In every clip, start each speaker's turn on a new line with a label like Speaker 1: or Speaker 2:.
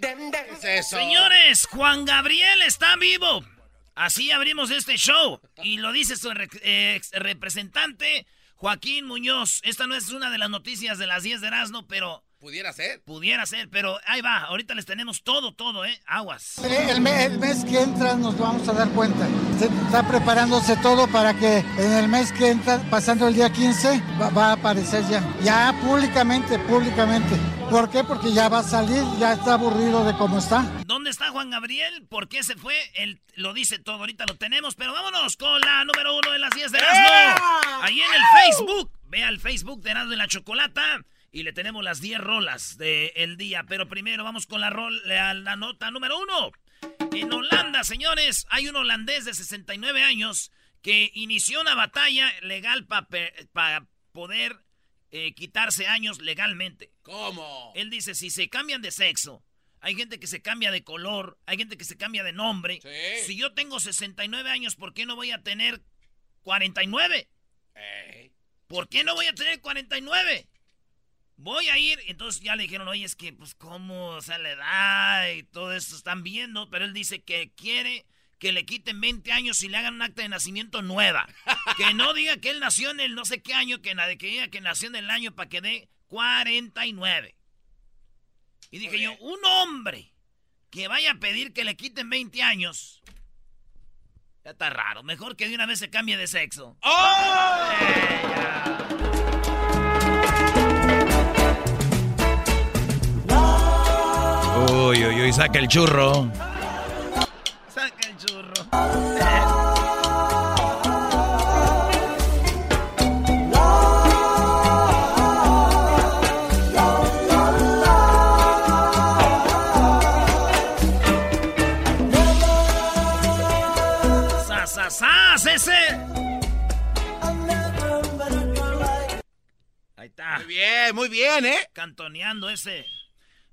Speaker 1: ¿Qué es eso?
Speaker 2: Señores, Juan Gabriel está vivo. Así abrimos este show. Y lo dice su re- ex representante, Joaquín Muñoz. Esta no es una de las noticias de las 10 de Erasmo, pero
Speaker 1: ¿Pudiera ser?
Speaker 2: pudiera ser. Pero ahí va, ahorita les tenemos todo, todo, ¿eh? Aguas.
Speaker 3: Eh, El, me- el mes que entra nos vamos a dar cuenta. Se está preparándose todo para que en el mes que entra, pasando el día 15, va, va a aparecer ya. Ya públicamente, públicamente. ¿Por qué? Porque ya va a salir, ya está aburrido de cómo está.
Speaker 2: ¿Dónde está Juan Gabriel? ¿Por qué se fue? Él lo dice todo, ahorita lo tenemos, pero vámonos con la número uno de las 10 de Erasmo. Ahí en el Facebook. Ve al Facebook de Erasmo y la Chocolata y le tenemos las 10 rolas del día. Pero primero vamos con la, rol, la, la nota número uno. En Holanda, señores, hay un holandés de 69 años que inició una batalla legal para poder eh, quitarse años legalmente.
Speaker 1: ¿Cómo?
Speaker 2: Él dice, si se cambian de sexo, hay gente que se cambia de color, hay gente que se cambia de nombre.
Speaker 1: Sí.
Speaker 2: Si yo tengo 69 años, ¿por qué no voy a tener 49?
Speaker 1: Ey.
Speaker 2: ¿Por qué no voy a tener 49? Voy a ir, entonces ya le dijeron, oye, es que, pues, ¿cómo? O sea, la edad y todo esto están viendo, pero él dice que quiere que le quiten 20 años y le hagan un acta de nacimiento nueva. que no diga que él nació en el no sé qué año, que, na- que diga que nació en el año para que dé 49. Y dije yo, un hombre que vaya a pedir que le quiten 20 años. Ya está raro. Mejor que de una vez se cambie de sexo.
Speaker 1: ¡Oh!
Speaker 2: Eh,
Speaker 4: Uy, uy, uy, saca el churro.
Speaker 2: Saca el churro. ¡Sas! ¡Ese! Ahí está.
Speaker 1: Muy bien, muy bien, ¿eh?
Speaker 2: Cantoneando ese.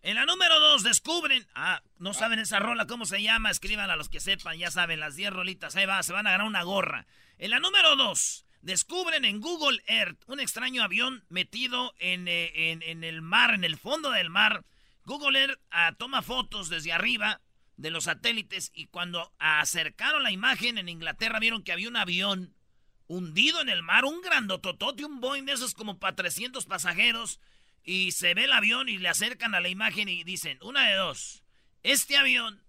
Speaker 2: En la número 2 descubren. Ah, no saben esa rola, ¿cómo se llama? Escriban a los que sepan, ya saben, las 10 rolitas. Ahí va, se van a ganar una gorra. En la número 2, descubren en Google Earth un extraño avión metido en, eh, en- en el mar, en el fondo del mar. Google Earth ah, toma fotos desde arriba de los satélites y cuando acercaron la imagen en Inglaterra vieron que había un avión hundido en el mar, un grandototote, un Boeing de esos como para 300 pasajeros. Y se ve el avión y le acercan a la imagen y dicen, una de dos, este avión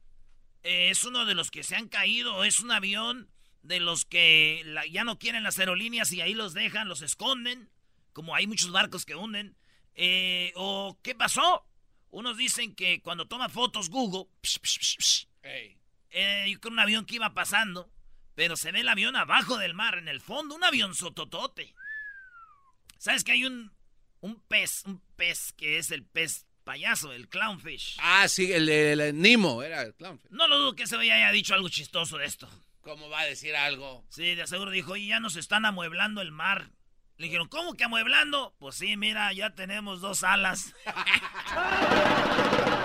Speaker 2: eh, es uno de los que se han caído o es un avión de los que la- ya no quieren las aerolíneas y ahí los dejan, los esconden, como hay muchos barcos que hunden. Eh, o qué pasó. Unos dicen que cuando toma fotos Google, psh, psh, psh, psh,
Speaker 1: Ey.
Speaker 2: eh, creo un avión que iba pasando, pero se ve el avión abajo del mar, en el fondo, un avión sototote. ¿Sabes que hay un, un pez, un pez que es el pez payaso, el clownfish?
Speaker 1: Ah, sí, el, el, el Nemo era el clown.
Speaker 2: No lo dudo que ese güey haya dicho algo chistoso de esto.
Speaker 1: ¿Cómo va a decir algo?
Speaker 2: Sí, de seguro dijo, oye, ya nos están amueblando el mar. Le dijeron, ¿cómo que amueblando? Pues sí, mira, ya tenemos dos alas.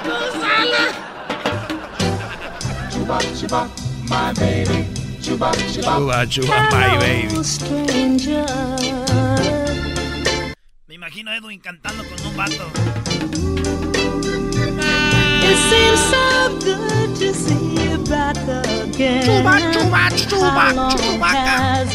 Speaker 2: dos
Speaker 5: Chuba, chuba, my baby. Chuba, chuba, chuba, my baby.
Speaker 2: Imagino a Edwin cantando con un vato.
Speaker 6: It seems so good to see you back again.
Speaker 7: Chuba, chuba, chuba, chubaca.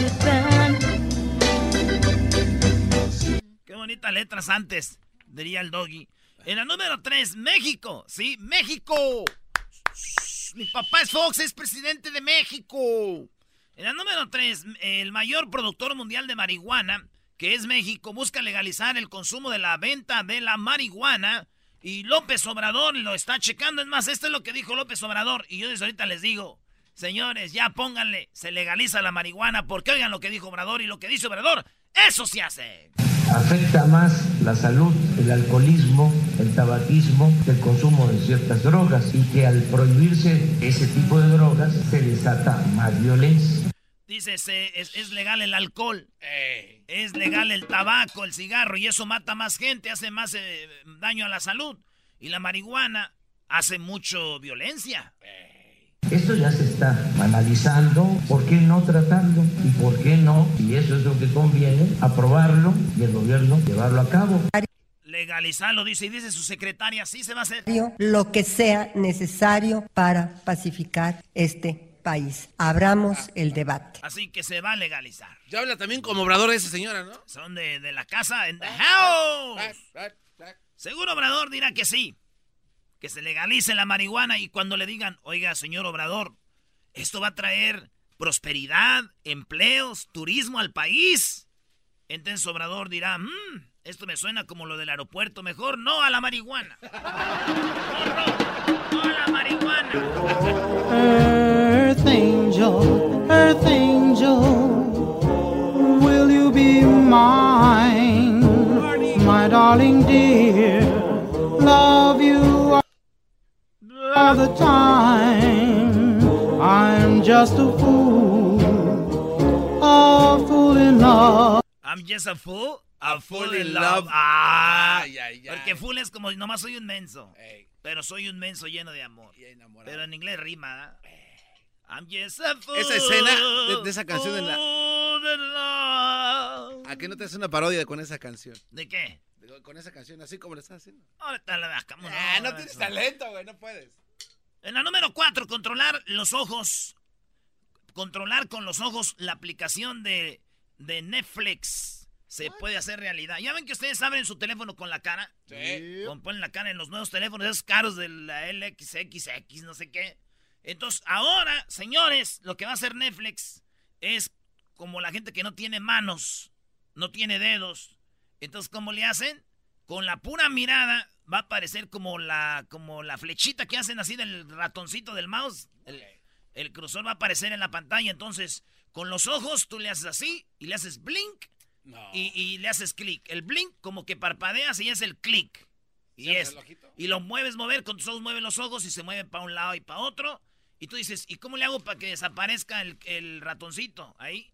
Speaker 2: Qué bonitas letras antes, diría el doggy. En la número 3, México. Sí, México. Mi papá es Fox, es presidente de México. En la número 3, el mayor productor mundial de marihuana, que es México, busca legalizar el consumo de la venta de la marihuana. Y López Obrador lo está checando. Es más, esto es lo que dijo López Obrador. Y yo desde ahorita les digo, señores, ya pónganle, se legaliza la marihuana, porque oigan lo que dijo Obrador y lo que dice Obrador, eso se hace.
Speaker 8: Afecta más la salud, el alcoholismo, el tabaquismo, el consumo de ciertas drogas y que al prohibirse ese tipo de drogas se desata más violencia.
Speaker 2: Dice, se- es, es legal el alcohol, es legal el tabaco, el cigarro, y eso mata más gente, hace más eh, daño a la salud. Y la marihuana hace mucho violencia.
Speaker 8: Esto ya se está analizando, ¿por qué no tratarlo? ¿Y por qué no? Y eso es lo que conviene, aprobarlo y el gobierno llevarlo a cabo.
Speaker 2: Legalizarlo, dice, y dice su secretaria, sí se va a hacer.
Speaker 9: lo que sea necesario para pacificar este país. Abramos el debate.
Speaker 2: Así que se va a legalizar.
Speaker 1: Ya habla también como obrador de esa señora, ¿no?
Speaker 2: Son de, de la casa, en the house. Seguro Obrador dirá que sí. Que se legalice la marihuana y cuando le digan, oiga, señor Obrador, esto va a traer prosperidad, empleos, turismo al país. Entonces Obrador dirá, "Mm, esto me suena como lo del aeropuerto, mejor no a la marihuana. Mejor no, no a la marihuana.
Speaker 10: Earth angel, earth angel, will you be mine? My darling dear, love you all the time. I'm just a fool, a fool enough.
Speaker 2: I'm just a fool, a, fool,
Speaker 1: fool
Speaker 2: in
Speaker 1: in
Speaker 2: love.
Speaker 1: love.
Speaker 2: Ah,
Speaker 1: Ay, ay, ay.
Speaker 2: Porque fool es como nomás soy un menso. Pero soy un menso lleno de amor. Pero en inglés rima. ¿eh? I'm just a fool.
Speaker 1: Esa escena de, de esa canción en la... ¿A qué no te haces una parodia con esa canción?
Speaker 2: ¿De qué?
Speaker 1: Con esa canción, así como lo estás haciendo.
Speaker 2: Ahorita la vas, ¿cómo
Speaker 1: Ah, no tienes talento, güey, no puedes.
Speaker 2: En la número 4, controlar los ojos. Controlar con los ojos la aplicación de, de Netflix. Se puede hacer realidad. ¿Ya ven que ustedes abren su teléfono con la cara?
Speaker 1: Sí.
Speaker 2: Con- Ponen la cara en los nuevos teléfonos, esos caros de la LXXX, no sé qué. Entonces, ahora, señores, lo que va a hacer Netflix es como la gente que no tiene manos, no tiene dedos. Entonces, ¿cómo le hacen? Con la pura mirada va a aparecer como la, como la flechita que hacen así del ratoncito del mouse. El, el cursor va a aparecer en la pantalla. Entonces, con los ojos tú le haces así y le haces blink y, y le haces clic. El blink como que parpadeas y es el clic. Y
Speaker 1: ¿Cierras
Speaker 2: es. Y lo mueves mover, con tus ojos mueves los ojos y se mueve para un lado y para otro. Y tú dices, ¿y cómo le hago para que desaparezca el, el ratoncito? Ahí.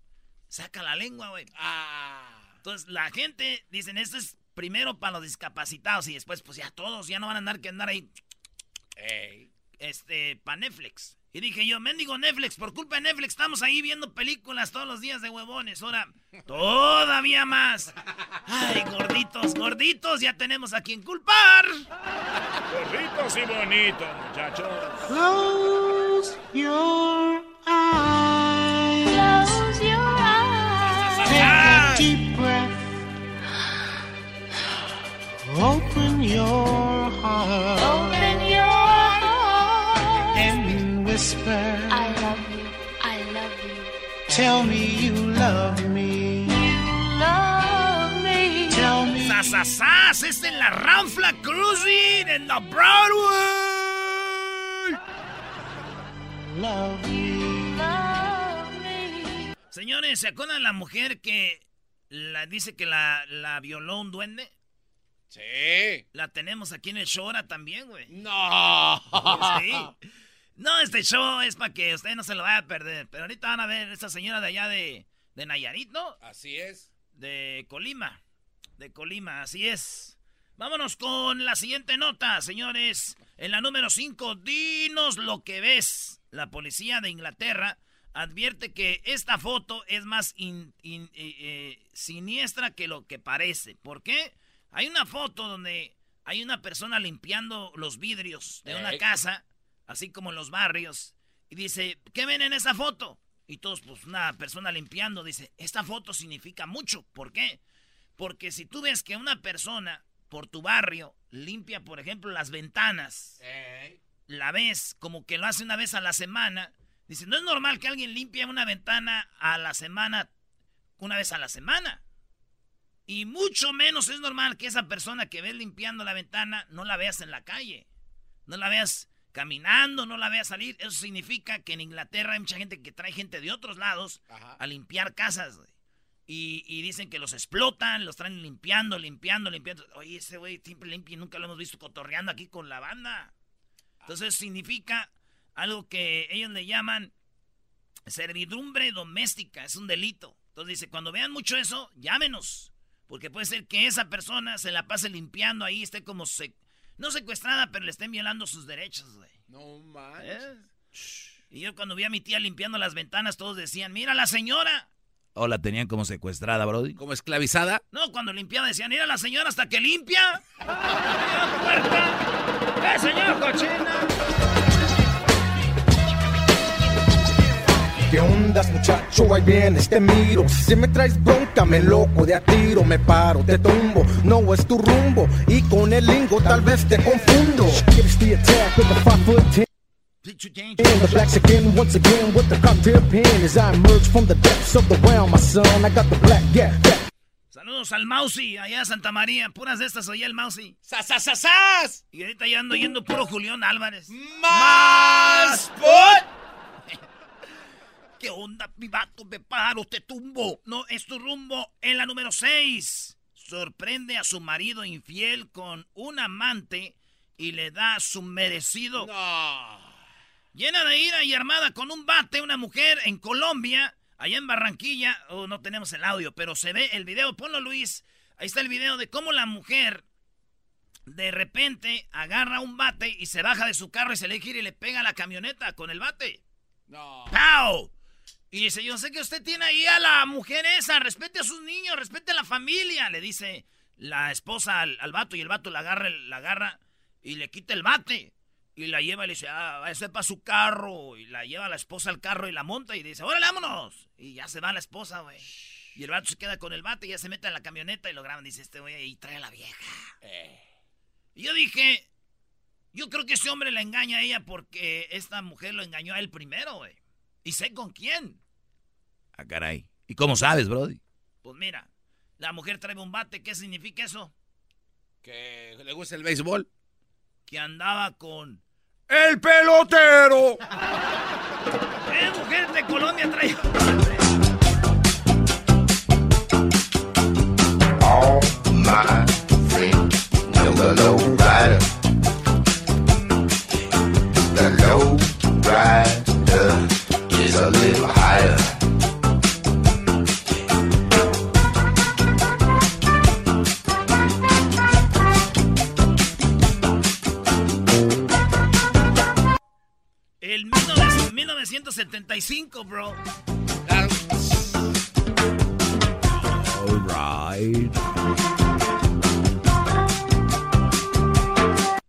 Speaker 2: Saca la lengua, güey.
Speaker 1: Ah.
Speaker 2: Entonces la gente dicen, esto es primero para los discapacitados y después pues ya todos ya no van a andar que andar ahí
Speaker 1: Ey.
Speaker 2: Este para Netflix. Y dije yo, mendigo Netflix, por culpa de Netflix estamos ahí viendo películas todos los días de huevones. Ahora, todavía más. Ay, gorditos, gorditos, ya tenemos a quien culpar.
Speaker 11: Gorditos y bonitos, muchachos.
Speaker 10: Close your eyes.
Speaker 6: Close your eyes.
Speaker 10: Take a deep breath. Open your heart
Speaker 6: Open your heart.
Speaker 10: Whisper.
Speaker 6: I love you. I love you.
Speaker 10: Tell me you love me.
Speaker 6: You love me.
Speaker 10: Tell me.
Speaker 2: ¡Sasasas! ¡Es en la Ranfla Cruising en la Broadway!
Speaker 10: Love me.
Speaker 6: Love me.
Speaker 2: Señores, ¿se acuerdan la mujer que la, dice que la, la violó un duende?
Speaker 1: Sí.
Speaker 2: La tenemos aquí en el show ahora también, güey.
Speaker 1: No.
Speaker 2: Sí. No, este show es para que usted no se lo vaya a perder. Pero ahorita van a ver esta señora de allá de, de Nayarit, ¿no?
Speaker 1: Así es.
Speaker 2: De Colima. De Colima, así es. Vámonos con la siguiente nota, señores. En la número 5, dinos lo que ves. la policía de Inglaterra advierte que esta foto es más in- in- eh, eh, siniestra que lo que parece. ¿Por qué? Hay una foto donde hay una persona limpiando los vidrios de una
Speaker 1: Ey.
Speaker 2: casa, así como en los barrios, y dice, ¿qué ven en esa foto? Y todos, pues una persona limpiando, dice, esta foto significa mucho. ¿Por qué? Porque si tú ves que una persona por tu barrio limpia, por ejemplo, las ventanas, la ves como que lo hace una vez a la semana, dice, no es normal que alguien limpie una ventana a la semana, una vez a la semana. Y mucho menos es normal que esa persona que ves limpiando la ventana no la veas en la calle. No la veas caminando, no la veas salir. Eso significa que en Inglaterra hay mucha gente que trae gente de otros lados a limpiar casas. güey. Y, y dicen que los explotan, los traen limpiando, limpiando, limpiando. Oye, ese güey siempre limpia y nunca lo hemos visto cotorreando aquí con la banda. Entonces significa algo que ellos le llaman servidumbre doméstica, es un delito. Entonces dice, cuando vean mucho eso, llámenos. Porque puede ser que esa persona se la pase limpiando ahí, esté como, se, no secuestrada, pero le estén violando sus derechos, güey.
Speaker 1: No manches.
Speaker 2: Y yo cuando vi a mi tía limpiando las ventanas, todos decían, mira la señora.
Speaker 7: ¿O la tenían como secuestrada, Brody?
Speaker 1: ¿Como esclavizada?
Speaker 2: No, cuando limpiaba decían, mira la señora hasta que limpia. ¡Mira, puerta! ¡Eh, señor cochina!
Speaker 12: ¿Qué ondas, muchacho? Ahí vienes, te miro. Si me traes bronca, me loco de a tiro. Me paro, te tumbo. No es tu rumbo. Y con el lingo tal vez te confundo. Gives the attack with the five foot ten. And the black skin once again with the cocktail pen as I emerge from the depths of the realm, my son. I got the black, yeah, yeah.
Speaker 2: Saludos al Mausi, allá a Santa María. Puras de estas oye el Mausi.
Speaker 1: ¡Sasasasas!
Speaker 2: Y ahorita ya ando yendo puro Julián Álvarez.
Speaker 1: ¡Más pot!
Speaker 2: ¿Qué onda, mi vato? Me paro, te tumbo. No, es tu rumbo en la número 6. Sorprende a su marido infiel con un amante y le da su merecido. Llena de ira y armada con un bate, una mujer en Colombia, allá en Barranquilla. Oh, no tenemos el audio, pero se ve el video. Ponlo, Luis. Ahí está el video de cómo la mujer de repente agarra un bate y se baja de su carro y se le gira y le pega a la camioneta con el bate.
Speaker 1: No.
Speaker 2: ¡Pau! Y dice, yo sé que usted tiene ahí a la mujer esa, respete a sus niños, respete a la familia, le dice la esposa al, al vato y el vato la agarra, la agarra y le quita el bate. Y la lleva y le dice, ah, ese es para su carro. Y la lleva la esposa al carro y la monta y dice, órale, vámonos. Y ya se va la esposa, güey. Y el vato se queda con el bate y ya se mete en la camioneta y lo graban. Dice, este güey, y trae a la vieja. Y yo dije, yo creo que ese hombre la engaña a ella porque esta mujer lo engañó a él primero, güey. Y sé con quién.
Speaker 7: Ah, caray. ¿Y cómo sabes, Brody?
Speaker 2: Pues mira, la mujer trae un bate. ¿Qué significa eso?
Speaker 1: Que le gusta el béisbol.
Speaker 2: Que andaba con...
Speaker 7: ¡El pelotero!
Speaker 2: ¡Eh, mujer de Colombia trae...
Speaker 13: All my friends know the low rider. The a little higher.
Speaker 2: El 19- 1975, bro.
Speaker 7: All right.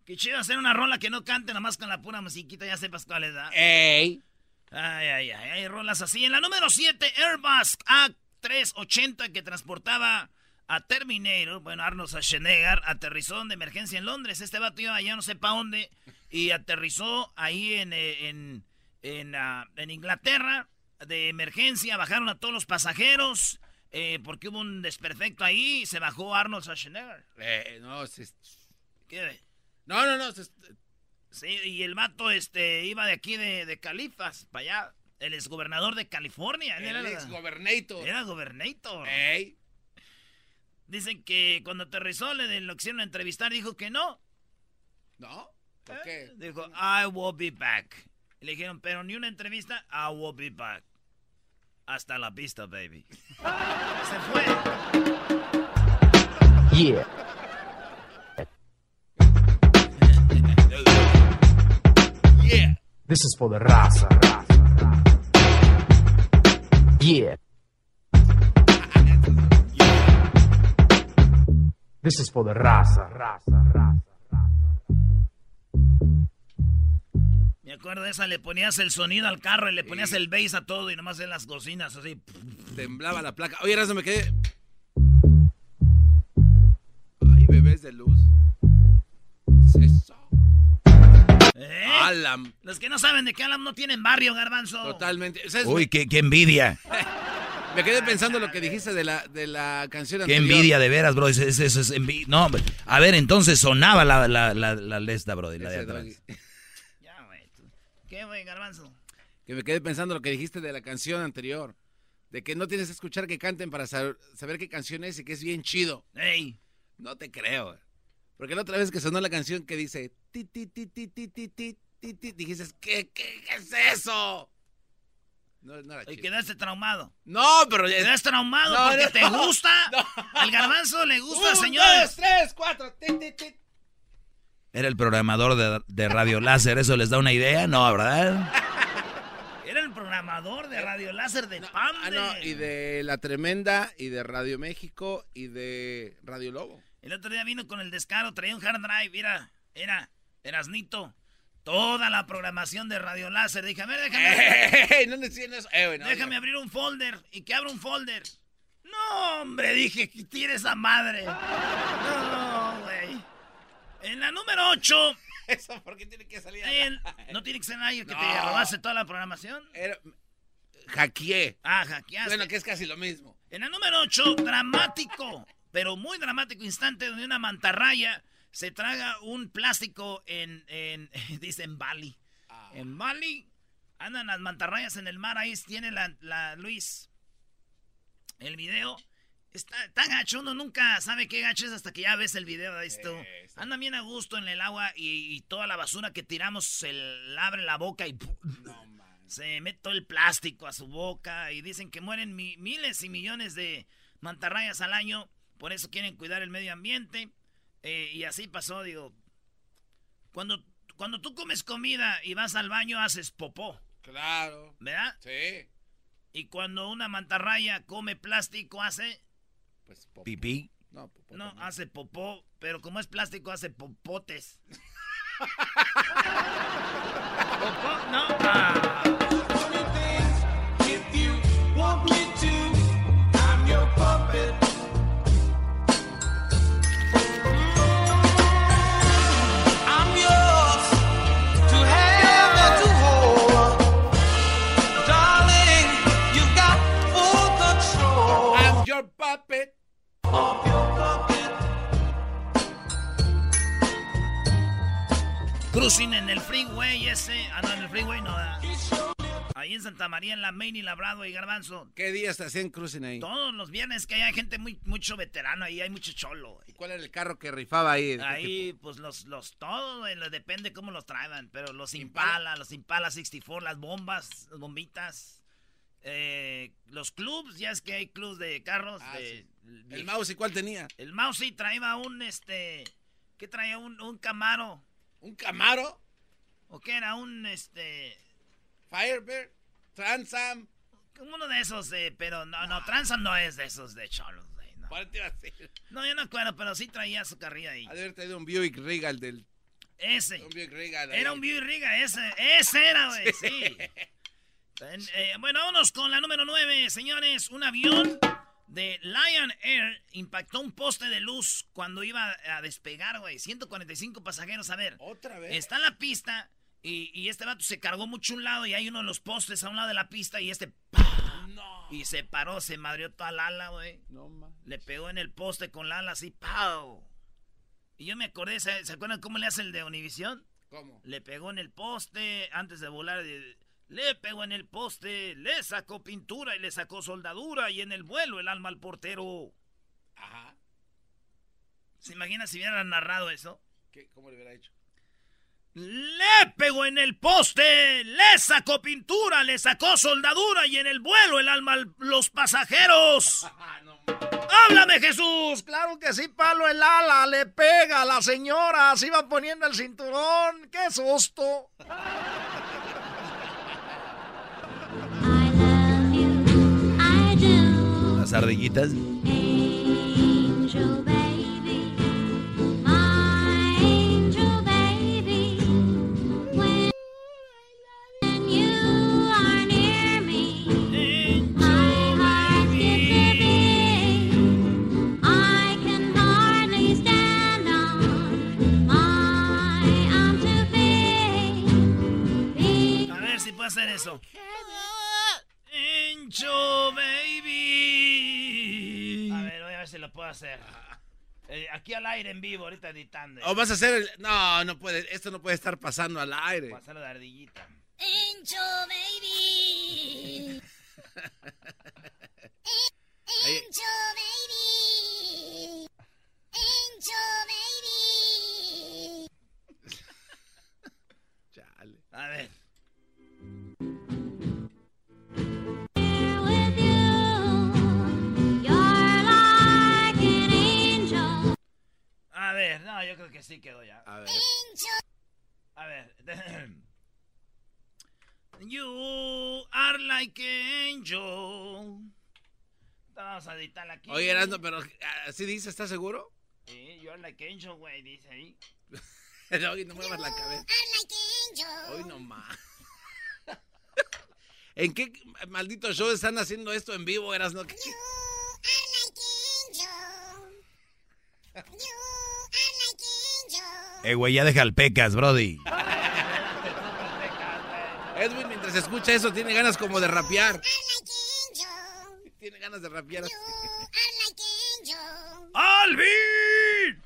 Speaker 2: Qué chido hacer una rola que no cante nomás con la pura musiquita, ya sepas cuál es, ¿verdad?
Speaker 1: ¡Ey!
Speaker 2: Ay, ay, ay, hay rolas así. En la número 7, Airbus A380 que transportaba a Terminator, bueno, Arnold Schwarzenegger, aterrizó de emergencia en Londres. Este vato iba allá no sé para dónde y aterrizó ahí en, eh, en, en, ah, en Inglaterra de emergencia. Bajaron a todos los pasajeros eh, porque hubo un desperfecto ahí y se bajó Arnold Schwarzenegger.
Speaker 1: Eh, no, se-
Speaker 2: ¿Qué?
Speaker 1: no, no, no. se-
Speaker 2: Sí, y el vato este, iba de aquí de, de Califas para allá. El exgobernador de California.
Speaker 1: El
Speaker 2: era-
Speaker 1: ex-gobernator.
Speaker 2: Era gobernator.
Speaker 1: Ey.
Speaker 2: Dicen que cuando aterrizó le lo quisieron entrevistar, dijo que no.
Speaker 1: ¿No? ¿Por qué?
Speaker 2: Dijo, I will be back. Y le dijeron, pero ni una entrevista, I will be back. Hasta la pista, baby. Se fue.
Speaker 12: Yeah.
Speaker 1: Yeah.
Speaker 14: This is for the raza. Yeah. This is for the raza, raza, raza.
Speaker 2: Me acuerdo de esa, le ponías el sonido al carro y le ponías el bass a todo y nomás en las cocinas así.
Speaker 1: Temblaba la placa. Oye, no me quedé. Ay, bebés de luz. ¿Qué es eso?
Speaker 2: ¿Eh?
Speaker 1: Alam.
Speaker 2: Los que no saben de qué Alam no tienen barrio, garbanzo.
Speaker 1: Totalmente. ¿Sabes?
Speaker 15: Uy, qué, qué envidia.
Speaker 1: Me quedé pensando lo que dijiste de la, de la canción
Speaker 15: Qué
Speaker 1: anterior.
Speaker 15: envidia de veras, bro. Eso, eso es envidia. No, hombre. a ver, entonces sonaba la, la, la, la lesta, bro, la de atrás.
Speaker 2: Ya, güey. ¿Qué, güey, garbanzo?
Speaker 1: Que me quedé pensando lo que dijiste de la canción anterior. De que no tienes que escuchar que canten para saber, saber qué canción es y que es bien chido.
Speaker 2: Ey.
Speaker 1: No te creo. Porque la otra vez que sonó la canción que dice ti ti ti ti ti ti ti ti ti dijiste ¿qué, qué, qué es eso? No, no era
Speaker 2: Y quedaste traumado.
Speaker 1: No, pero
Speaker 2: Quedaste traumado
Speaker 1: No,
Speaker 2: porque
Speaker 1: no,
Speaker 2: te gusta. Al garbanzo le gusta,
Speaker 1: Un,
Speaker 2: señores.
Speaker 1: dos, tres, cuatro. ti, ti, ti.
Speaker 15: Era el programador de, de Radio Láser, ¿eso les da una idea? No, ¿verdad?
Speaker 2: Era el programador de Radio Láser de Pam.
Speaker 1: Ah, no, y de La Tremenda, y de Radio México, y de Radio Lobo.
Speaker 2: El otro día vino con el descaro, traía un hard drive, mira, era, Erasnito. Toda la programación de Radio Láser. Dije, a ver, déjame.
Speaker 1: ¡Ey! No decían eso. Eh,
Speaker 2: déjame abrir un folder y que abra un folder. No, hombre, dije, que tire esa madre. No, güey. En la número 8.
Speaker 1: ¿Eso por qué tiene que salir?
Speaker 2: no tiene que ser nadie que te
Speaker 1: No.
Speaker 2: robaste toda la programación.
Speaker 1: Era- Hackeé.
Speaker 2: Ah, hackeaste.
Speaker 1: Bueno, que es casi lo mismo.
Speaker 2: En la número 8, dramático, pero muy dramático instante donde una mantarraya se traga un plástico en, en dice en Bali.
Speaker 1: Ah.
Speaker 2: En Bali andan las mantarrayas en el mar, ahí tiene la, la Luis. El video está tan gacho, uno nunca sabe qué gacho es hasta que ya ves el video, ahí está. Andan bien a gusto en el agua y, y toda la basura que tiramos se le abre la boca y se mete todo el plástico a su boca y dicen que mueren mi- miles y millones de mantarrayas al año, por eso quieren cuidar el medio ambiente. Eh, y así pasó, digo, cuando, cuando tú comes comida y vas al baño haces popó,
Speaker 1: Claro.
Speaker 2: ¿verdad?
Speaker 1: Sí.
Speaker 2: Y cuando una mantarraya come plástico hace,
Speaker 1: Pues popó.
Speaker 15: Pipí.
Speaker 1: No, popó
Speaker 2: no,
Speaker 1: también.
Speaker 2: hace popó, pero como es plástico hace popotes. popó, no. Ah. Cruising en el freeway ese. Ah, no, en el freeway no. ah. Ahí en Santa María, en la Main y la Bravo y Garbanzo.
Speaker 1: ¿Qué días te hacían cruising ahí?
Speaker 2: Todos los viernes que hay gente muy, mucho veterano ahí, hay mucho cholo. güey.
Speaker 1: ¿Cuál era el carro que rifaba ahí? ¿De qué
Speaker 2: Ahí, pues los, los, todos, depende cómo los traigan. Pero los Impala, los Impala 64, las bombas, las bombitas. eh, los clubs, ya es que hay clubs de carros.
Speaker 1: Ah,
Speaker 2: de-?
Speaker 1: ¿El mouse y cuál tenía?
Speaker 2: El mouse sí traía un, este, ¿qué traía? Un, un Camaro.
Speaker 1: ¿Un Camaro?
Speaker 2: ¿O qué era? Un, este,
Speaker 1: Firebird, Transam.
Speaker 2: uno de esos, de, pero no, no, Transam no es de esos de cholos, güey, no.
Speaker 1: ¿Cuál te iba a decir?
Speaker 2: No, yo no acuerdo, pero sí traía su carrilla ahí.
Speaker 1: Ha de haber traído un Buick Regal del...
Speaker 2: Ese.
Speaker 1: Un Buick Regal. ahí.
Speaker 2: Era un Buick Riga, ese, ese era, güey, sí. Eh, bueno, vámonos con la número 9, señores. Un avión de Lion Air impactó un poste de luz cuando iba a despegar, güey. 145 pasajeros, a ver.
Speaker 1: ¿Otra vez?
Speaker 2: Está en la pista y, y este vato se cargó mucho un lado y hay uno de los postes a un lado de la pista y este... ¡pah! Y se paró, se madrió toda la ala, güey.
Speaker 1: No, man.
Speaker 2: Le pegó en el poste con la ala así, ¡pau! Y yo me acordé, ¿se, se acuerdan cómo le hace el de Univisión?
Speaker 1: ¿Cómo?
Speaker 2: Le pegó en el poste antes de volar. de- le pegó en el poste, le sacó pintura y le sacó soldadura y en el vuelo el alma al portero.
Speaker 1: Ajá.
Speaker 2: ¿Se imagina si hubiera narrado eso?
Speaker 1: ¿Qué? ¿Cómo le hubiera hecho?
Speaker 2: Le pegó en el poste, le sacó pintura, le sacó soldadura y en el vuelo el alma a los pasajeros. ¡Háblame, Jesús!
Speaker 16: Claro que sí, palo el ala, le pega a la señora, se iba poniendo el cinturón, qué susto.
Speaker 2: si puedo hacer eso. Encho, baby. A hacer. Eh, aquí al aire en vivo, ahorita editando.
Speaker 1: O vas a hacer el... No, no puede. Esto no puede estar pasando al aire.
Speaker 2: Hacerlo de ardillita.
Speaker 17: Angel baby. Angel baby. Angel baby.
Speaker 1: Chale.
Speaker 2: A ver. A ver, no, yo creo que sí quedó ya.
Speaker 1: A ver.
Speaker 17: Angel.
Speaker 2: A ver. You are like an angel. Vamos a editarla aquí.
Speaker 1: Oye, Erasmo, pero así dice, ¿estás seguro?
Speaker 2: Sí, you are like an angel, güey, dice ahí.
Speaker 1: Oye, no muevas la cabeza.
Speaker 17: I'm like an angel.
Speaker 1: Hoy no más. ¿En qué maldito show están haciendo esto en vivo, Erasmo? ¿Qué-
Speaker 17: You are like an angel. You
Speaker 18: Eh, güey, ya deja el pecas, Brody.
Speaker 1: Edwin, mientras escucha eso, tiene ganas como de rapear.
Speaker 17: Like.
Speaker 1: Tiene ganas de rapear.
Speaker 17: like.
Speaker 2: ¡Alvin!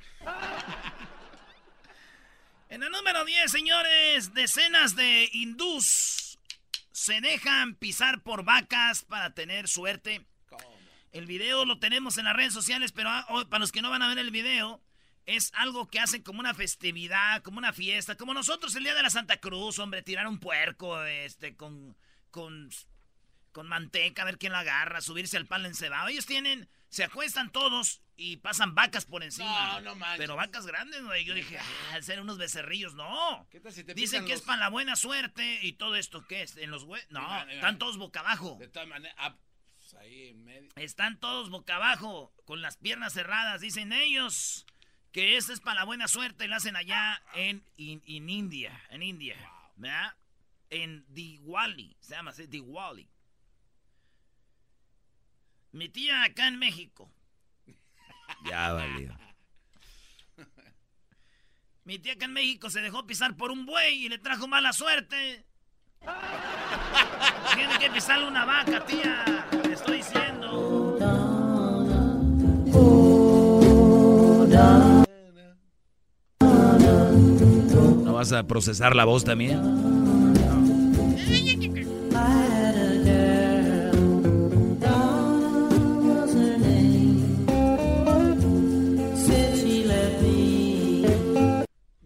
Speaker 2: En el número 10, señores, decenas de hindús se dejan pisar por vacas para tener suerte. El video lo tenemos en las redes sociales, pero ah, oh, para los que no van a ver el video, es algo que hacen como una festividad, como una fiesta, como nosotros el día de la Santa Cruz, hombre, tirar un puerco este, con, con, con manteca, a ver quién lo agarra, subirse al palo encebado. Ellos tienen, se acuestan todos y pasan vacas por encima.
Speaker 1: No, no manches.
Speaker 2: Pero vacas grandes, güey. Yo dije, ah, ser unos becerrillos, no.
Speaker 1: ¿Qué tal si te
Speaker 2: Dicen que es para la buena suerte y todo esto, ¿qué es? ¿En los hue- No, están todos boca abajo.
Speaker 1: De todas maneras, ah, pues ahí en medio.
Speaker 2: Están todos boca abajo, con las piernas cerradas. Dicen ellos que esto es para la buena suerte y lo hacen allá en, in- in India, en India, ¿verdad? En Diwali, se llama así, Diwali. Mi tía acá en México,
Speaker 18: Ya valió.
Speaker 2: mi tía acá en México se dejó pisar por un buey y le trajo mala suerte. Tiene que pisarle una vaca, tía, estoy diciendo.
Speaker 18: Vas a procesar la voz también?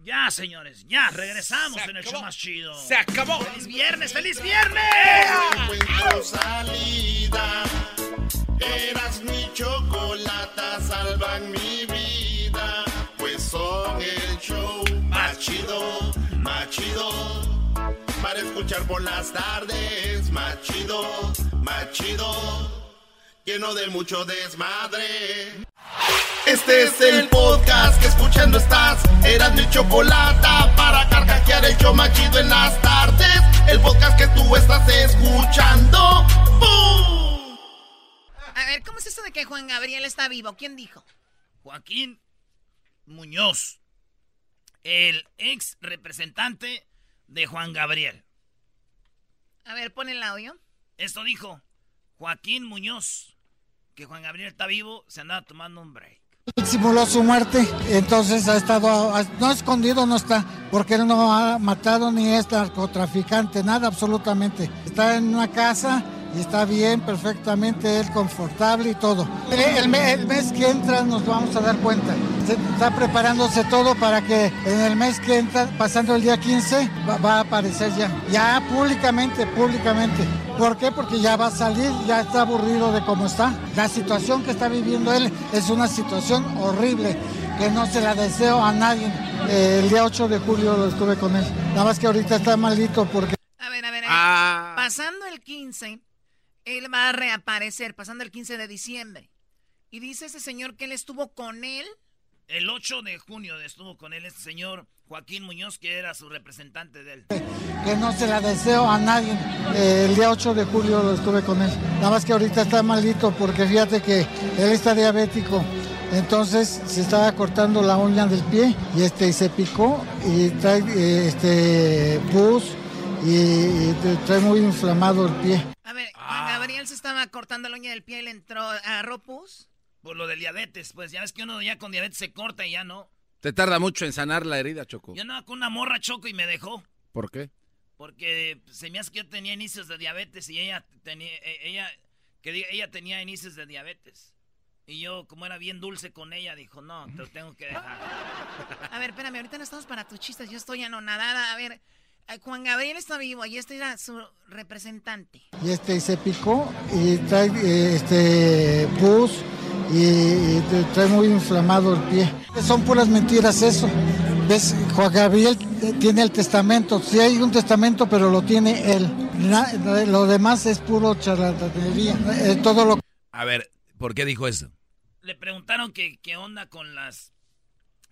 Speaker 2: Ya, señores, ya, regresamos en el show más chido.
Speaker 1: Se acabó.
Speaker 2: ¡Feliz viernes, feliz viernes!
Speaker 19: salida. Eras mi chocolata, salvan mi vida. Son el show más chido, más chido. Para escuchar por las tardes, más chido, más chido. Lleno de mucho desmadre. Este es el podcast que escuchando estás. Eran mi chocolata para carcajear el show más chido en las tardes. El podcast que tú estás escuchando. ¡Bum!
Speaker 20: A ver, ¿cómo es eso de que Juan Gabriel está vivo? ¿Quién dijo?
Speaker 2: Joaquín Muñoz, el ex representante de Juan Gabriel.
Speaker 20: A ver, pon el audio.
Speaker 2: Esto dijo Joaquín Muñoz, que Juan Gabriel está vivo, se andaba tomando un break.
Speaker 3: Simuló su muerte, entonces ha estado, no escondido no está, porque él no ha matado ni es narcotraficante, nada absolutamente. Está en una casa y está bien, perfectamente, él confortable y todo. El, el me- el mes que entra nos vamos a dar cuenta. Se está preparándose todo para que en el mes que entra, pasando el día 15, va, va a aparecer ya. Ya públicamente, públicamente. ¿Por qué? Porque ya va a salir, ya está aburrido de cómo está. La situación que está viviendo él es una situación horrible que no se la deseo a nadie. Eh, el día 8 de julio lo estuve con él. Nada más que ahorita está malito porque...
Speaker 20: A ver, a ver, a ver.
Speaker 1: Ah.
Speaker 20: Pasando el 15, él va a reaparecer, pasando el 15 de diciembre. Y dice ese señor que él estuvo con él.
Speaker 21: El 8 de junio estuvo con él este señor Joaquín Muñoz, que era su representante de él.
Speaker 3: que no se la deseo a nadie. Eh, el día 8 de julio lo estuve con él. Nada más que ahorita está malito porque fíjate que él está diabético. Entonces se estaba cortando la uña del pie y este y se picó y trae eh, este pus y, y trae muy inflamado el pie.
Speaker 20: A ver, Juan Gabriel se estaba cortando la uña del pie y le entró a Ropus.
Speaker 21: Por lo del diabetes, pues ya ves que uno ya con diabetes se corta y ya no.
Speaker 1: Te tarda mucho en sanar la herida, Choco.
Speaker 21: Yo andaba con una morra choco y me dejó.
Speaker 1: ¿Por qué?
Speaker 21: Porque se me hace que yo tenía inicios de diabetes y ella tenía, eh, ella, que diga, ella tenía inicios de diabetes. Y yo, como era bien dulce con ella, dijo, no, te lo tengo que dejar.
Speaker 20: A ver, espérame, ahorita no estamos para tus chistes, yo estoy anonadada. A ver, Juan Gabriel está vivo y este era su representante.
Speaker 3: Y este se picó y trae eh, este pus y, y trae muy inflamado el pie. Son puras mentiras eso. ¿Ves? Juan Gabriel tiene el testamento. Sí hay un testamento, pero lo tiene él. Na- lo demás es puro charlatanería. Eh, todo lo
Speaker 2: A ver, ¿por qué dijo eso?
Speaker 21: Le preguntaron que qué onda con las...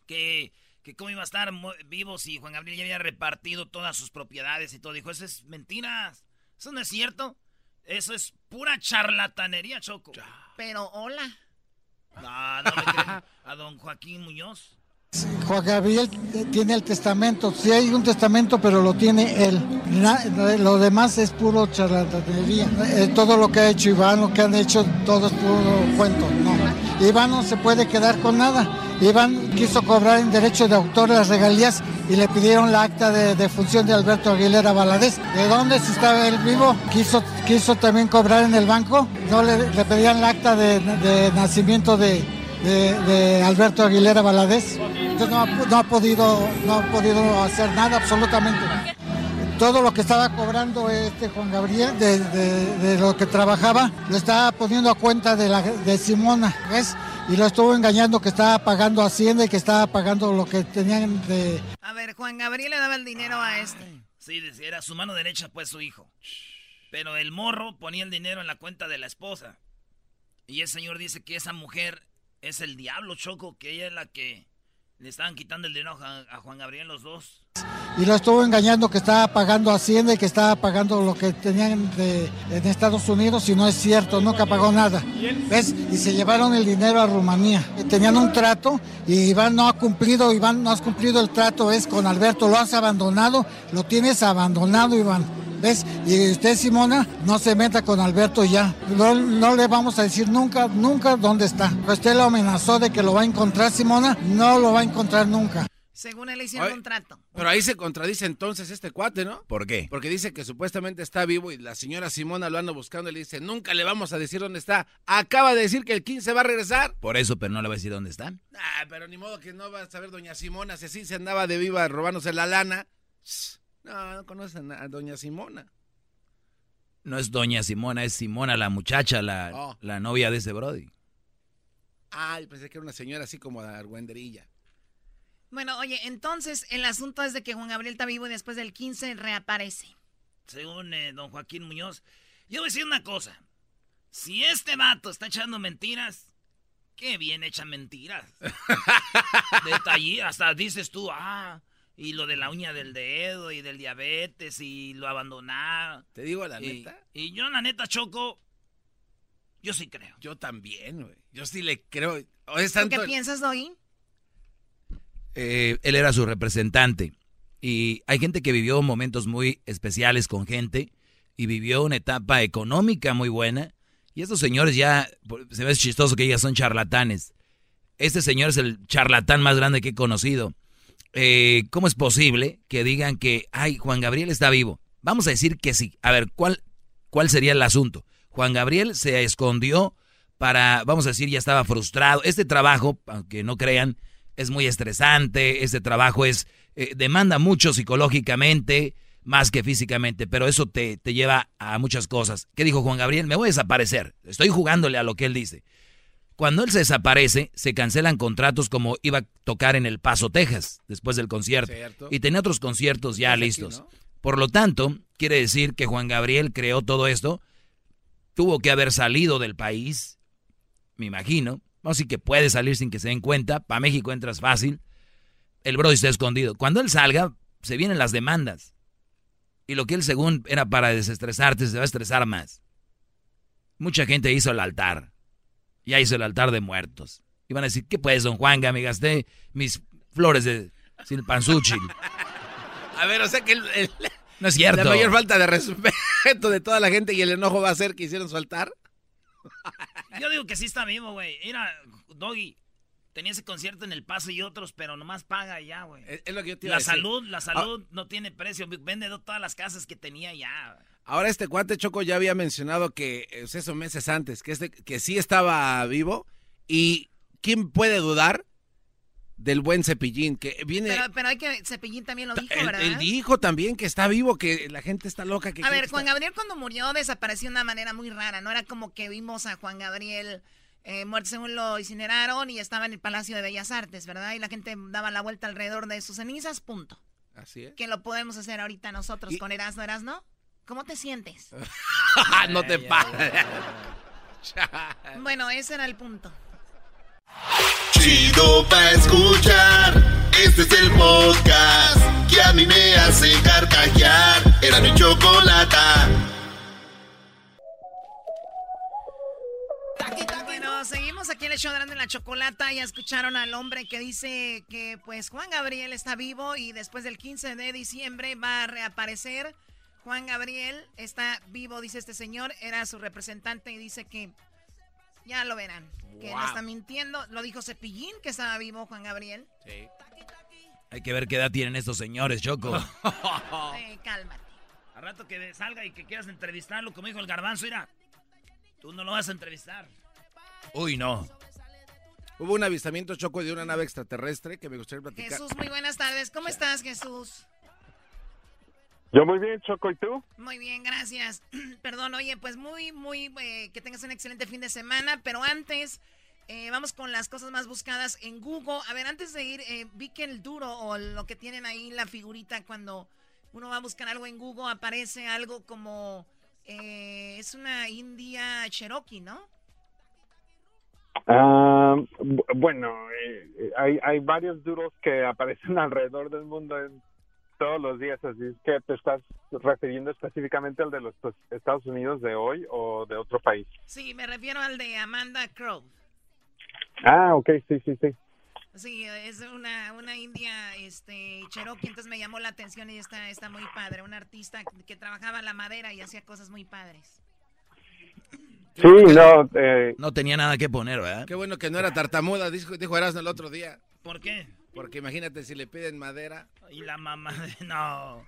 Speaker 21: Que, que cómo iba a estar vivo si Juan Gabriel ya había repartido todas sus propiedades y todo. Dijo, eso es mentira. Eso no es cierto. Eso es pura charlatanería, Choco.
Speaker 20: Pero hola.
Speaker 21: No, no le creen a don Joaquín Muñoz.
Speaker 3: Juan Gabriel tiene el testamento. Sí hay un testamento, pero lo tiene él. Lo demás es puro charlatanería. Eh, todo lo que ha hecho Iván, lo que han hecho, todo es puro cuento. Iván no se puede quedar con nada. Iván quiso cobrar en derecho de autor las regalías y le pidieron la acta de, de función de Alberto Aguilera Valadez. ¿De dónde si estaba él vivo? Quiso, quiso también cobrar en el banco. No le, pedían la acta de, nacimiento de, Alberto Aguilera Valadez. Entonces no no ha podido, no ha podido hacer nada absolutamente. Todo lo que estaba cobrando este Juan Gabriel de, de- de lo que trabajaba lo estaba poniendo a cuenta de, la, de Simona, ¿ves? Y lo estuvo engañando que estaba pagando Hacienda y que estaba pagando lo que tenían de...
Speaker 20: A ver, Juan Gabriel le daba el dinero a este.
Speaker 21: Sí, decía, era su mano derecha, pues su hijo. Pero el morro ponía el dinero en la cuenta de la esposa. Y el señor dice que esa mujer es el diablo, Choco, que ella es la que le estaban quitando el dinero a, a Juan Gabriel los dos.
Speaker 3: Y lo estuvo engañando que estaba pagando Hacienda y que estaba pagando lo que tenían en Estados Unidos y no es cierto, nunca pagó nada. ¿Ves? Y se llevaron el dinero a Rumanía. Tenían un trato y Iván no ha cumplido, Iván no has cumplido el trato, es con Alberto, lo has abandonado, lo tienes abandonado, Iván. ¿Ves? Y usted, Simona, no se meta con Alberto ya. No, no le vamos a decir nunca, nunca dónde está. Usted lo amenazó de que lo va a encontrar, Simona, no lo va a encontrar nunca.
Speaker 20: Según él le hicieron
Speaker 1: Oye,
Speaker 20: un trato.
Speaker 1: Pero ahí se contradice entonces este cuate, ¿no?
Speaker 2: ¿Por qué?
Speaker 1: Porque dice que supuestamente está vivo y la señora Simona lo anda buscando y le dice, nunca le vamos a decir dónde está. Acaba de decir que el 15 va a regresar.
Speaker 2: Por eso, pero no le voy a decir dónde están.
Speaker 1: Ah, pero ni modo que no va a saber doña Simona si así se andaba de viva robándose la lana. No, no conocen a doña Simona.
Speaker 2: No es doña Simona, es Simona, la muchacha, la,
Speaker 1: Oh.
Speaker 2: la novia de ese Brody.
Speaker 1: Ay, pensé que era una señora así como de argüenderilla.
Speaker 20: Bueno, oye, entonces el asunto es de que Juan Gabriel está vivo y después del 15 reaparece.
Speaker 21: Según eh, don Joaquín Muñoz. Yo voy a decir una cosa. Si este vato está echando mentiras, qué bien echa mentiras. Detalle, hasta dices tú, ah, y lo de la uña del dedo y del diabetes y lo abandonar.
Speaker 1: Te digo la
Speaker 21: Y-
Speaker 1: neta.
Speaker 21: Y yo, la neta, Choco, yo sí creo.
Speaker 1: Yo también, güey. Yo sí le creo. O es
Speaker 20: ¿Tú
Speaker 1: tanto
Speaker 20: qué piensas, Doggy?
Speaker 2: Eh, él era su representante. Y hay gente que vivió momentos muy especiales con gente y vivió una etapa económica muy buena. Y estos señores ya, se ve chistoso que ellas son charlatanes. Este señor es el charlatán más grande que he conocido. Eh, ¿Cómo es posible que digan que, ay, Juan Gabriel está vivo? Vamos a decir que sí. A ver, ¿cuál, cuál sería el asunto? Juan Gabriel se escondió para, vamos a decir, ya estaba frustrado. Este trabajo, aunque no crean, es muy estresante. Este trabajo es, eh, demanda mucho psicológicamente, más que físicamente, pero eso te, te lleva a muchas cosas. ¿Qué dijo Juan Gabriel? Me voy a desaparecer. Estoy jugándole a lo que él dice. Cuando él se desaparece, se cancelan contratos como iba a tocar en El Paso, Texas, después del concierto.
Speaker 1: Cierto.
Speaker 2: Y tenía otros conciertos ya
Speaker 1: aquí,
Speaker 2: listos.
Speaker 1: ¿no?
Speaker 2: Por lo tanto, quiere decir que Juan Gabriel creó todo esto. Tuvo que haber salido del país, me imagino. Así que puede salir sin que se den cuenta. Para México entras fácil. El Brody está escondido. Cuando él salga, se vienen las demandas. Y lo que él según era para desestresarte, se va a estresar más. Mucha gente hizo el altar. Ya hizo el altar de muertos. Y van a decir, ¿qué pues, don Juanga? Me gasté mis flores de silpanzúchil.
Speaker 1: A ver, o sea que el, el-
Speaker 2: No es cierto.
Speaker 1: la mayor falta de respeto de toda la gente y el enojo va a ser que hicieron su altar.
Speaker 21: Yo digo que sí está vivo, güey. Mira, Doggy, tenía ese concierto en El Paso y otros, pero nomás paga ya, güey.
Speaker 1: Es, es lo que yo te iba a
Speaker 21: La
Speaker 1: decir.
Speaker 21: salud, la salud no tiene precio. Vende todas las casas que tenía ya.
Speaker 1: Ahora este cuate Choco ya había mencionado que eh, eso meses antes, que este, que sí estaba vivo y quién puede dudar del buen cepillín que viene
Speaker 20: Pero, pero hay que, Cepillín también lo dijo,
Speaker 1: él,
Speaker 20: ¿verdad?
Speaker 1: él dijo también que está vivo, que la gente está loca que
Speaker 20: A ver,
Speaker 1: que
Speaker 20: Juan
Speaker 1: está-
Speaker 20: Gabriel cuando murió desapareció de una manera muy rara. No era como que vimos a Juan Gabriel eh, muerto según lo incineraron y estaba en el Palacio de Bellas Artes, ¿verdad? Y la gente daba la vuelta alrededor de sus cenizas, punto.
Speaker 1: Así es.
Speaker 20: Que lo podemos hacer ahorita nosotros
Speaker 1: Y-
Speaker 20: con Erasmo, Erasmo. ¿Cómo te sientes?
Speaker 1: no te pases.
Speaker 20: bueno, ese era el punto.
Speaker 19: Chido pa' escuchar. Este es el podcast que a mí me hace carcajear. Era mi chocolata.
Speaker 20: Bueno, seguimos aquí en el show de Grande la Chocolata. Ya escucharon al hombre que dice que pues Juan Gabriel está vivo y después del 15 de diciembre va a reaparecer. Juan Gabriel está vivo, dice este señor. Era su representante y dice que ya lo verán. Que no está mintiendo. Lo dijo Cepillín que estaba vivo Juan Gabriel.
Speaker 2: Hay que ver qué edad tienen estos señores, Choco.
Speaker 20: Eh, cálmate.
Speaker 21: Al rato que salga y que quieras entrevistarlo, como dijo el garbanzo, mira. Tú no lo vas a entrevistar.
Speaker 2: Uy, no.
Speaker 1: Hubo un avistamiento choco de una nave extraterrestre que me gustaría platicar.
Speaker 20: Jesús, muy buenas tardes. ¿Cómo estás, Jesús?
Speaker 22: Yo muy bien, Choco, ¿y tú?
Speaker 20: Muy bien, gracias. Perdón, oye, pues muy, muy, eh, que tengas un excelente fin de semana, pero antes eh, vamos con las cosas más buscadas en Google. A ver, antes de ir, eh, vi que el duro o lo que tienen ahí, la figurita, cuando uno va a buscar algo en Google, aparece algo como, eh, es una India Cherokee, ¿no?
Speaker 22: Bu- bueno, eh, hay, hay varios duros que aparecen alrededor del mundo en- todos los días, así es que te estás refiriendo específicamente al de los pues, Estados Unidos de hoy o de otro país.
Speaker 20: Sí, me refiero al de Amanda Crow.
Speaker 22: Ah, ok, sí, sí, sí.
Speaker 20: Sí, es una, una india este, Cherokee, entonces me llamó la atención y está, está muy padre. Un artista que trabajaba la madera y hacía cosas muy padres.
Speaker 22: Sí, no, eh,
Speaker 2: No tenía nada que poner, ¿verdad?
Speaker 1: Qué bueno que no era tartamuda, dijo, dijo Erasmo el otro día.
Speaker 21: ¿Por qué?
Speaker 1: Porque imagínate si le piden madera.
Speaker 21: Y la mamá, no.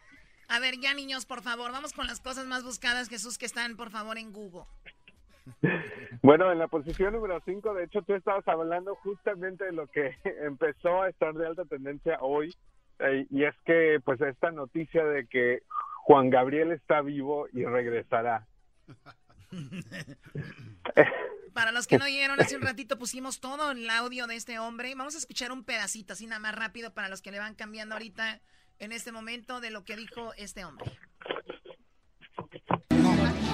Speaker 20: A ver, ya niños, por favor, vamos con las cosas más buscadas, Jesús, que están, por favor, en Google.
Speaker 22: Bueno, en la posición número 5, de hecho, tú estabas hablando justamente de lo que empezó a estar de alta tendencia hoy, eh, y es que, pues, esta noticia de que Juan Gabriel está vivo y regresará.
Speaker 20: Para los que no oyeron, hace un ratito pusimos todo el audio de este hombre. Vamos a escuchar un pedacito, así nada más rápido, para los que le van cambiando ahorita, en este momento, de lo que dijo este hombre.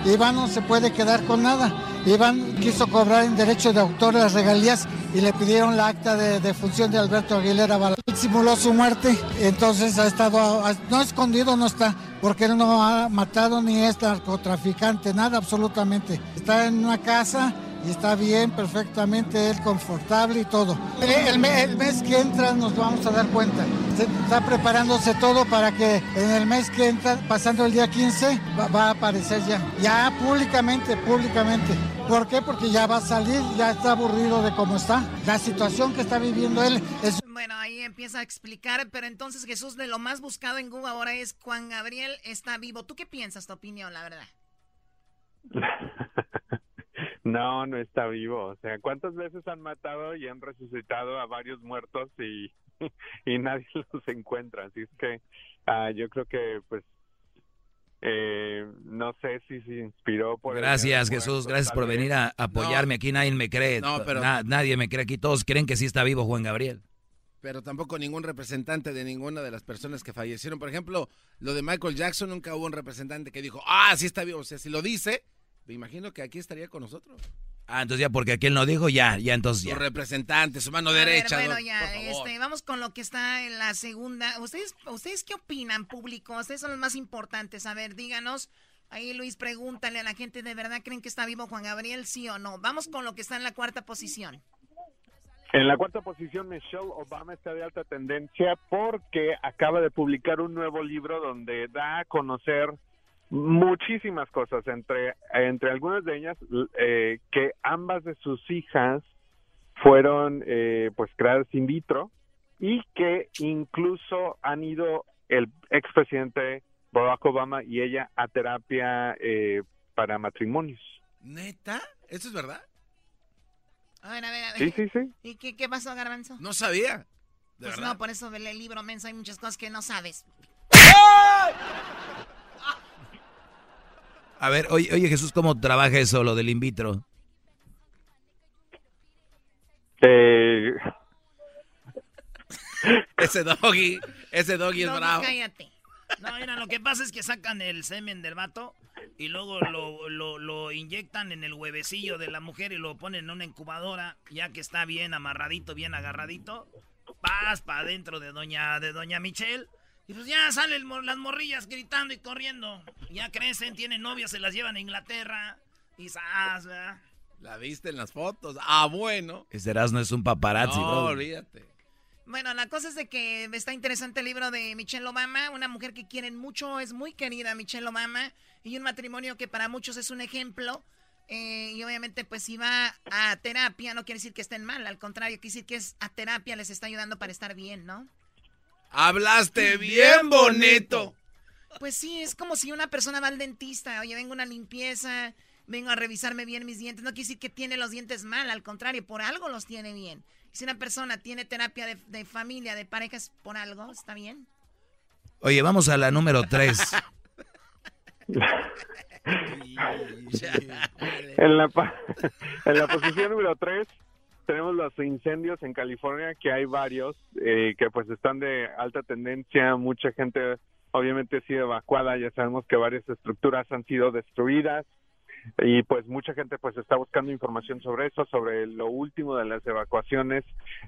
Speaker 3: Iván no se puede quedar con nada. Iván quiso cobrar en derecho de autor las regalías y le pidieron la acta de, de función de Alberto Aguilera simuló su muerte, entonces ha estado, no escondido, no está, porque él no ha matado ni es narcotraficante, nada absolutamente. Está en una casa y está bien, perfectamente, él confortable y todo. Eh, El, me- el mes que entra nos vamos a dar cuenta. Se está preparándose todo para que en el mes que entra, pasando el día 15, va, va a aparecer ya. Ya públicamente, públicamente. ¿Por qué? Porque ya va a salir, ya está aburrido de cómo está. La situación que está viviendo él es
Speaker 20: Bueno, ahí empieza a explicar, pero entonces Jesús, de lo más buscado en Google ahora es Juan Gabriel está vivo. ¿Tú qué piensas, tu opinión, la verdad?
Speaker 22: No, no está vivo. O sea, ¿cuántas veces han matado y han resucitado a varios muertos y, y nadie los encuentra? Así es que ah, yo creo que, pues, eh, no sé si se inspiró por...
Speaker 2: Gracias, Jesús. Gracias por venir a apoyarme. Aquí nadie me cree.
Speaker 1: No, pero-
Speaker 2: Na- nadie me cree aquí. Todos creen que sí está vivo Juan Gabriel.
Speaker 1: Pero tampoco ningún representante de ninguna de las personas que fallecieron. Por ejemplo, lo de Michael Jackson, nunca hubo un representante que dijo, ah, sí está vivo. O sea, si lo dice, me imagino que aquí estaría con nosotros.
Speaker 2: Ah, entonces ya porque aquel no dijo, ya, ya entonces
Speaker 1: Su
Speaker 2: ya.
Speaker 1: representante, su mano
Speaker 20: A ver,
Speaker 1: derecha.
Speaker 20: bueno, ya,
Speaker 1: por favor.
Speaker 20: este, vamos con lo que está en la segunda. ¿Ustedes, ¿Ustedes qué opinan, público? Ustedes son los más importantes. A ver, díganos. Ahí, Luis, pregúntale a la gente, ¿de verdad creen que está vivo Juan Gabriel, sí o no? Vamos con lo que está en la cuarta posición.
Speaker 22: En la cuarta posición, Michelle Obama está de alta tendencia porque acaba de publicar un nuevo libro donde da a conocer muchísimas cosas, entre, entre algunas de ellas eh, que ambas de sus hijas fueron eh, pues creadas in vitro y que incluso han ido el expresidente Barack Obama y ella a terapia eh, para matrimonios.
Speaker 1: ¿Neta? ¿Eso es verdad?
Speaker 20: A ver, a ver, a ver.
Speaker 22: Sí, sí, sí.
Speaker 20: ¿Y qué, qué pasó, Garbanzo?
Speaker 1: No sabía. ¿De
Speaker 20: Pues
Speaker 1: verdad?
Speaker 20: no, por eso del libro menso hay muchas cosas que no sabes.
Speaker 2: A ver, oye, oye Jesús, ¿cómo trabaja eso, lo del in vitro?
Speaker 22: Eh,
Speaker 1: Ese doggy, ese doggy es
Speaker 20: No,
Speaker 1: bravo.
Speaker 20: cállate.
Speaker 21: No, mira, lo que pasa es que sacan el semen del vato y luego lo, lo, lo inyectan en el huevecillo de la mujer y lo ponen en una incubadora, ya que está bien amarradito, bien agarradito. Vas para adentro de doña, de doña Michelle. Y pues ya salen las morrillas gritando y corriendo. Ya crecen, tienen novias, se las llevan a Inglaterra. Y ¡zas! ¿verdad?
Speaker 1: La viste en las fotos. Ah, bueno.
Speaker 2: Ese Erasmo es un paparazzi,
Speaker 1: no,
Speaker 2: bro.
Speaker 1: olvídate.
Speaker 20: Bueno, la cosa es de que está interesante el libro de Michelle Obama, una mujer que quieren mucho, es muy querida Michelle Obama, y un matrimonio que para muchos es un ejemplo. eh, y obviamente, pues si va a terapia, no quiere decir que estén mal, al contrario, quiere decir que es a terapia, les está ayudando para estar bien, ¿no?
Speaker 1: Hablaste bien bonito.
Speaker 20: Pues sí, es como si una persona va al dentista, oye, vengo a una limpieza, vengo a revisarme bien mis dientes, no quiere decir que tiene los dientes mal, al contrario, por algo los tiene bien. Si una persona tiene terapia de, de familia, de parejas, por algo, ¿está bien?
Speaker 2: Oye, vamos a la número 3.
Speaker 22: En la, en la posición número 3 tenemos los incendios en California, que hay varios, eh, que pues están de alta tendencia, mucha gente obviamente ha sido evacuada, ya sabemos que varias estructuras han sido destruidas y pues mucha gente pues está buscando información sobre eso, sobre lo último de las evacuaciones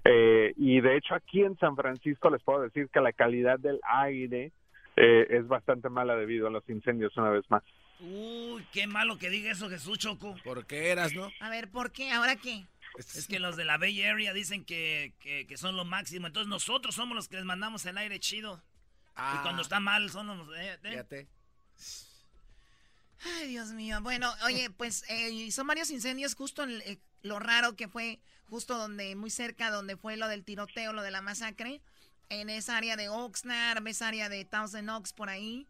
Speaker 22: eh, y de hecho aquí en San Francisco les puedo decir que la calidad del aire eh, es bastante mala debido a los incendios una vez más.
Speaker 21: Uy, qué malo que diga eso Jesús Choco.
Speaker 1: ¿Por qué eras, no?
Speaker 20: A ver, ¿por qué? ¿Ahora qué?
Speaker 21: Es que los de la Bay Area dicen que, que, que son lo máximo. Entonces nosotros somos los que les mandamos el aire chido. Y cuando está mal son los... eh, eh.
Speaker 1: Fíjate.
Speaker 20: Ay, Dios mío. Bueno, oye, pues eh, son varios incendios justo en eh, lo raro que fue justo donde, muy cerca donde fue lo del tiroteo, lo de la masacre, en esa área de Oxnard, esa área de Thousand Oaks por ahí.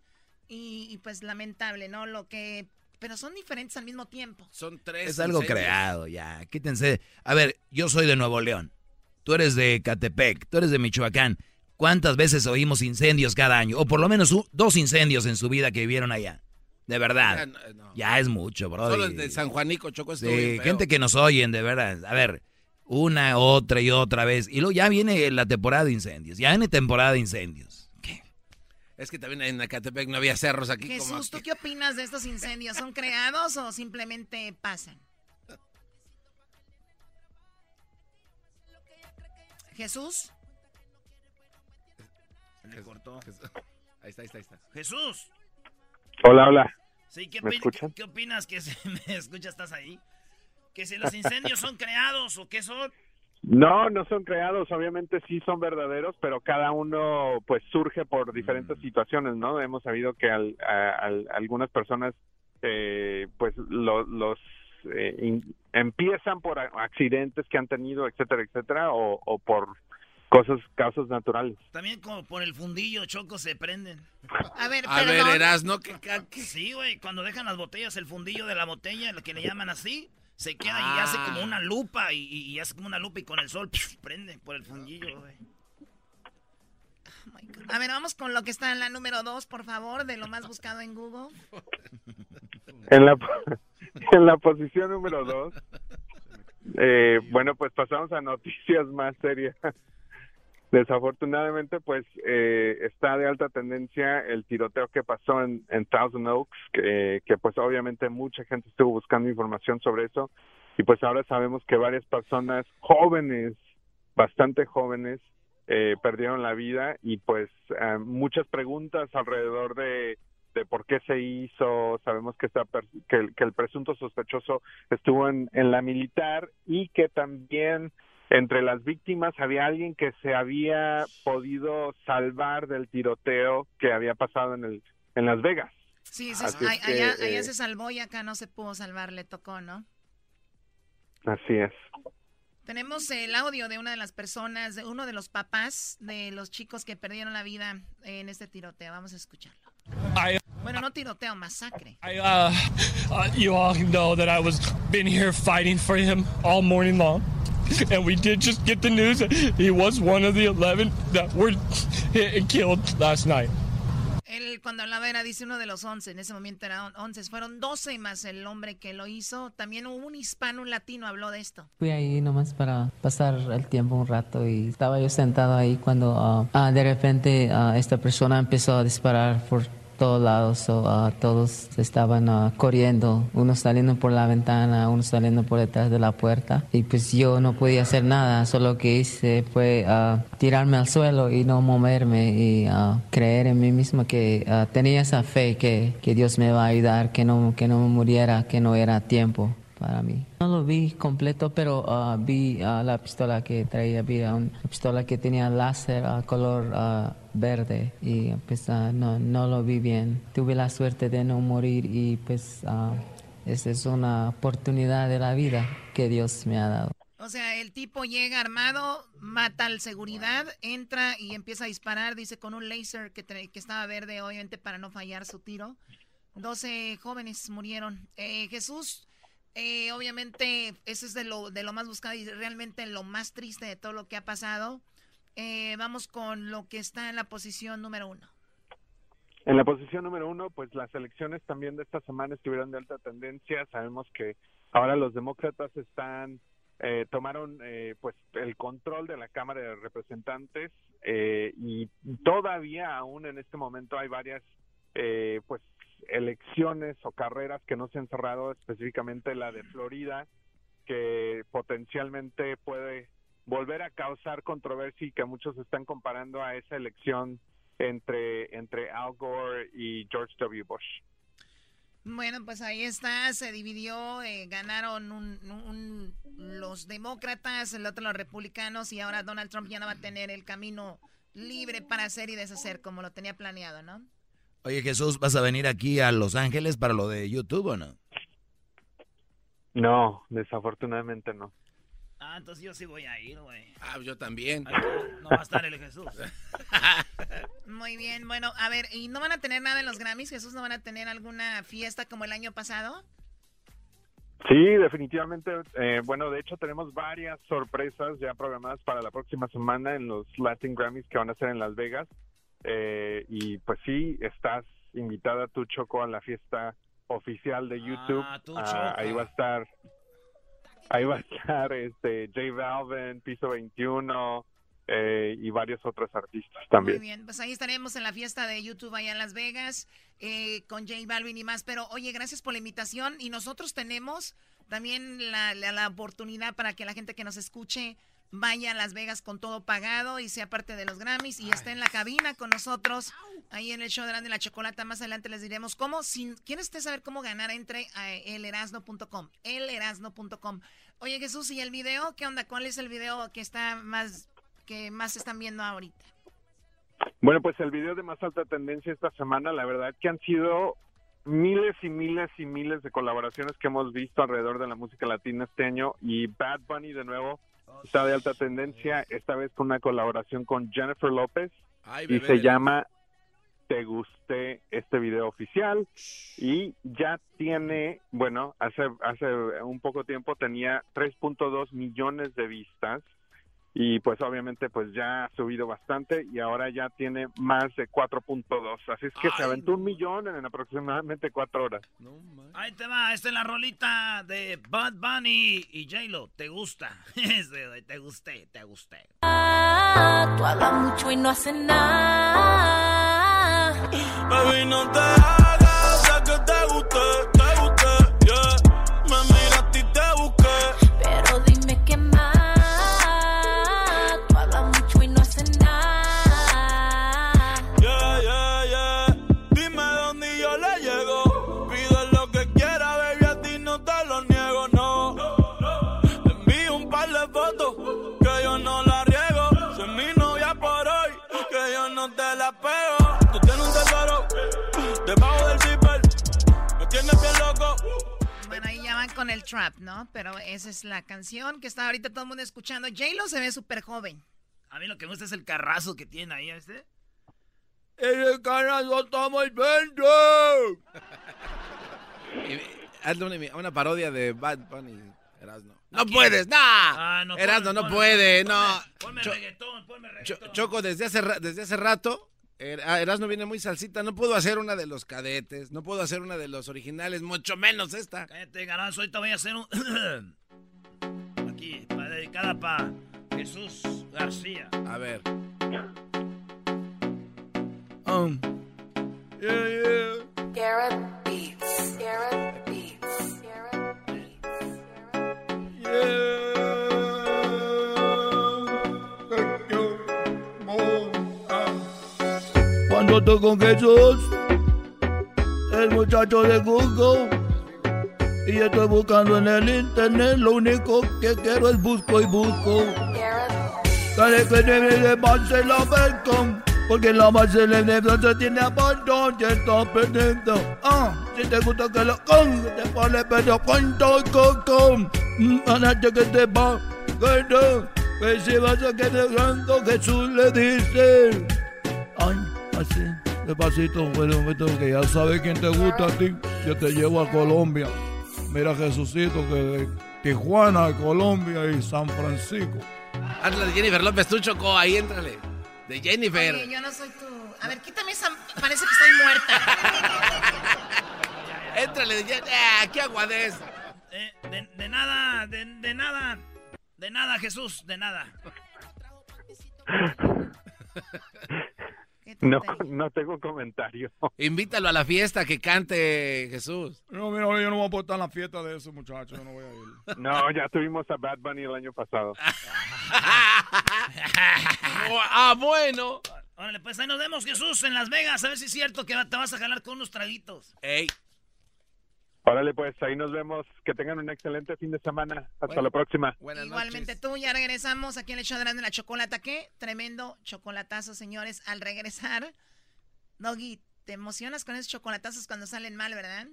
Speaker 20: Y, y, pues lamentable, ¿no? Lo que... Pero son diferentes al mismo tiempo.
Speaker 1: Son tres.
Speaker 2: Es algo
Speaker 1: incendios.
Speaker 2: creado, ya. Quítense. A ver, yo soy de Nuevo León. Tú eres de Catepec. Tú eres de Michoacán. ¿Cuántas veces oímos incendios cada año? O por lo menos dos incendios en su vida que vivieron allá. De verdad.
Speaker 1: Ya, no, no.
Speaker 2: Ya es mucho, bro.
Speaker 1: Solo el de San Juanico, Choco, estuvo
Speaker 2: Sí,
Speaker 1: bien feo.
Speaker 2: gente que nos oyen, de verdad. A ver, una, otra y otra vez. Y luego ya viene la temporada de incendios. Ya viene temporada de incendios.
Speaker 1: Es que también en Acatepec no había cerros aquí como
Speaker 20: Jesús, ¿tú
Speaker 1: aquí.
Speaker 20: qué opinas de estos incendios? ¿Son creados o simplemente pasan? Jesús,
Speaker 21: Se me cortó.
Speaker 1: Ahí está, ahí está, ahí está.
Speaker 21: Jesús.
Speaker 22: Hola, hola.
Speaker 21: Sí, ¿qué,
Speaker 22: ¿Me
Speaker 21: opi-
Speaker 22: escuchan?
Speaker 21: ¿qué opinas? que si me escuchas? ¿Estás ahí? ¿Que si los incendios son creados o qué son?
Speaker 22: No, no son creados, obviamente sí son verdaderos, pero cada uno pues surge por diferentes situaciones, ¿no? Hemos sabido que al- a- al- algunas personas eh, pues lo- los eh, in- empiezan por accidentes que han tenido, etcétera, etcétera, o, o por cosas, causas naturales.
Speaker 21: También como por el fundillo, Choco, se prenden.
Speaker 20: a ver,
Speaker 1: A ver, que ca- que-
Speaker 21: Sí, güey, cuando dejan las botellas, el fundillo de la botella, lo que le llaman así, se queda y
Speaker 1: Ah.
Speaker 21: hace como una lupa, y, y- y hace como una lupa y con el sol pf, prende por el fundillo, güey.
Speaker 20: A ver, vamos con lo que está en la número dos, por favor, de lo más buscado en Google.
Speaker 22: En la, en la posición número dos, eh, bueno, pues pasamos a noticias más serias. Desafortunadamente, pues eh, está de alta tendencia el tiroteo que pasó en, Thousand Oaks, que, pues obviamente mucha gente estuvo buscando información sobre eso y pues ahora sabemos que varias personas jóvenes, bastante jóvenes, eh, perdieron la vida y pues eh, muchas preguntas alrededor de, de por qué se hizo. Sabemos que, está que, el, que el presunto sospechoso estuvo en la militar y que también entre las víctimas había alguien que se había podido salvar del tiroteo que había pasado en, el, en Las Vegas.
Speaker 20: Sí, se- ay-
Speaker 22: que,
Speaker 20: allá,
Speaker 22: eh,
Speaker 20: allá se salvó y acá no se pudo salvar, le tocó, ¿no?
Speaker 22: Así es.
Speaker 20: Tenemos el audio de una de las personas, de uno de los papás de los chicos que perdieron la vida en este tiroteo. Vamos a escucharlo.
Speaker 23: I,
Speaker 20: Bueno, no tiroteo, masacre.
Speaker 23: I, uh, uh, you all know that I was been here fighting for him all morning long, and we did just get the news that he was one of the eleven that were hit and killed last night.
Speaker 20: Él cuando hablaba era, dice uno de los 11, en ese momento eran 11, fueron 12 más el hombre que lo hizo. También hubo un hispano, un latino habló de esto.
Speaker 24: Fui ahí nomás para pasar el tiempo un rato y estaba yo sentado ahí cuando ah, ah, de repente ah, esta persona empezó a disparar por todos lados. so, ah, todos estaban ah, corriendo, unos saliendo por la ventana, unos saliendo por detrás de la puerta. Y pues yo no podía hacer nada, solo lo que hice fue ah, tirarme al suelo y no moverme y creer en mí mismo que tenía esa fe que, que Dios me va a ayudar, que no, que no me muriera, que no era tiempo para mí. No lo vi completo, pero ah, vi ah, la pistola que traía, vi una pistola que tenía láser a color ah, verde y pues no, no lo vi bien. Tuve la suerte de no morir y pues esa es una oportunidad de la vida que Dios me ha dado.
Speaker 20: O sea, el tipo llega armado, mata al seguridad, entra y empieza a disparar, dice con un laser que, que estaba verde, obviamente para no fallar su tiro. 12 jóvenes murieron. Eh, Jesús, eh, obviamente, eso es de lo, de lo más buscado y realmente lo más triste de todo lo que ha pasado. Eh, vamos con lo que está en la posición número uno.
Speaker 22: En la posición número uno, pues las elecciones también de esta semana estuvieron de alta tendencia. Sabemos que ahora los demócratas están eh, tomaron eh, pues el control de la Cámara de Representantes eh, y todavía aún en este momento hay varias eh, pues elecciones o carreras que no se han cerrado, específicamente la de Florida, que potencialmente puede volver a causar controversia y que muchos están comparando a esa elección entre, entre Al Gore y George W. Bush.
Speaker 20: Bueno, pues ahí está, se dividió, eh, ganaron los demócratas, el otro los republicanos y ahora Donald Trump ya no va a tener el camino libre para hacer y deshacer como lo tenía planeado, ¿no?
Speaker 2: Oye Jesús, ¿vas a venir aquí a Los Ángeles para lo de YouTube o no?
Speaker 22: No, desafortunadamente no.
Speaker 21: Ah, entonces yo sí voy a ir, güey.
Speaker 1: Ah, yo también.
Speaker 21: No va a estar el Jesús.
Speaker 20: Muy bien, bueno, a ver, ¿y no van a tener nada en los Grammys? ¿Jesús no van a tener alguna fiesta como el año pasado?
Speaker 22: Sí, definitivamente. eh, bueno, de hecho tenemos varias sorpresas ya programadas para la próxima semana en los Latin Grammys que van a ser en Las Vegas. Eh, y pues sí, estás invitada tú, Choco, a la fiesta oficial de YouTube.
Speaker 21: tú,
Speaker 22: Ah,
Speaker 21: Choco.
Speaker 22: ahí va a estar, ahí va a estar este J Balvin, Piso 21 eh, y varios otros artistas también.
Speaker 20: Muy bien, pues ahí estaremos en la fiesta de YouTube allá en Las Vegas eh, con J Balvin y más. Pero oye, gracias por la invitación y nosotros tenemos también la, la- la oportunidad para que la gente que nos escuche vaya a Las Vegas con todo pagado y sea parte de los Grammys y esté en la cabina con nosotros ahí en el show de Grande la Chocolata. Más adelante les diremos cómo. Si quiere usted saber cómo ganar, entre a elerasno.com. Elerasno.com. Oye Jesús, ¿y el video? ¿Qué onda? ¿Cuál es el video que está más que más están viendo ahorita?
Speaker 22: Bueno, pues el video de más alta tendencia esta semana, la verdad que han sido miles y miles y miles de colaboraciones que hemos visto alrededor de la música latina este año y Bad Bunny de nuevo está de alta tendencia, esta vez con una colaboración con Jennifer López
Speaker 1: Ay,
Speaker 22: y se llama Te Gusté este video oficial. Y ya tiene, bueno, hace, hace un poco tiempo tenía 3.2 millones de vistas y pues obviamente pues ya ha subido bastante y ahora ya tiene más de 4.2. Así es que se aventó un millón en aproximadamente cuatro horas.
Speaker 21: Ahí te va, esta es la rolita de Bud Bunny y J-Lo. ¿Te gusta? Te gusté, te gusté.
Speaker 25: Tú hablas mucho y no haces nada. Baby, no te hagas, que te guste,
Speaker 20: con el trap, ¿no? Pero esa es la canción que está ahorita todo el mundo escuchando. J-Lo se ve súper joven.
Speaker 21: A mí lo que me gusta es el carrazo que tiene ahí, ¿este?
Speaker 25: El carajo está muy
Speaker 1: Hazle una, una parodia de Bad Bunny. Erasno. No puedes, no.
Speaker 21: Ah, no,
Speaker 1: Erasno,
Speaker 21: ponme-
Speaker 1: no
Speaker 21: ponme-
Speaker 1: puede, no.
Speaker 21: Ponme
Speaker 1: Cho-
Speaker 21: reggaetón, ponme reggaetón.
Speaker 1: Choco, desde hace, desde hace rato, ah, Erasno viene muy salsita. No puedo hacer una de los cadetes, no puedo hacer una de los originales, mucho menos esta.
Speaker 21: Cállate, garanzo, ahorita voy a hacer un... Aquí, para dedicada para Jesús García.
Speaker 1: A ver.
Speaker 25: Um. Yeah, yeah.
Speaker 6: Garrett Beats. Garrett Beats.
Speaker 25: Cuando estoy con Jesús, el muchacho de Google, y estoy buscando en el internet, lo único que quiero es busco y busco. Dale que debe de base la Belcom, porque la base de se tiene abandon y está perdiendo. Ah, si te gusta que lo con, te pone pero cuento con Ganaste que te va, que no, que si vas a quedar Jesús le dice. Así, despacito, bueno, momento que ya sabes quién te gusta a ti. Yo te llevo a Colombia. Mira, Jesucito, que de Tijuana, Colombia y San Francisco.
Speaker 1: Hazla de Jennifer López, tú Choco, ahí éntrale. De Jennifer.
Speaker 20: Oye, yo no soy tú. A ver, quítame esa. Parece que estoy muerta.
Speaker 1: Éntrale de Jennifer. Ah, qué aguadez.
Speaker 21: Eh, de, de nada, de, de nada, de nada, Jesús, de nada.
Speaker 22: No, no tengo comentario.
Speaker 1: Invítalo a la fiesta que cante Jesús.
Speaker 25: No, mira, yo no voy a aportar en la fiesta de ese muchacho, yo no voy a ir.
Speaker 22: No, ya tuvimos a Bad Bunny el año pasado.
Speaker 1: ah, bueno.
Speaker 21: Órale, pues ahí nos vemos, Jesús, en Las Vegas. A ver si es cierto que te vas a jalar con unos traguitos.
Speaker 1: Ey.
Speaker 22: Órale, pues ahí nos vemos. Que tengan un excelente fin de semana. Hasta la próxima.
Speaker 20: Igualmente tú, ya regresamos aquí en el show de la Chocolata. ¿Qué? Tremendo chocolatazo, señores. Al regresar, Doggy, te emocionas con esos chocolatazos cuando salen mal, ¿verdad?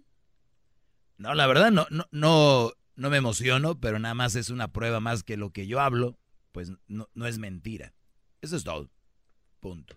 Speaker 2: No, la verdad no, no, no, no me emociono, pero nada más es una prueba más que lo que yo hablo, pues no, no es mentira. Eso es todo. Punto.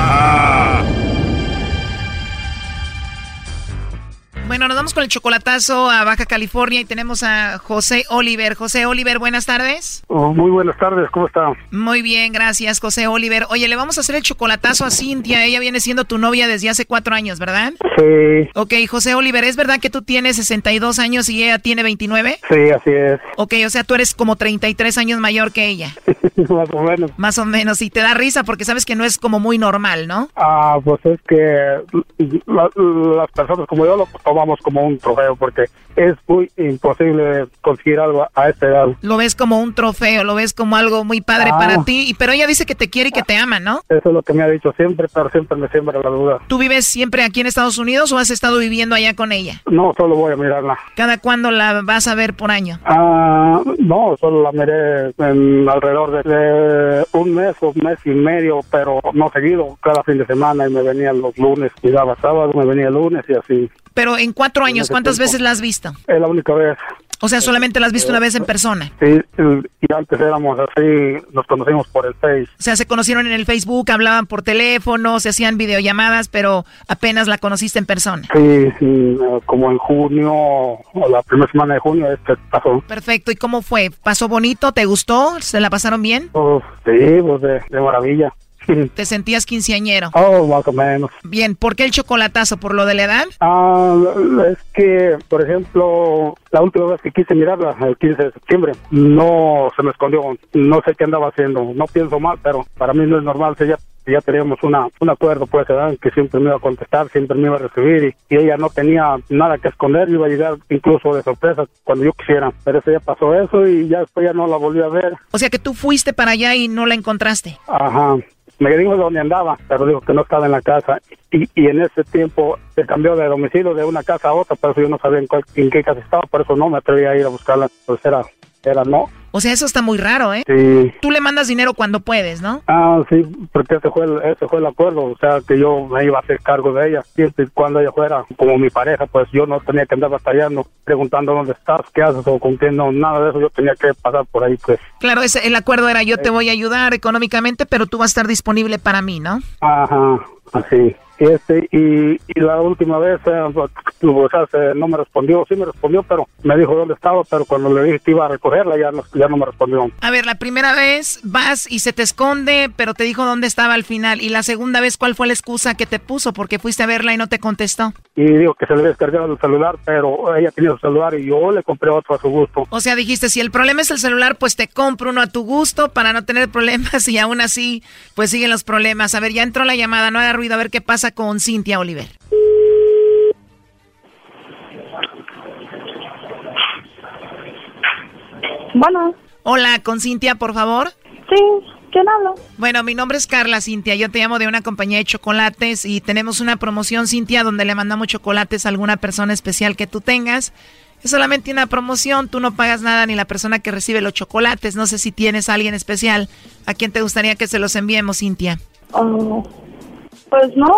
Speaker 20: Bueno, nos vamos con el chocolatazo a Baja California y tenemos a José Oliver. José Oliver, buenas tardes.
Speaker 26: Oh, muy buenas tardes, ¿cómo está?
Speaker 20: Muy bien, gracias, José Oliver. Oye, le vamos a hacer el chocolatazo a Cintia. Ella viene siendo tu novia desde hace cuatro años, ¿verdad?
Speaker 26: Sí,
Speaker 20: Ok, José Oliver, ¿es verdad que tú tienes 62 años y ella tiene 29?
Speaker 26: sí, así es.
Speaker 20: Ok, o sea, tú eres como 33 años mayor que ella.
Speaker 26: más o menos.
Speaker 20: Más o menos, y te da risa porque sabes que no es como muy normal, ¿no?
Speaker 26: Ah, pues es que la- las personas como yo lo tomamos como un trofeo porque es muy imposible conseguir algo a esta edad.
Speaker 20: Lo ves como un trofeo, lo ves como algo muy padre
Speaker 26: Ah.
Speaker 20: para ti, pero ella dice que te quiere y que te ama, ¿no?
Speaker 26: Eso es lo que me ha dicho siempre, pero siempre me siembra la duda.
Speaker 20: ¿Tú vives siempre aquí en Estados Unidos o has estado viviendo allá con ella?
Speaker 26: No, solo voy a mirarla.
Speaker 20: ¿Cada cuándo la vas a ver por año?
Speaker 26: Ah, no, solo la miré en alrededor de, de un mes o un mes y medio, pero no seguido, cada fin de semana y me venía los lunes, y daba sábado, me venía el lunes y así.
Speaker 20: Pero en cuatro años, ¿cuántas veces la has visto?
Speaker 26: Es la única vez.
Speaker 20: O sea, solamente la has visto una vez en persona.
Speaker 26: Sí, y antes éramos así, nos conocimos por el Face.
Speaker 20: O sea, se conocieron en el Facebook, hablaban por teléfono, se hacían videollamadas, pero apenas la conociste en persona.
Speaker 26: Sí, sí, eh, como en junio, o la primera semana de junio, este pasó.
Speaker 20: Perfecto, ¿y cómo fue? ¿Pasó bonito? ¿Te gustó? ¿Se la pasaron bien?
Speaker 26: Oh, sí, pues de, de maravilla.
Speaker 20: ¿Te sentías quinceañero?
Speaker 26: Oh, más o menos.
Speaker 20: Bien, ¿por qué el chocolatazo? ¿Por lo de la edad?
Speaker 26: Ah, es que, por ejemplo, la última vez que quise mirarla, el 15 de septiembre, no se me escondió, no sé qué andaba haciendo, no pienso mal, pero para mí no es normal, si ya, ya teníamos una, un acuerdo, pues, ¿verdad? que siempre me iba a contestar, siempre me iba a recibir, y, y ella no tenía nada que esconder, iba a llegar incluso de sorpresa cuando yo quisiera, pero eso ya pasó eso y ya después ya no la volví a ver,
Speaker 20: O sea que tú fuiste para allá y no la encontraste.
Speaker 26: ajá. Me dijo dónde andaba, pero dijo que no estaba en la casa. Y, y en ese tiempo se cambió de domicilio de una casa a otra, por eso yo no sabía en, cuál- en qué casa estaba, por eso no me atreví a ir a buscarla. Pues era, era no.
Speaker 20: O sea, eso está muy raro, ¿eh?
Speaker 26: Sí.
Speaker 20: Tú le mandas dinero cuando puedes, ¿no?
Speaker 26: Ah, sí, porque ese fue, el, ese fue el acuerdo, o sea, que yo me iba a hacer cargo de ella, siempre y cuando ella fuera como mi pareja, pues yo no tenía que andar batallando, preguntando dónde estás, qué haces o con quién, no, nada de eso, yo tenía que pasar por ahí, pues.
Speaker 20: Claro, ese, el acuerdo era yo te voy a ayudar económicamente, pero tú vas a estar disponible para mí, ¿no?
Speaker 26: Ajá, así. Este, y, y la última vez, eh, o sea, se- no me respondió, sí me respondió, pero me dijo dónde estaba, pero cuando le dije que iba a recogerla, ya no, ya no me respondió.
Speaker 20: A ver, la primera vez vas y se te esconde, pero te dijo dónde estaba al final. Y la segunda vez, ¿cuál fue la excusa que te puso? Porque fuiste a verla y no te contestó.
Speaker 26: Y dijo que se le había descargado el celular, pero ella tenía su celular y yo le compré otro a su gusto.
Speaker 20: O sea, dijiste, si el problema es el celular, pues te compro uno a tu gusto para no tener problemas y aún así, pues siguen los problemas. A ver, ya entró la llamada, no haga ruido, a ver qué pasa con Cintia Oliver.
Speaker 27: Bueno.
Speaker 20: Hola, con Cintia, por favor.
Speaker 27: Sí, ¿quién habla?
Speaker 20: Bueno, mi nombre es Carla Cintia, yo te llamo de una compañía de chocolates y tenemos una promoción, Cintia, donde le mandamos chocolates a alguna persona especial que tú tengas. Es solamente una promoción, tú no pagas nada ni la persona que recibe los chocolates. No sé si tienes a alguien especial a quien te gustaría que se los enviemos, Cintia.
Speaker 27: Oh, pues no.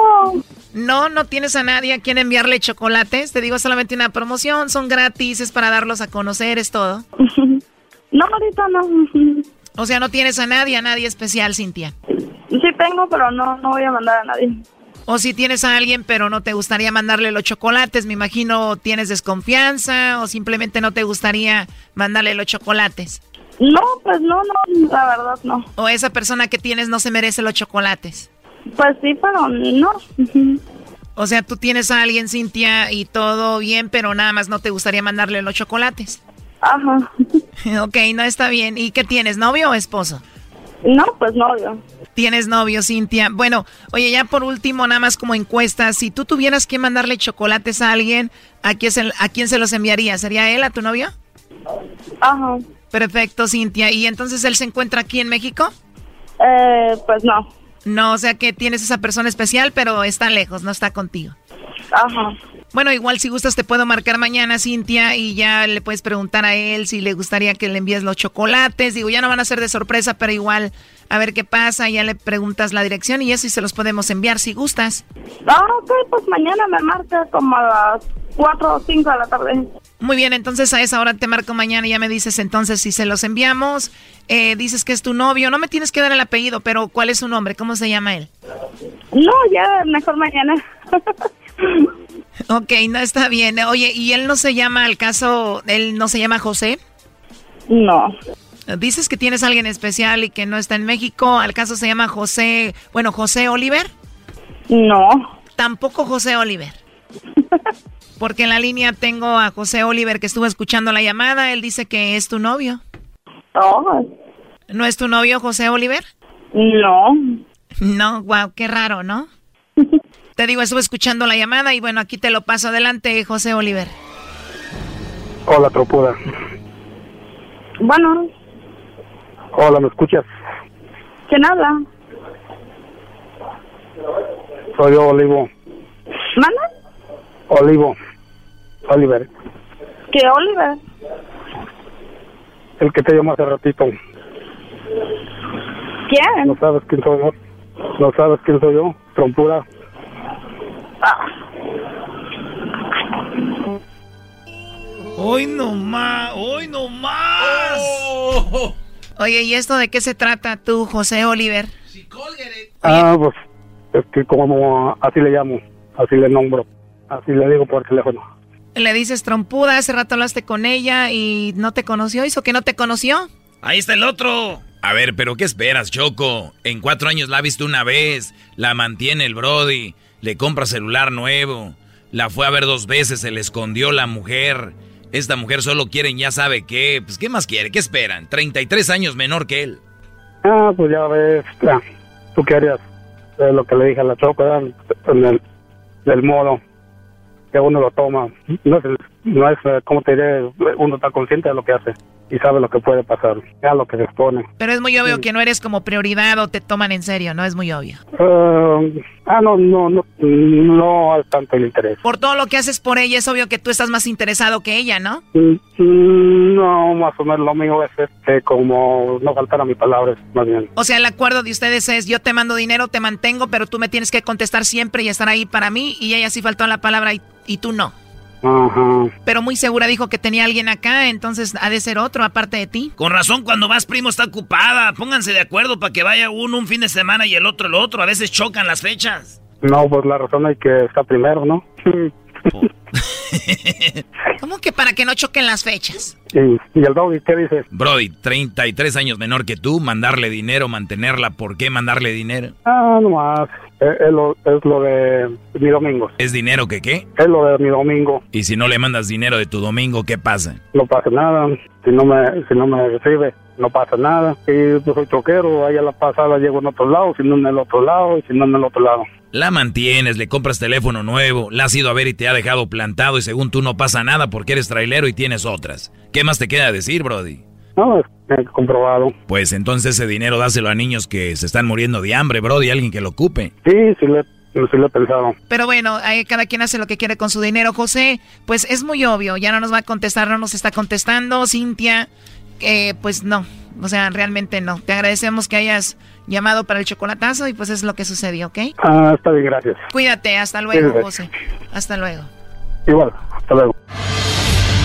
Speaker 20: No, no tienes a nadie a quien enviarle chocolates. Te digo, solamente una promoción, son gratis, es para darlos a conocer, es todo.
Speaker 27: No, ahorita no.
Speaker 20: O sea, no tienes a nadie, a nadie especial, Cintia.
Speaker 27: Sí tengo, pero no, no voy a mandar a nadie.
Speaker 20: O si tienes a alguien, pero no te gustaría mandarle los chocolates, me imagino tienes desconfianza o simplemente no te gustaría mandarle los chocolates.
Speaker 27: No, pues no, no, la verdad no.
Speaker 20: O esa persona que tienes no se merece los chocolates.
Speaker 27: Pues sí, pero no.
Speaker 20: O sea, tú tienes a alguien, Cintia, y todo bien, pero nada más no te gustaría mandarle los chocolates.
Speaker 27: Ajá.
Speaker 20: ok, no está bien. ¿Y qué tienes, novio o esposo?
Speaker 27: No, pues novio.
Speaker 20: Tienes novio, Cintia. Bueno, oye, ya por último, nada más como encuesta, si tú tuvieras que mandarle chocolates a alguien, ¿a quién se, a quién se los enviaría? ¿Sería él, a tu novio?
Speaker 27: Ajá.
Speaker 20: Perfecto, Cintia. ¿Y entonces él se encuentra aquí en México?
Speaker 27: Eh, pues no.
Speaker 20: No, o sea que tienes esa persona especial, pero está lejos, no está contigo.
Speaker 27: Ajá.
Speaker 20: Bueno, igual si gustas te puedo marcar mañana, Cintia, y ya le puedes preguntar a él si le gustaría que le envíes los chocolates. Digo, ya no van a ser de sorpresa, pero igual a ver qué pasa, ya le preguntas la dirección y eso y se los podemos enviar si gustas.
Speaker 27: Ah, ok, pues mañana me marca como a las 4 o 5 de la tarde.
Speaker 20: Muy bien, entonces a esa hora te marco mañana y ya me dices entonces si se los enviamos. Eh, dices que es tu novio, no me tienes que dar el apellido, pero ¿cuál es su nombre? ¿Cómo se llama él?
Speaker 27: No, ya mejor mañana.
Speaker 20: Ok, no está bien. Oye, ¿y él no se llama, al caso, él no se llama José?
Speaker 27: No.
Speaker 20: Dices que tienes a alguien especial y que no está en México. ¿Al caso se llama José, bueno, José Oliver?
Speaker 27: No.
Speaker 20: Tampoco José Oliver. Porque en la línea tengo a José Oliver que estuvo escuchando la llamada. Él dice que es tu novio.
Speaker 27: No.
Speaker 20: ¿No es tu novio José Oliver?
Speaker 27: No.
Speaker 20: No, wow, qué raro, ¿no? te digo, estuve escuchando la llamada y bueno, aquí te lo paso adelante, José Oliver.
Speaker 26: Hola, tropuda.
Speaker 27: Bueno,
Speaker 26: Hola, ¿me escuchas?
Speaker 27: ¿quién habla?
Speaker 26: Soy yo, Olivo.
Speaker 27: ¿Manda?
Speaker 26: Olivo. Oliver.
Speaker 27: ¿Qué Oliver?
Speaker 26: El que te llamó hace ratito.
Speaker 27: ¿Quién?
Speaker 26: ¿No sabes quién soy yo? ¿No sabes quién soy yo? Trompura.
Speaker 21: Hoy no más, hoy no más.
Speaker 20: Oye, ¿y esto de qué se trata tú, José Oliver?
Speaker 26: Ah, pues es que como así le llamo, así le nombro, así le digo por teléfono.
Speaker 20: Le dices trompuda, hace rato hablaste con ella y no te conoció, ¿hizo que no te conoció?
Speaker 21: Ahí está el otro.
Speaker 2: A ver, pero ¿qué esperas, Choco? En cuatro años la ha visto una vez, la mantiene el Brody, le compra celular nuevo, la fue a ver dos veces, se le escondió la mujer. Esta mujer solo quieren ya sabe qué. Pues, ¿qué más quiere? ¿Qué esperan? 33 años menor que él.
Speaker 26: Ah, pues ya ves. ¿tú qué harías? Lo que le dije a la choca, ¿verdad? en el, del modo que uno lo toma. No es, no es eh, como te diré, uno está consciente de lo que hace y sabe lo que puede pasar, ya lo que se expone.
Speaker 20: Pero es muy obvio que no eres como prioridad o te toman en serio, ¿no? Es muy obvio.
Speaker 26: Eh, ah, no, no, no, no al tanto el interés.
Speaker 20: Por todo lo que haces por ella, es obvio que tú estás más interesado que ella, ¿no?
Speaker 26: Mm, No, más o menos lo mío es este, como no faltar a mi palabra, más bien.
Speaker 20: O sea, el acuerdo de ustedes es yo te mando dinero, te mantengo, pero tú me tienes que contestar siempre y estar ahí para mí y ella sí faltó a la palabra y, y tú no.
Speaker 26: Ajá.
Speaker 20: Pero muy segura dijo que tenía alguien acá, entonces ha de ser otro aparte de ti.
Speaker 21: Con razón, cuando vas primo está ocupada. Pónganse de acuerdo para que vaya uno un fin de semana y el otro el otro. A veces chocan las fechas.
Speaker 26: No, pues la razón es que está primero, ¿no?
Speaker 20: ¿Cómo que para que no choquen las fechas?
Speaker 26: y, y el Doggy, ¿qué dices?
Speaker 2: Brody, 33 años menor que tú, mandarle dinero, mantenerla, ¿por qué mandarle dinero?
Speaker 26: Ah, nomás, es, es lo, es lo de mi domingo.
Speaker 2: ¿Es dinero que qué?
Speaker 26: Es lo de mi domingo.
Speaker 2: Y si no le mandas dinero de tu domingo, ¿qué pasa?
Speaker 26: No pasa nada. Si no me, si no me recibe, no pasa nada. Y yo soy choquero, ahí a la pasada llego en otro lado, si no en el otro lado, y si no en el otro lado.
Speaker 2: La mantienes, le compras teléfono nuevo, la has ido a ver y te ha dejado plantado y según tú no pasa nada porque eres trailero y tienes otras. ¿Qué más te queda decir, Brody?
Speaker 26: No, es comprobado.
Speaker 2: Pues entonces ese dinero dáselo a niños que se están muriendo de hambre, Brody, alguien que lo ocupe.
Speaker 26: Sí, sí le, sí le he pensado.
Speaker 20: Pero bueno, ahí cada quien hace lo que quiere con su dinero. José, pues es muy obvio, ya no nos va a contestar, no nos está contestando. Cintia, eh, pues no, o sea, realmente no. Te agradecemos que hayas llamado para el chocolatazo y pues es lo que sucedió, ¿ok?
Speaker 26: Ah, está bien, gracias.
Speaker 20: Cuídate, hasta luego,
Speaker 26: Sí,
Speaker 20: José. Hasta luego.
Speaker 26: Igual, hasta luego.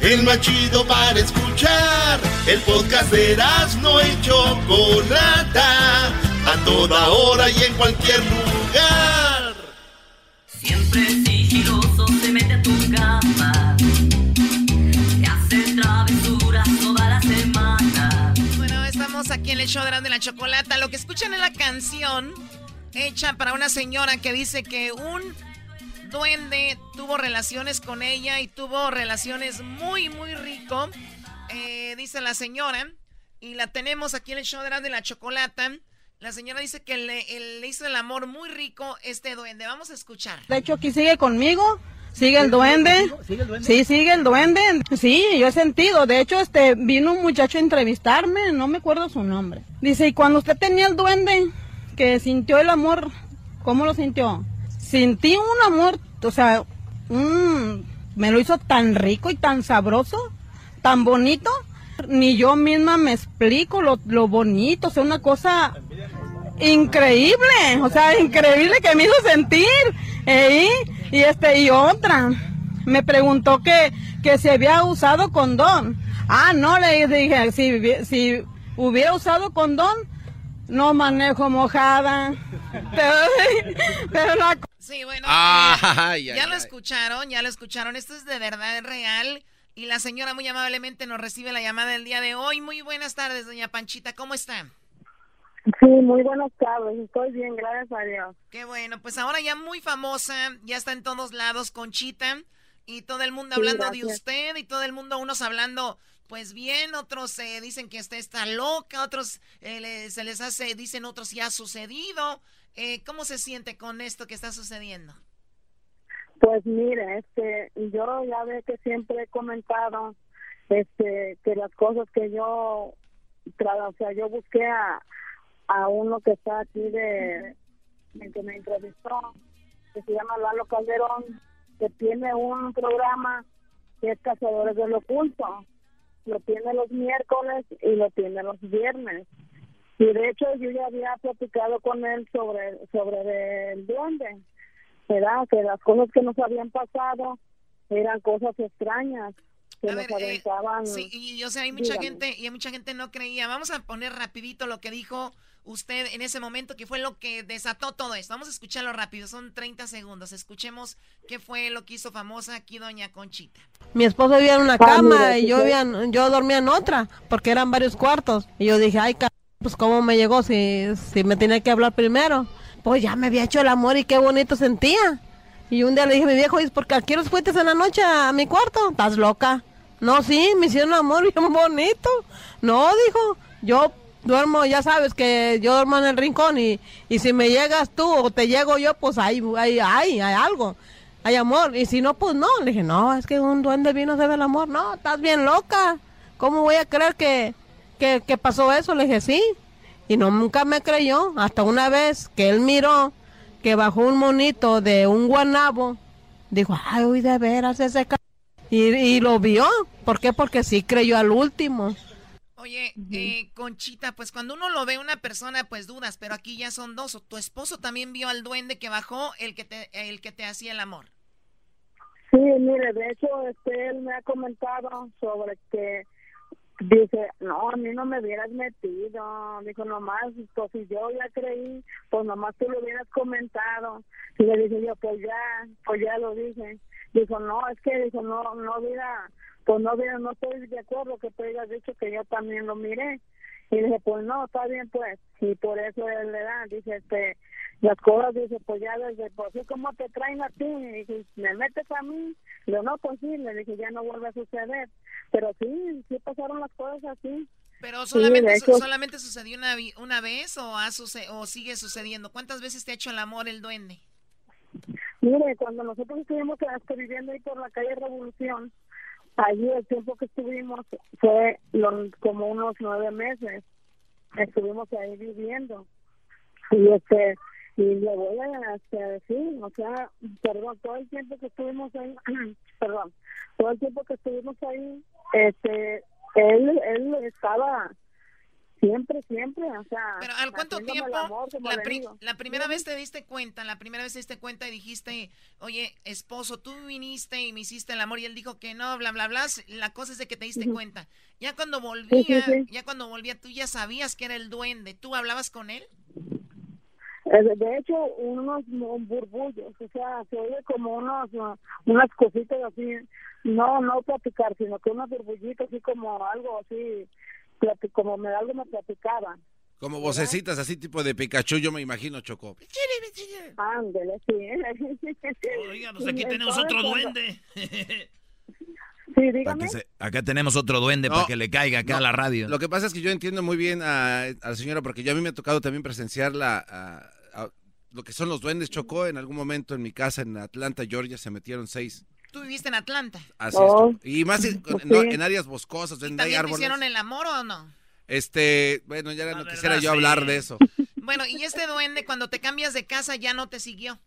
Speaker 19: El más chido para escuchar. El podcast de no y Chocolata. A toda hora y en cualquier lugar.
Speaker 28: Siempre sigiloso se mete a tu cama. Te hace travesuras toda la semana.
Speaker 20: Bueno, estamos aquí en el show de la Chocolata. Lo que escuchan es la canción hecha para una señora que dice que un duende tuvo relaciones con ella y tuvo relaciones muy, muy rico. Eh, dice la señora. Y la tenemos aquí en el show de la Chocolata. La señora dice que le, él le hizo el amor muy rico este duende. Vamos a escuchar.
Speaker 29: De hecho, aquí sigue conmigo. Sigue el duende. Sí, sigue el duende. Sí, yo he sentido. De hecho, este vino un muchacho a entrevistarme, no me acuerdo su nombre. Dice, y cuando usted tenía el duende, que sintió el amor, ¿cómo lo sintió? Sentí un amor, o sea, me lo hizo tan rico y tan sabroso, tan bonito. Ni yo misma me explico lo, bonito, o sea, una cosa increíble, o sea, increíble que me hizo sentir. ¿eh? Y este, y otra, me preguntó que, que si había usado condón. Ah, no, le dije, si, si hubiera usado condón, no manejo mojada. Pero,
Speaker 20: Sí, bueno,
Speaker 1: Ah,
Speaker 20: eh,
Speaker 1: ay,
Speaker 20: ya
Speaker 1: ay,
Speaker 20: lo
Speaker 1: ay.
Speaker 20: escucharon, ya lo escucharon. Esto es de verdad es real. Y la señora muy amablemente nos recibe la llamada del día de hoy. Muy buenas tardes, doña Panchita. ¿Cómo está?
Speaker 27: Sí, muy buenas tardes. Estoy bien, gracias a Dios.
Speaker 20: Qué bueno, pues ahora ya muy famosa, ya está en todos lados Conchita y todo el mundo
Speaker 27: Sí,
Speaker 20: hablando de usted y todo el mundo, unos hablando pues bien, otros eh, dicen que usted está loca, otros eh, le- se les hace, dicen otros ya ha sucedido. Eh, ¿Cómo se siente con esto que está sucediendo?
Speaker 27: Pues mire, este, yo ya ve que siempre he comentado, este, que las cosas que yo, o sea, yo busqué a, a uno que está aquí de, que me entrevistó, que se llama Lalo Calderón, que tiene un programa que es Cazadores del Oculto. Lo tiene los miércoles y lo tiene los viernes. Y de hecho yo ya había platicado con él sobre, sobre el duende. ¿verdad? Que las cosas que nos habían pasado eran cosas extrañas que
Speaker 20: A
Speaker 27: nos
Speaker 20: ver, eh. Sí, y o sea, hay mucha
Speaker 27: Dígame.
Speaker 20: gente y hay mucha gente no creía. Vamos a poner rapidito lo que dijo usted en ese momento, que fue lo que desató todo esto. Vamos a escucharlo rápido, son 30 segundos. Escuchemos qué fue lo que hizo famosa aquí doña Conchita.
Speaker 29: Mi esposo vivía en una
Speaker 27: Ah,
Speaker 29: cama
Speaker 27: mira,
Speaker 29: y yo, vivía yo dormía en otra, porque eran varios cuartos. Y yo dije, ay, pues cómo me llegó si, si me tenía que hablar primero. Pues ya me había hecho el amor y qué bonito sentía. Y un día le dije a mi viejo, ¿y por qué los fuiste en la noche a mi cuarto? ¿Estás loca? No, sí, me hicieron amor bien bonito. No, dijo, yo duermo, ya sabes que yo duermo en el rincón y, y si me llegas tú o te llego yo, pues hay, hay, hay, hay algo hay amor. Y si no, pues no. Le dije, no, es que un duende vino se ve el amor. No, estás bien loca. ¿Cómo voy a creer que, que, que pasó eso? Le dije, sí. Y no, nunca me creyó. Hasta una vez que él miró que bajó un monito de un guanabo. Dijo, ay, uy, de veras ese ca-". Y, y lo vio. ¿Por qué? Porque sí creyó al último.
Speaker 20: Oye, eh, Conchita, pues cuando uno lo ve una persona, pues dudas, pero aquí ya son dos. Tu esposo también vio al duende que bajó, el que te, el que te hacía el amor.
Speaker 27: Sí, mire, de hecho, este, él me ha comentado sobre que dice, no, a mí no me hubieras metido, dijo, nomás, pues si yo ya creí, pues nomás tú lo hubieras comentado. Y le dije yo, pues ya, pues ya lo dije. Dijo, no, es que, dijo, no, no hubiera, pues no hubiera, no estoy de acuerdo que tú hayas dicho que yo también lo miré. Y dije, pues no, está bien, pues. Y por eso él le da, dice, este, las cosas, dice, pues ya desde, pues así como te traen a ti, y dije, me metes a mí, yo no, pues sí, le dije, ya no vuelve a suceder. Pero sí, sí pasaron las cosas así.
Speaker 20: Pero
Speaker 27: Sí,
Speaker 20: solamente,
Speaker 27: hecho-
Speaker 20: solamente sucedió una, una vez o, ha suce- o sigue sucediendo. ¿Cuántas veces te ha hecho el amor el duende?
Speaker 27: Mire, cuando nosotros estuvimos viviendo ahí por la calle Revolución, allí el tiempo que estuvimos fue lo- como unos nueve meses. Estuvimos ahí viviendo. Y este y le voy a este, decir, o sea, perdón, todo el tiempo que estuvimos ahí, perdón, todo el tiempo que estuvimos ahí, este, él, él estaba siempre, siempre, o sea,
Speaker 20: Pero ¿al cuánto tiempo?
Speaker 27: amor,
Speaker 20: La, pri- la primera vez te diste cuenta, la primera vez te diste cuenta y dijiste, oye, esposo, tú viniste y me hiciste el amor y él dijo que no, bla, bla, bla. La cosa es de que te diste cuenta. Ya cuando volvía,
Speaker 27: Sí, sí, sí.
Speaker 20: ya cuando volvía, tú ya sabías que era el duende. ¿Tú hablabas con él?
Speaker 27: Eh, De hecho, unos burbullos, o sea, se oye como unos, uh, unas cositas así, no, no platicar, sino que unos burbullitos así como algo así, como me, algo me platicaba.
Speaker 1: Como vocecitas así tipo de Pikachu, yo me imagino, Choco.
Speaker 27: Ándele, sí.
Speaker 21: Oiga, pues aquí tenemos otro duende.
Speaker 27: Sí, dígame.
Speaker 2: se- acá tenemos otro duende para que le caiga acá
Speaker 1: No,
Speaker 2: a la radio.
Speaker 1: Lo que pasa es que yo entiendo muy bien a, a la señora, porque yo a mí me ha tocado también presenciar la, a- lo que son los duendes Chocó. En algún momento en mi casa en Atlanta, Georgia, se metieron seis.
Speaker 20: Tú viviste en Atlanta.
Speaker 1: Así
Speaker 27: Oh,
Speaker 1: es. Y más en, no,
Speaker 27: sí.
Speaker 1: en áreas boscosas, donde hay
Speaker 20: ¿También te
Speaker 1: árboles.
Speaker 20: hicieron el amor o no?
Speaker 1: Este, bueno, ya no quisiera
Speaker 21: verdad,
Speaker 1: yo
Speaker 21: sí.
Speaker 1: hablar de eso.
Speaker 20: Bueno, y este duende cuando te cambias de casa ya no te siguió.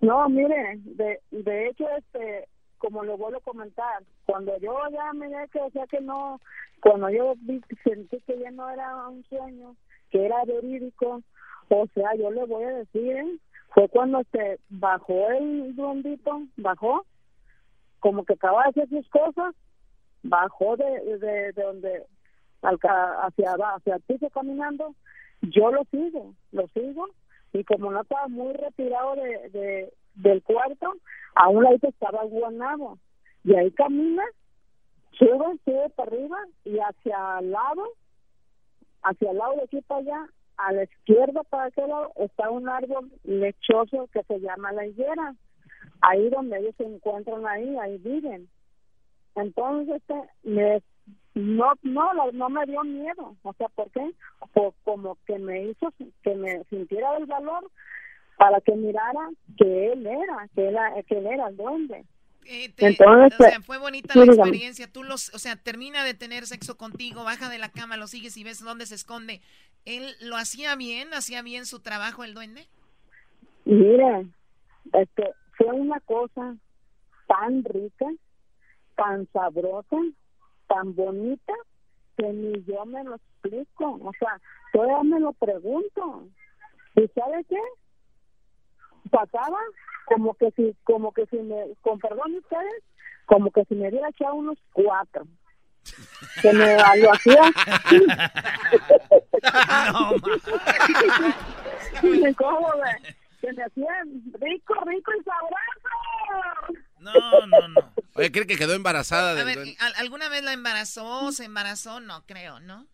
Speaker 27: No, mire, de, de hecho, este, como le vuelvo a comentar, cuando yo ya miré que, o sea, que no, cuando yo vi, sentí que ya no era un sueño, que era verídico, o sea, yo le voy a decir, ¿eh? fue cuando se bajó el duendito, bajó, como que acaba de hacer sus cosas, bajó de, de, de donde, hacia hacia el piso caminando, yo lo sigo, lo sigo, y como no estaba muy retirado de, de- del cuarto, a un lado estaba el guanabo, y ahí camina, sube, sube para arriba, y hacia el lado, hacia el lado de aquí para allá, a la izquierda para aquel está un árbol lechoso que se llama la higuera, ahí donde ellos se encuentran ahí, ahí viven. Entonces, este, me, no, no, no, me dio miedo. O sea, ¿por qué? Por, como que me hizo que me sintiera el valor para que mirara que él era, que era- que él era el duende.
Speaker 20: Eh, te-
Speaker 27: Entonces,
Speaker 20: o sea, fue bonita
Speaker 27: sí,
Speaker 20: la experiencia. Tú los, o sea, termina de tener sexo contigo, baja de la cama, lo sigues y ves dónde se esconde. ¿Él lo hacía bien? ¿Hacía bien su trabajo el duende?
Speaker 27: Mire, este, fue una cosa tan rica, tan sabrosa, tan bonita, que ni yo me lo explico. O sea, todavía me lo pregunto. ¿Y sabe qué? Pasaba como que si, como que si me, con perdón de ustedes, como que si me hubiera echado unos cuatro. Que me lo hacía. ¿Cómo ve? Que me hacía rico, rico y sabroso.
Speaker 21: No, no, no.
Speaker 1: Oye, ¿cree que quedó embarazada
Speaker 20: A
Speaker 1: del
Speaker 20: ver? ¿al- ¿alguna vez la embarazó? ¿Se embarazó? No, creo, ¿no?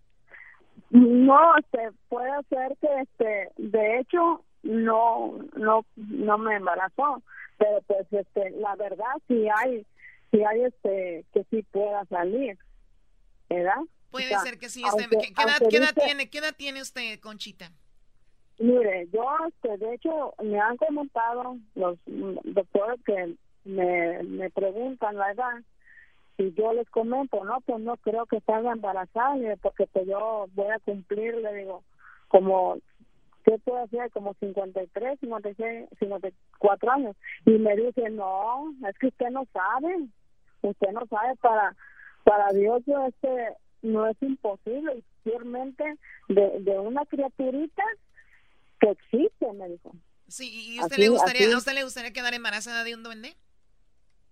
Speaker 27: No, este, puede ser que, este, de hecho, no, no, no me embarazó, pero pues, este, la verdad sí hay, sí hay, este, que sí pueda salir, ¿verdad?
Speaker 20: Puede
Speaker 27: O sea,
Speaker 20: ser que sí. Este,
Speaker 27: aunque-
Speaker 20: ¿qué, edad,
Speaker 27: aunque
Speaker 20: qué edad
Speaker 27: dice-
Speaker 20: tiene, ¿Qué edad tiene usted, Conchita?
Speaker 27: Mire, yo, este, de hecho, me han comentado los doctores que me, me preguntan la edad y yo les comento, no, pues no creo que salga embarazada, porque pues yo voy a cumplir, le digo, como, ¿qué puedo hacer? Como 53, 56, 54 años. Y me dice, no, es que usted no sabe, usted no sabe, para, para Dios este no es imposible, y ciertamente de, de una criaturita que existe, me dijo.
Speaker 20: Sí, ¿y usted
Speaker 27: Así-
Speaker 20: le gustaría,
Speaker 27: así.
Speaker 20: a usted le gustaría quedar embarazada de un duende?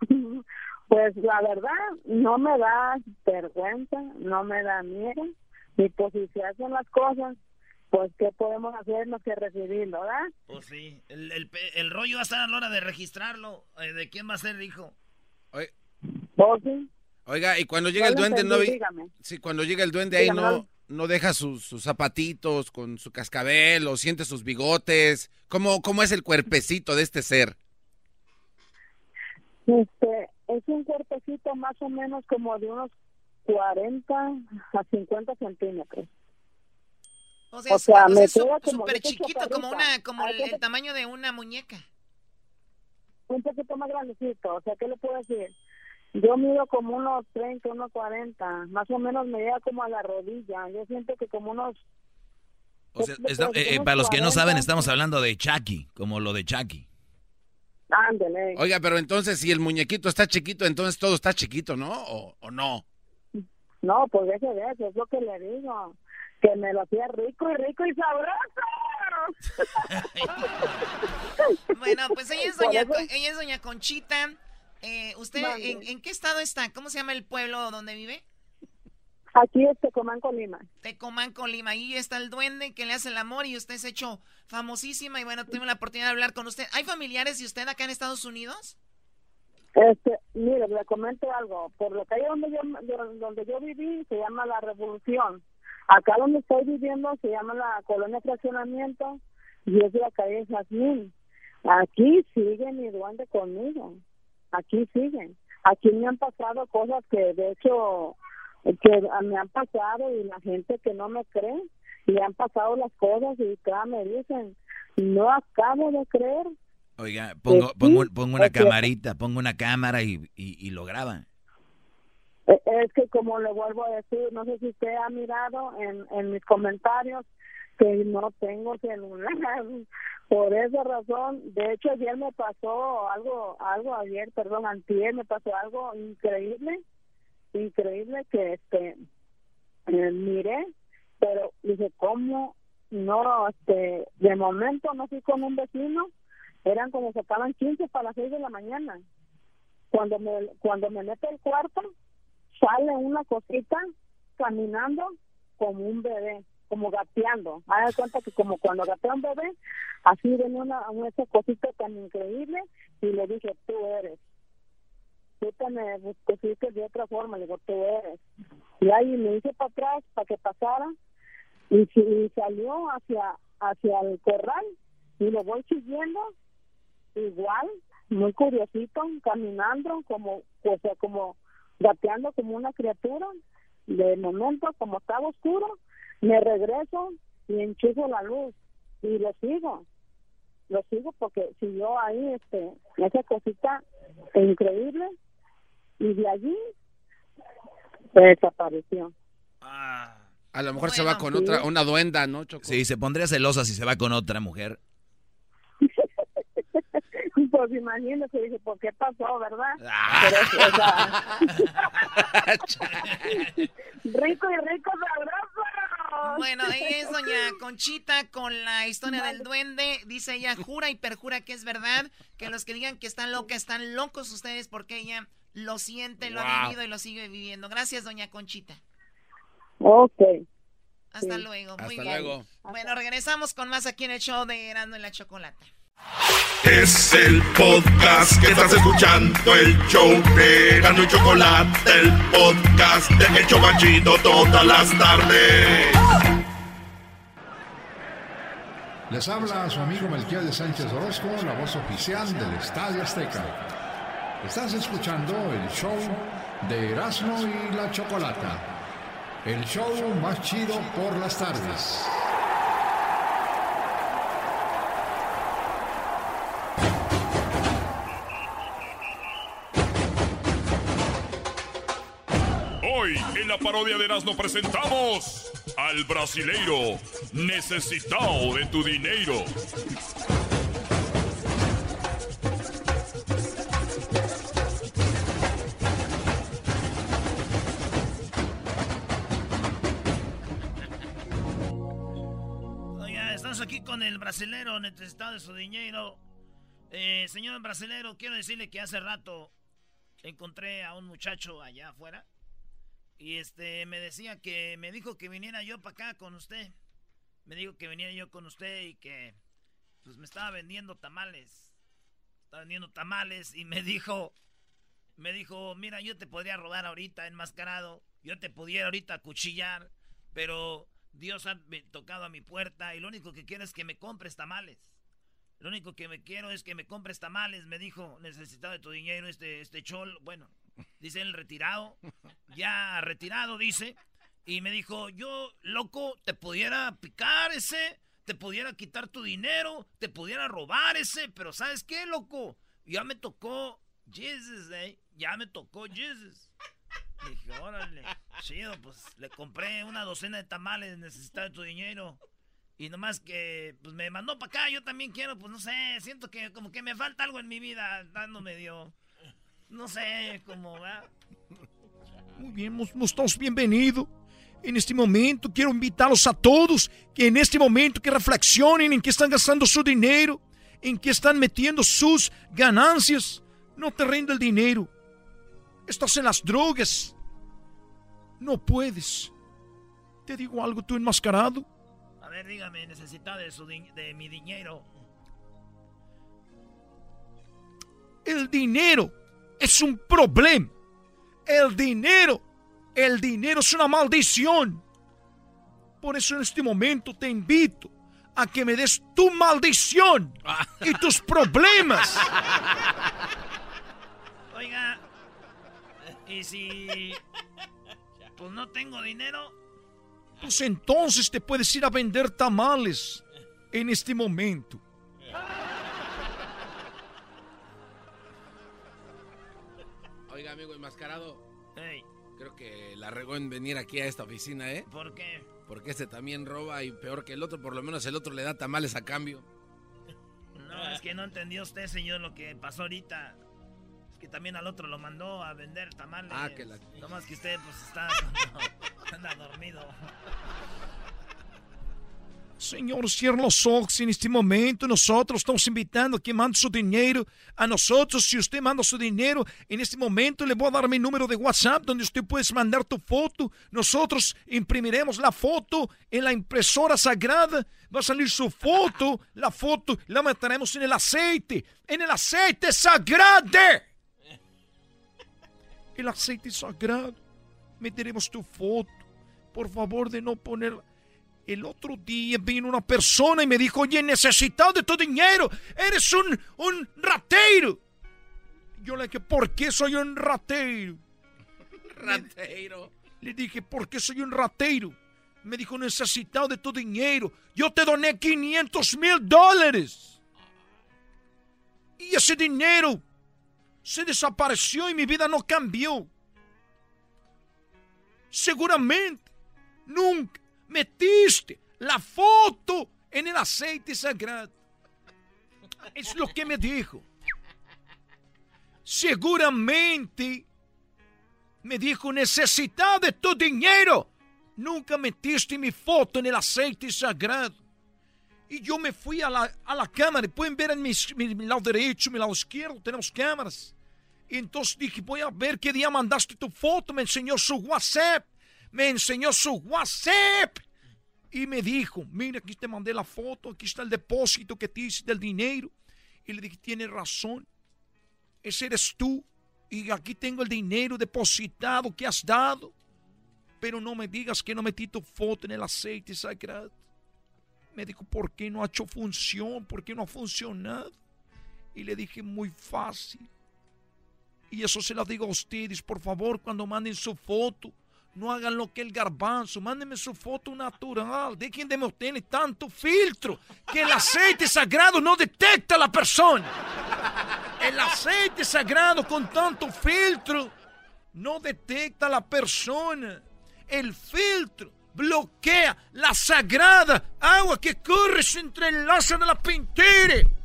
Speaker 27: Pues la verdad, no me da vergüenza, no me da miedo, y pues si se hacen las cosas, pues ¿qué podemos hacer más que recibirlo, verdad?
Speaker 21: Pues sí. El, el pe- el rollo va a estar a la hora de registrarlo. Eh, ¿De quién va a ser, hijo?
Speaker 1: Oye,
Speaker 27: ¿Vos sí?
Speaker 1: Oiga, y cuando llega el duende, no
Speaker 27: dígame.
Speaker 1: Sí, cuando llega el duende ahí no.
Speaker 27: no
Speaker 1: deja sus, sus zapatitos con su cascabel o siente sus bigotes. ¿Cómo, ¿Cómo es el cuerpecito de este ser?
Speaker 27: Este, es un cuerpecito más o menos como de unos 40 a 50 centímetros.
Speaker 20: O sea,
Speaker 27: O
Speaker 20: es-
Speaker 27: sea,
Speaker 20: o sea,
Speaker 27: me
Speaker 20: es súper chiquito, como una, como el, tamaño de una muñeca.
Speaker 27: un poquito más grandecito, o sea, ¿qué le puedo decir? Yo mido como unos 30, unos 40, más o menos me llega como a la rodilla, yo siento que como unos...
Speaker 2: O sea,
Speaker 27: ¿qué-
Speaker 2: está-
Speaker 27: qué-
Speaker 2: eh,
Speaker 27: unos
Speaker 2: para los que no
Speaker 27: 40?
Speaker 2: saben, estamos hablando de Chucky, como lo de Chucky.
Speaker 27: Ándele.
Speaker 1: Oiga, pero entonces si el muñequito está chiquito, entonces todo está chiquito, ¿no? ¿O, o no?
Speaker 27: No, pues deje de eso, es lo que le digo, que me lo hacía rico y rico y sabroso.
Speaker 20: Bueno, pues ella es doña, ella es doña Conchita. Eh, ¿Usted en, en qué estado está? ¿Cómo se llama el pueblo donde vive?
Speaker 27: Aquí es Tecomán, Colima.
Speaker 20: Tecomán, Colima. Ahí está el duende que le hace el amor y usted se ha hecho famosísima y bueno, tuve la oportunidad de hablar con usted. ¿Hay familiares de usted acá en Estados Unidos?
Speaker 27: Este, mire, le comento algo. Por lo que hay donde yo- donde yo viví se llama la Revolución. Acá donde estoy viviendo se llama la Colonia Fraccionamiento y es la calle Jazmín. Aquí sigue mi duende conmigo. Aquí siguen. Aquí me han pasado cosas que de hecho que me han pasado y la gente que no me cree le han pasado las cosas y cada me dicen no acabo de creer
Speaker 2: Oiga, pongo,
Speaker 27: sí,
Speaker 2: pongo, pongo una camarita, pongo una cámara y, y, y lo graba.
Speaker 27: Eh, Es que como le vuelvo a decir, no sé si usted ha mirado en, en mis comentarios que no tengo celular. Por esa razón, de hecho ayer me pasó algo, algo ayer, perdón, antier me pasó algo increíble, increíble que este eh, miré, pero dije, ¿cómo? No, este, de momento no fui con un vecino, eran como se acaban 15 para las 6 de la mañana. Cuando me, cuando me meto al cuarto, sale una cosita caminando como un bebé, como gateando. De cuenta que como cuando gatea un bebé, así venía una, una cosita tan increíble y le dije, tú eres. Tú te me pusiste de otra forma, le digo, tú eres. Y ahí me hice para atrás para que pasara y, y salió hacia hacia el corral y lo voy siguiendo igual, muy curiosito, caminando como, o sea, como gateando como una criatura. De momento, como estaba oscuro, me regreso y enchufo la luz y lo sigo. Lo sigo porque siguió ahí este, esa cosita increíble y de allí desapareció.
Speaker 1: A lo mejor se va con otra, una duenda, ¿no, Choco?
Speaker 30: Sí, se pondría celosa si se va con otra mujer.
Speaker 27: Pues imagínese, dije, ¿por qué pasó, verdad?
Speaker 30: Ah.
Speaker 27: Pero, o sea, rico y rico sabroso.
Speaker 20: Bueno, ahí es doña Conchita con la historia del duende. Dice ella, jura y perjura que es verdad. Que los que digan que están locas, están locos ustedes porque ella lo siente, lo ha vivido y lo sigue viviendo. Gracias, doña Conchita.
Speaker 27: Ok.
Speaker 20: Hasta
Speaker 27: Sí.
Speaker 20: luego. Muy
Speaker 27: Hasta
Speaker 20: bien.
Speaker 27: luego.
Speaker 20: Bueno, regresamos con más aquí en el show de Erasmo y la Chocolata.
Speaker 19: Es el podcast que estás escuchando, el show de Erasmo y Chocolate, el podcast de El Chobachito todas las tardes.
Speaker 31: Les habla su amigo Melquiel de Sánchez Orozco, la voz oficial del Estadio Azteca. Estás escuchando el show de Erasmo y la Chocolata. El show más chido por las tardes.
Speaker 11: Hoy en la parodia de Erasmo presentamos al brasileiro necesitado de tu dinero.
Speaker 2: Estamos aquí con el brasilero necesitado de su dinero. Eh, señor brasilero, quiero decirle que hace rato encontré a un muchacho allá afuera. Y este me decía que me dijo que viniera yo para acá con usted. Me dijo que viniera yo con usted y que pues me estaba vendiendo tamales. Estaba vendiendo tamales y me dijo me dijo, "Mira, yo te podría robar ahorita enmascarado. Yo te pudiera ahorita cuchillar, pero Dios ha tocado a mi puerta y lo único que quiero es que me compres tamales. Lo único que me quiero es que me compres tamales, me dijo, necesitaba de tu dinero este, este chol. Bueno, dice él retirado, ya retirado, dice. Y me dijo, yo, loco, te pudiera picar ese, te pudiera quitar tu dinero, te pudiera robar ese, pero ¿sabes qué, loco? Ya me tocó Jesus, eh, ya me tocó Jesus. Dije, órale, chido, pues le compré una docena de tamales, necesitaba tu dinero. Y nomás que, pues me mandó para acá, yo también quiero, pues no sé, siento que como que me falta algo en mi vida, dando medio, no sé, como, va.
Speaker 7: Muy bien, mos- mostramos bienvenido. En este momento quiero invitarlos a todos que en este momento que reflexionen en qué están gastando su dinero, en qué están metiendo sus ganancias. No te rinde el dinero. Estás en las drogas. No puedes. Te digo algo, tú enmascarado.
Speaker 2: Ver, dígame, necesita de, su di- de mi dinero.
Speaker 7: El dinero es un problema. El dinero, el dinero es una maldición. Por eso en este momento te invito a que me des tu maldición y tus problemas.
Speaker 2: Oiga, y si, pues no tengo dinero,
Speaker 7: Pues entonces te puedes ir a vender tamales en este momento.
Speaker 1: Oiga, amigo enmascarado. Creo que la regó en venir aquí a esta oficina, ¿eh?
Speaker 2: ¿por qué?
Speaker 1: Porque este también roba y peor que el otro, por lo menos el otro le da tamales a cambio.
Speaker 2: No, es que no entendió usted, señor, lo que pasó ahorita. Que también al otro lo mandó a vender tamales.
Speaker 1: Ah, que la-
Speaker 2: No más que usted, pues, está... anda dormido.
Speaker 7: Señor, cierra los ojos en este momento. Nosotros estamos invitando a que mande su dinero a nosotros. Si usted manda su dinero en este momento, le voy a dar mi número de WhatsApp donde usted puede mandar tu foto. Nosotros imprimiremos la foto en la impresora sagrada. Va a salir su foto. La foto la meteremos en el aceite. En el aceite sagrado. El aceite sagrado. Meteremos tu foto. Por favor, de no poner el otro día vino una persona y me dijo, oye, necesitado de tu dinero, eres un, un ratero. Yo le dije, ¿por qué soy un ratero?
Speaker 1: Ratero.
Speaker 7: Le dije, ¿por qué soy un ratero? Me dijo, necesitado de tu dinero. Yo te doné 500 mil dólares. Y ese dinero se desapareció y mi vida no cambió. Seguramente, nunca metiste la foto en el aceite sagrado. Es lo que me dijo. Seguramente me dijo, necesitado de tu dinero. Nunca metiste mi foto en el aceite sagrado. Y yo me fui a la, a la cámara. Pueden ver en mi, mi, mi lado derecho, mi lado izquierdo, tenemos cámaras. Entonces dije, voy a ver qué día mandaste tu foto. Me enseñó su WhatsApp. Me enseñó su WhatsApp. Y me dijo, mira, aquí te mandé la foto, aquí está el depósito que te hice del dinero. Y le dije, tienes razón. Ese eres tú. Y aquí tengo el dinero depositado que has dado. Pero no me digas que no metí tu foto en el aceite sagrado. Me dijo, ¿por qué no ha hecho función? ¿Por qué no ha funcionado? Y le dije, muy fácil. Y eso se lo digo a ustedes, por favor, cuando manden su foto, no hagan lo que el garbanzo, mándenme su foto natural, dejen de meterle tanto filtro, que el aceite sagrado no detecta a la persona. El aceite sagrado con tanto filtro no detecta a la persona. El filtro bloquea la sagrada agua que corre se entrelaza de la pintura.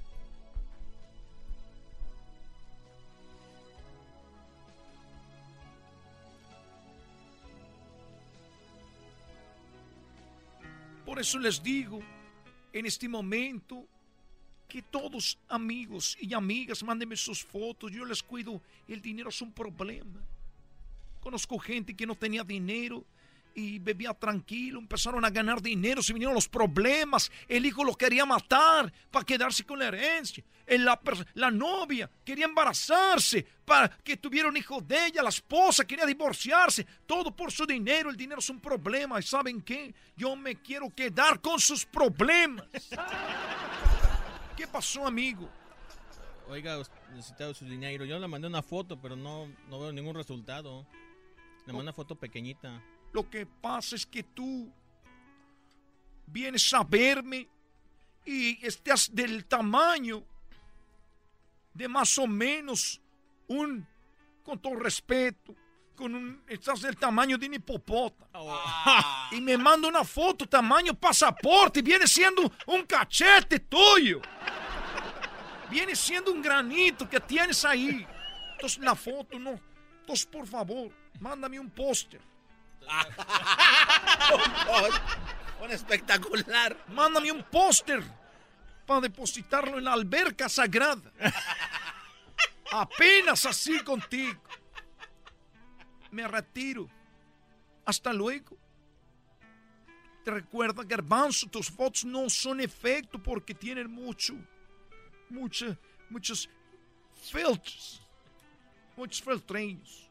Speaker 7: Eso les digo en este momento que todos amigos y amigas mándenme sus fotos, yo les cuido, el dinero es un problema. Conozco gente que no tenía dinero y bebía tranquilo, empezaron a ganar dinero, se vinieron los problemas, el hijo lo quería matar para quedarse con la herencia, la, la, novia quería embarazarse para que tuviera un hijo de ella, la esposa quería divorciarse, todo por su dinero, el dinero es un problema y ¿saben qué? Yo me quiero quedar con sus problemas. ¿Qué pasó, amigo?
Speaker 32: Oiga, necesitaba su dinero. Yo le mandé una foto, pero no, no veo ningún resultado. Le mandé una foto pequeñita.
Speaker 7: Lo que pasa es que tú vienes a verme y estás del tamaño de más o menos un, con todo respeto, con un, estás del tamaño de un hipopótamo. Y me manda una foto tamaño pasaporte y viene siendo un cachete tuyo. Viene siendo un granito que tienes ahí. Entonces la foto no. Entonces por favor, mándame un póster.
Speaker 1: un, espectacular.
Speaker 7: Mándame un póster para depositarlo en la alberca sagrada. Apenas así contigo. Me retiro. Hasta luego. Te recuerda, Garbanzo, tus fotos no son efecto porque tienen mucho, mucha, muchos filtros, muchos filtreños.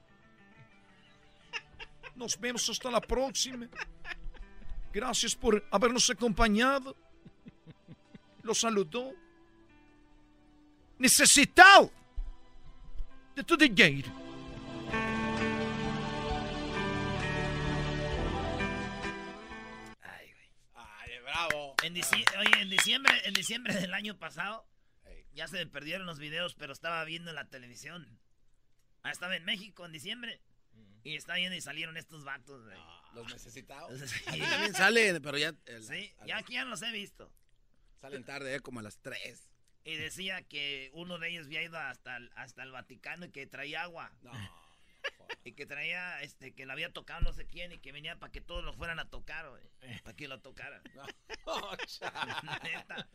Speaker 7: Nos vemos hasta la próxima. Gracias por habernos acompañado. Lo saludó. Necesitado de tu dinero.
Speaker 1: Ay, güey. Ay, bravo.
Speaker 21: En diciembre, oye, en diciembre, en diciembre del año pasado, ya se me perdieron los videos, pero estaba viendo en la televisión. Ah, estaba en México en diciembre. Y está viendo y salieron estos vatos, güey.
Speaker 1: Los necesitados. Sí. también salen, pero ya. el-
Speaker 21: Sí, ya aquí ya los he visto.
Speaker 1: Salen tarde, eh, como a las 3.
Speaker 21: Y decía que uno de ellos había ido hasta el, hasta el Vaticano y que traía agua.
Speaker 1: No.
Speaker 21: Y que traía, este, que le había tocado no sé quién y que venía para que todos lo fueran a tocar, güey. Para que lo tocaran. Neta.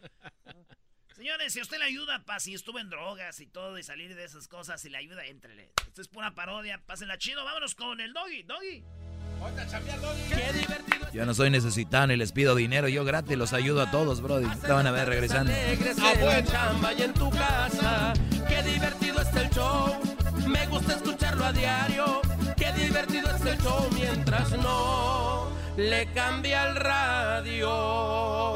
Speaker 21: Señores, si a usted le ayuda, pa, si estuvo en drogas y todo y salir de esas cosas, si le ayuda, entrele. Esto es pura parodia, pásenla chido, vámonos con el doggy, doggy.
Speaker 28: Qué divertido
Speaker 2: Yo no soy necesitado ni les pido dinero, yo gratis los ayudo a todos, brody. Te van a ver regresando.
Speaker 28: la chamba y en tu casa. Qué divertido está el show. Me gusta escucharlo a diario. Qué divertido está el show mientras no le cambia el radio.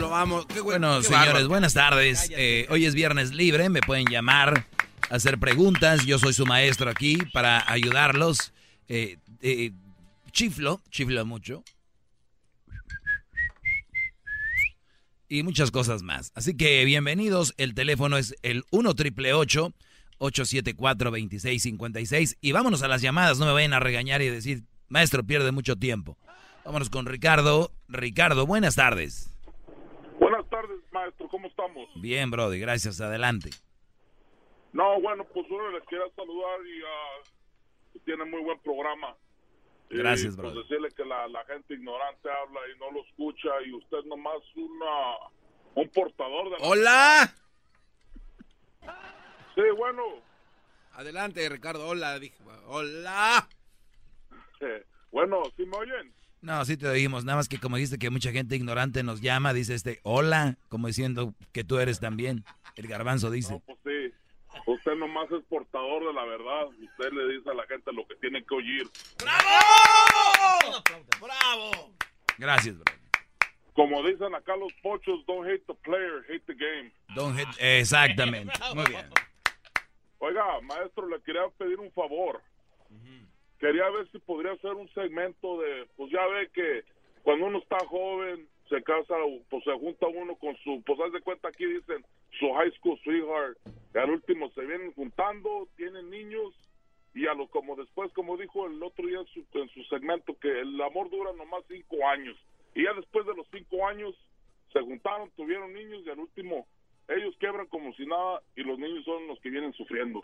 Speaker 1: ¿cómo lo? Qué bueno,
Speaker 2: Bueno,
Speaker 1: qué
Speaker 2: señores,
Speaker 1: bárbaro.
Speaker 2: buenas tardes. Eh, hoy es viernes libre, me pueden llamar, hacer preguntas. Yo soy su maestro aquí para ayudarlos. Eh, eh, chiflo, chiflo mucho. Y muchas cosas más. Así que bienvenidos. El teléfono es el 1 triple 874 2656 Y vámonos a las llamadas. No me vayan a regañar y decir, maestro, pierde mucho tiempo. Vámonos con Ricardo. Ricardo, buenas tardes.
Speaker 33: Maestro, ¿cómo estamos?
Speaker 2: Bien, Brody, gracias. Adelante.
Speaker 33: No, bueno, pues uno les quiero saludar y ah, tiene muy buen programa.
Speaker 2: Gracias, brother.
Speaker 33: Pues decirle que la, la gente ignorante habla y no lo escucha y usted nomás una, un portador de... la-
Speaker 1: ¡Hola!
Speaker 33: Sí, bueno,
Speaker 1: Adelante, Ricardo. Hola, dije. Hola.
Speaker 33: eh, bueno, ¿sí me oyen?
Speaker 2: No, sí te oímos. Nada más que como dijiste que mucha gente ignorante nos llama, dice este, hola, como diciendo que tú eres también. El garbanzo dice.
Speaker 33: Pues sí, usted nomás es portador de la verdad. Usted le dice a la gente lo que tiene que oír.
Speaker 1: ¡Bravo!
Speaker 2: Gracias, bro.
Speaker 33: Como dicen acá los pochos, don't hate the player, hate the game.
Speaker 2: Don't hit- Exactamente. Muy bien.
Speaker 33: Oiga, maestro, le quería pedir un favor. Quería ver si podría hacer un segmento de, pues ya ve que cuando uno está joven, se casa, pues se junta uno con su, pues haz de cuenta aquí dicen su high school sweetheart. Y al último se vienen juntando, tienen niños y a lo como después, como dijo el otro día en su, en su segmento, que el amor dura nomás cinco años. Y ya después de los cinco años se juntaron, tuvieron niños y al último ellos quebran como si nada y los niños son los que vienen sufriendo.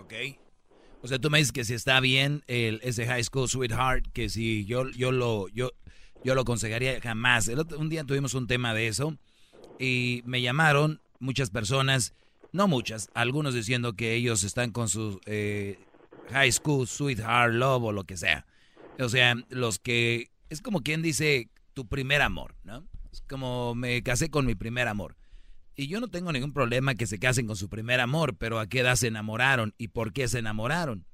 Speaker 2: Ok. O sea, tú me dices que si está bien el, ese high school sweetheart, que si yo, yo lo, yo, yo lo aconsejaría jamás. El otro- un día tuvimos un tema de eso y me llamaron muchas personas, no muchas, algunos diciendo que ellos están con su eh, high school sweetheart love o lo que sea. O sea, los que es como quien dice tu primer amor, ¿no? Es como me casé con mi primer amor. Y yo no tengo ningún problema que se casen con su primer amor, pero ¿a qué edad se enamoraron y por qué se enamoraron?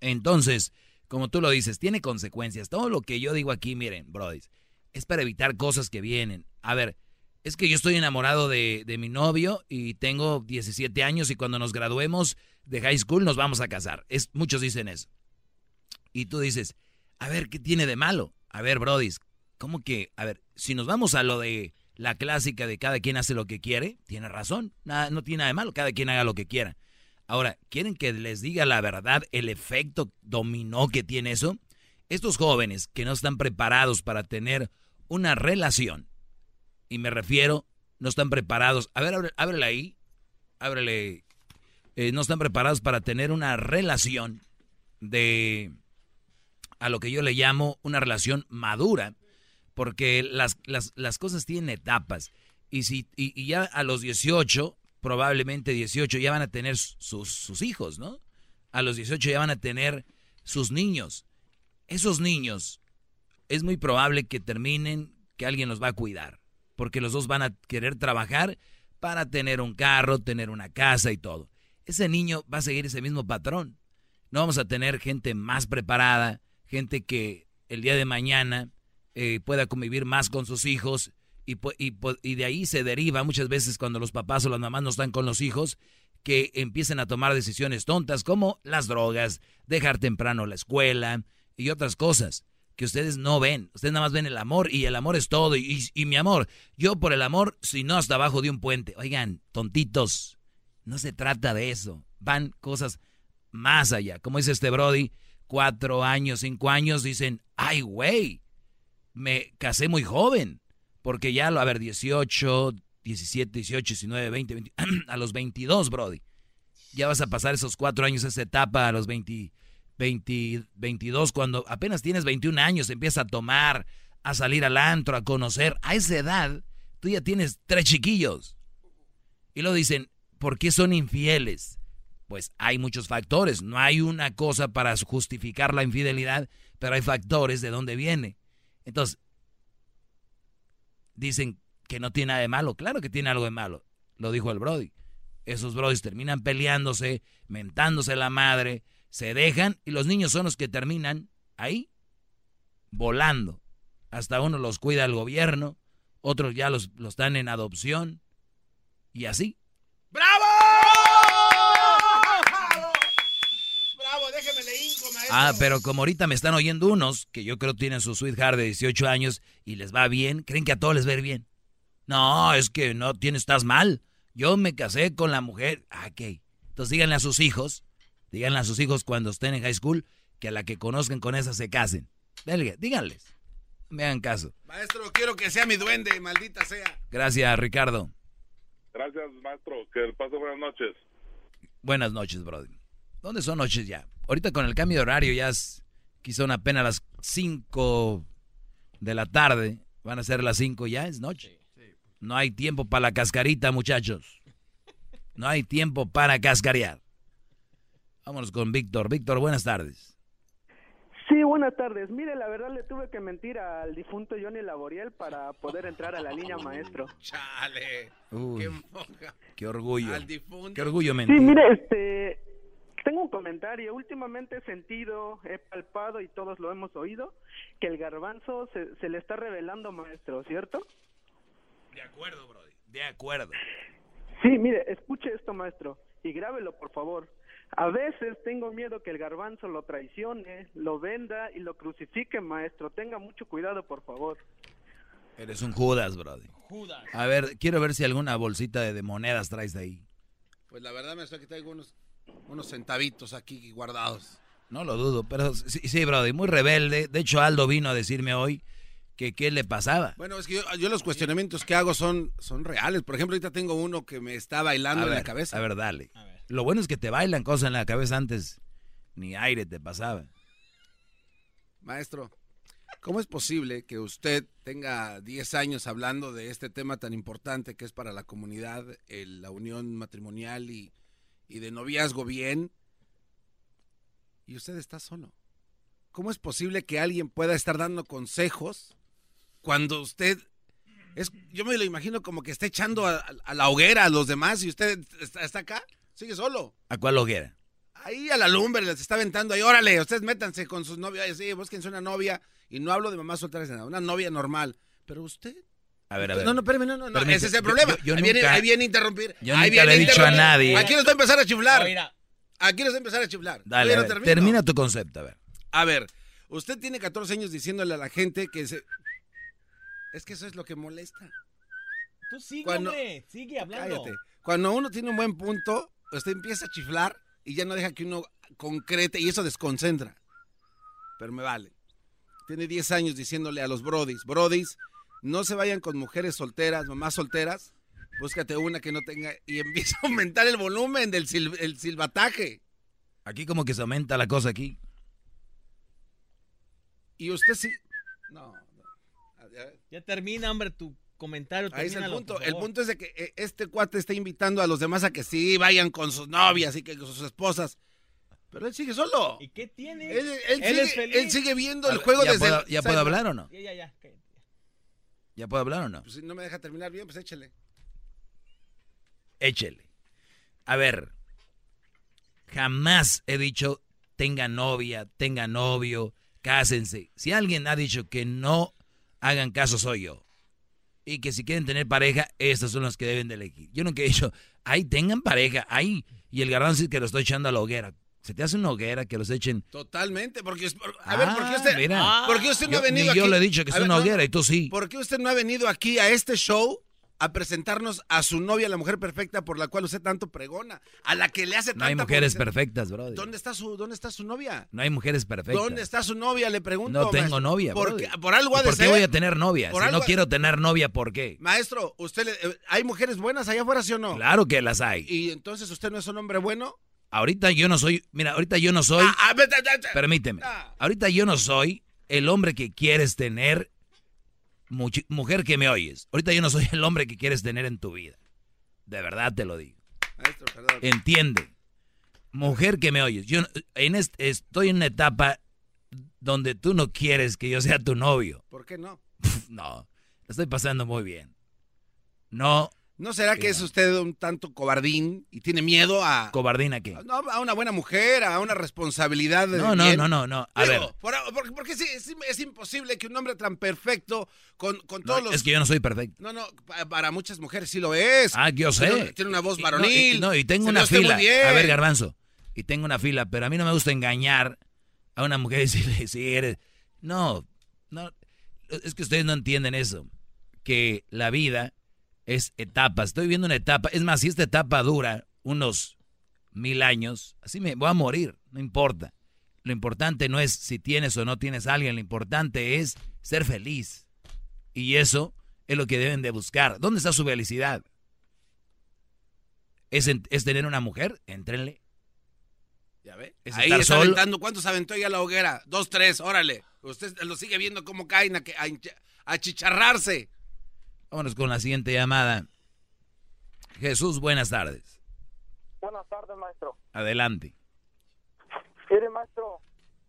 Speaker 2: Entonces, como tú lo dices, tiene consecuencias. Todo lo que yo digo aquí, miren, Brody, es para evitar cosas que vienen. A ver, es que yo estoy enamorado de, de mi novio y tengo 17 años y cuando nos graduemos de high school nos vamos a casar. Es, muchos dicen eso. Y tú dices, a ver, ¿qué tiene de malo? A ver, Brody, ¿cómo que? A ver, si nos vamos a lo de la clásica de cada quien hace lo que quiere, tiene razón, nada, no tiene nada de malo, cada quien haga lo que quiera. Ahora, ¿quieren que les diga la verdad el efecto dominó que tiene eso? Estos jóvenes que no están preparados para tener una relación, y me refiero, no están preparados, a ver, ábre- ábrele ahí, ábrele, Eh, no están preparados para tener una relación de, a lo que yo le llamo una relación madura, porque las, las, las cosas tienen etapas. Y, si, y, ya a los 18, probablemente 18, ya van a tener sus, sus hijos, ¿no? A los 18 ya van a tener sus niños. Esos niños es muy probable que terminen que alguien los va a cuidar, porque los dos van a querer trabajar para tener un carro, tener una casa y todo. Ese niño va a seguir ese mismo patrón. No vamos a tener gente más preparada, gente que el día de mañana eh, pueda convivir más con sus hijos Y, y de ahí se deriva muchas veces cuando los papás o las mamás no están con los hijos, que empiecen a tomar decisiones tontas como las drogas, dejar temprano la escuela y otras cosas que ustedes no ven. Ustedes nada más ven el amor y el amor es todo. Y- y mi amor, yo por el amor, si no hasta abajo de un puente. Oigan, tontitos, no se trata de eso. Van cosas más allá. Como dice este Brody, cuatro años, cinco años, dicen, ay, güey, me casé muy joven. Porque ya, a ver, 18, 17, 18, 19, 20, 20 a los 22, Brody. Ya vas a pasar esos cuatro años, esa etapa a los 20, 20, 22, cuando apenas tienes 21 años, empiezas a tomar, a salir al antro, a conocer. A esa edad, tú ya tienes tres chiquillos. Y lo dicen, ¿por qué son infieles? Pues hay muchos factores. No hay una cosa para justificar la infidelidad, pero hay factores de dónde viene. Entonces, dicen que no tiene nada de malo. Claro que tiene algo de malo. Lo dijo el Brody. Esos Brodys terminan peleándose, mentándose la madre, se dejan y los niños son los que terminan ahí, volando. Hasta uno los cuida el gobierno, otros ya los, los dan en adopción y así.
Speaker 1: ¡Bravo! ¡Bravo! Déjeme le hinco, maestro.
Speaker 2: Ah, pero como ahorita me están oyendo unos que yo creo tienen su sweetheart de 18 años y les va bien, creen que a todos les va a ir bien. No, es que no tienes, estás mal. Yo me casé con la mujer. Ah, ok. Entonces díganle a sus hijos, díganle a sus hijos cuando estén en high school que a la que conozcan con esa se casen. Díganles. Me hagan caso.
Speaker 1: Maestro, quiero que sea mi duende, maldita sea.
Speaker 2: Gracias, Ricardo.
Speaker 33: Gracias, maestro. Que pase buenas noches.
Speaker 2: Buenas noches, brother. ¿Dónde son noches ya? Ahorita con el cambio de horario ya es, aquí son apenas las 5 de la tarde. Van a ser las 5 ya, es noche. No hay tiempo para la cascarita, muchachos. No hay tiempo para cascarear. Vámonos con Víctor. Víctor, buenas tardes.
Speaker 34: Sí, buenas tardes. Mire, la verdad le tuve que mentir al difunto Johnny Laboriel para poder entrar a la línea maestro.
Speaker 1: Chale.
Speaker 2: Uy,
Speaker 1: Qué moja.
Speaker 2: qué orgullo.
Speaker 1: Al difunto.
Speaker 2: Qué orgullo
Speaker 34: Sí,
Speaker 2: mentir.
Speaker 34: mire, este, tengo un comentario. Últimamente he sentido, he palpado y todos lo hemos oído, que el garbanzo se, se le está revelando maestro, ¿cierto?
Speaker 2: De acuerdo, Brody. De acuerdo.
Speaker 34: Sí, mire, escuche esto, maestro, y grábelo, por favor. A veces tengo miedo que el garbanzo lo traicione, lo venda y lo crucifique, maestro. Tenga mucho cuidado, por favor.
Speaker 2: Eres un Judas, Brody.
Speaker 34: Judas.
Speaker 2: A ver, quiero ver si alguna bolsita de, de monedas traes de ahí.
Speaker 1: Pues la verdad, maestro, que traigo unos, unos centavitos aquí guardados.
Speaker 2: No lo dudo, pero sí, sí, Brody, muy rebelde. De hecho, Aldo vino a decirme hoy que qué le pasaba.
Speaker 1: Bueno, es que yo, yo los cuestionamientos que hago son, son reales. Por ejemplo, ahorita tengo uno que me está bailando
Speaker 2: A
Speaker 1: en
Speaker 2: ver,
Speaker 1: la cabeza.
Speaker 2: A ver, dale. Lo bueno es que te bailan cosas en la cabeza antes. Ni aire te pasaba.
Speaker 1: Maestro, ¿cómo es posible que usted tenga 10 años hablando de este tema tan importante que es para la comunidad, el- la unión matrimonial y, y de noviazgo bien, y usted está solo? ¿Cómo es posible que alguien pueda estar dando consejos cuando usted... Es, yo me lo imagino como que está echando a, a la hoguera a los demás y usted está, está acá, sigue solo.
Speaker 2: ¿A cuál hoguera?
Speaker 1: Ahí a la lumbre les está aventando ahí, órale, ustedes métanse con sus novias, sí, búsquense una novia, y no hablo de mamá soltera, nada, una novia normal. Pero usted,
Speaker 2: A ver, a ver.
Speaker 1: no, no, espérame, no, no, no,
Speaker 2: Permite-
Speaker 1: ese es el
Speaker 2: yo-
Speaker 1: problema.
Speaker 2: yo- yo
Speaker 1: ahí, viene,
Speaker 2: nunca-
Speaker 1: ahí viene a interrumpir.
Speaker 2: yo
Speaker 1: ahí
Speaker 2: nunca
Speaker 1: viene
Speaker 2: le he dicho a
Speaker 1: interrumpir.
Speaker 2: nadie.
Speaker 1: Aquí nos va a empezar a chiflar.
Speaker 32: Oiga.
Speaker 1: Aquí nos va a empezar a chiflar.
Speaker 2: Dale, a ver, termina tu concepto, a ver.
Speaker 1: A ver, usted tiene 14 años diciéndole a la gente que se... Es que eso es lo que molesta.
Speaker 32: Tú sigue,
Speaker 1: Cuando-
Speaker 32: hombre. Sigue hablando.
Speaker 1: Cállate. Cuando uno tiene un buen punto, usted empieza a chiflar y ya no deja que uno concrete y eso desconcentra. Pero me vale. Tiene 10 años diciéndole a los brodis, brodis, no se vayan con mujeres solteras, mamás solteras, búscate una que no tenga y empieza a aumentar el volumen del sil- el silbataje.
Speaker 2: Aquí como que se aumenta la cosa aquí.
Speaker 1: Y usted sí... No,
Speaker 32: Ya termina, hombre, tu comentario.
Speaker 1: Ahí es el punto. El punto es de que eh, este cuate está invitando a los demás a que sí vayan con sus novias y que con sus esposas. Pero él sigue solo.
Speaker 32: ¿Y qué tiene?
Speaker 1: Él, él
Speaker 32: Él
Speaker 1: sigue,
Speaker 32: es feliz.
Speaker 1: él sigue viendo el
Speaker 2: ver,
Speaker 1: juego
Speaker 2: ¿ya
Speaker 1: desde
Speaker 2: puedo-
Speaker 1: el-
Speaker 2: ya puedo hablar o no?
Speaker 32: Ya, ya, ya. cállate.
Speaker 2: ¿Ya puedo hablar o no?
Speaker 1: Pues si no me deja terminar bien, pues échele.
Speaker 2: Échele. A ver, jamás he dicho tenga novia, tenga novio, cásense. Si alguien ha dicho que no hagan caso, soy yo. y que si quieren tener pareja, estas son las que deben de elegir. Yo nunca he dicho, ahí tengan pareja, ahí. Y el garbanzo es que lo estoy echando a la hoguera. Se te hace una hoguera que los echen.
Speaker 1: Totalmente, porque a ver, ¿por qué
Speaker 2: Ah,
Speaker 1: usted,
Speaker 2: mira.
Speaker 1: ¿por qué usted no
Speaker 2: Yo-
Speaker 1: ha venido
Speaker 2: ni
Speaker 1: aquí?
Speaker 2: yo le he dicho que
Speaker 1: A
Speaker 2: es
Speaker 1: ver,
Speaker 2: una
Speaker 1: no,
Speaker 2: hoguera y tú sí.
Speaker 1: ¿Por qué usted no ha venido aquí a este show a presentarnos a su novia, la mujer perfecta por la cual usted tanto pregona, a la que le hace
Speaker 2: No hay
Speaker 1: tanta
Speaker 2: mujeres
Speaker 1: publicidad?
Speaker 2: perfectas, brother.
Speaker 1: ¿Dónde está su dónde está su novia?
Speaker 2: No hay mujeres perfectas.
Speaker 1: ¿Dónde está su novia? Le pregunto.
Speaker 2: No tengo
Speaker 1: maestro.
Speaker 2: novia,
Speaker 1: ¿Por, qué- por algo ha
Speaker 2: ¿Y
Speaker 1: de
Speaker 2: ¿Por qué
Speaker 1: ser.
Speaker 2: voy a tener novia?
Speaker 1: Por
Speaker 2: Si no quiero tener novia, ¿por qué?
Speaker 1: Maestro, usted le- eh, hay mujeres buenas allá afuera, ¿sí o no?
Speaker 2: Claro que las hay.
Speaker 1: Y entonces usted no es un hombre bueno.
Speaker 2: Ahorita yo no soy, mira, ahorita yo no soy,
Speaker 1: Ah, vete.
Speaker 2: permíteme, ahorita yo no soy el hombre que quieres tener, muchi- mujer que me oyes, ahorita yo no soy el hombre que quieres tener en tu vida. De verdad te lo digo.
Speaker 1: Maestro, perdón.
Speaker 2: Entiende. Mujer que me oyes, yo en est- estoy en una etapa donde tú no quieres que yo sea tu novio.
Speaker 1: ¿Por qué no?
Speaker 2: No, la estoy pasando muy bien. No,
Speaker 1: ¿No será que es usted un tanto cobardín y tiene miedo a,
Speaker 2: cobardina que.
Speaker 1: no, a una buena mujer, a una responsabilidad? de
Speaker 2: No, no, no, no, no. A ver,
Speaker 1: por- por- porque sí, es, imposible que un hombre tan perfecto con, todos los...
Speaker 2: es que yo no soy perfecto.
Speaker 1: No, no, pa- para muchas mujeres sí lo es.
Speaker 2: Ah, yo sé.
Speaker 1: Tiene, una voz varonil.
Speaker 2: No, y, tengo una fila. A ver, Garbanzo. Y tengo una fila, pero a mí no me gusta engañar a una mujer y decirle si eres. No, no. Es que ustedes no entienden eso. Que la vida es etapas. Estoy viviendo una etapa. Es más, si esta etapa dura unos mil años, así me voy a morir. No importa. Lo importante no es si tienes o no tienes a alguien. Lo importante es ser feliz. Y eso es lo que deben de buscar. ¿Dónde está su felicidad? ¿Es, en- es tener una mujer? Éntrenle.
Speaker 1: Ya ve.
Speaker 2: Es
Speaker 1: Ahí
Speaker 2: estar
Speaker 1: está
Speaker 2: solo.
Speaker 1: aventando. ¿Cuántos aventó ya la hoguera? Dos, tres, órale. Usted lo sigue viendo cómo caen a, a a chicharrarse.
Speaker 2: Vámonos con la siguiente llamada. Jesús, buenas tardes.
Speaker 35: Buenas tardes, maestro.
Speaker 2: Adelante.
Speaker 35: Mire, maestro,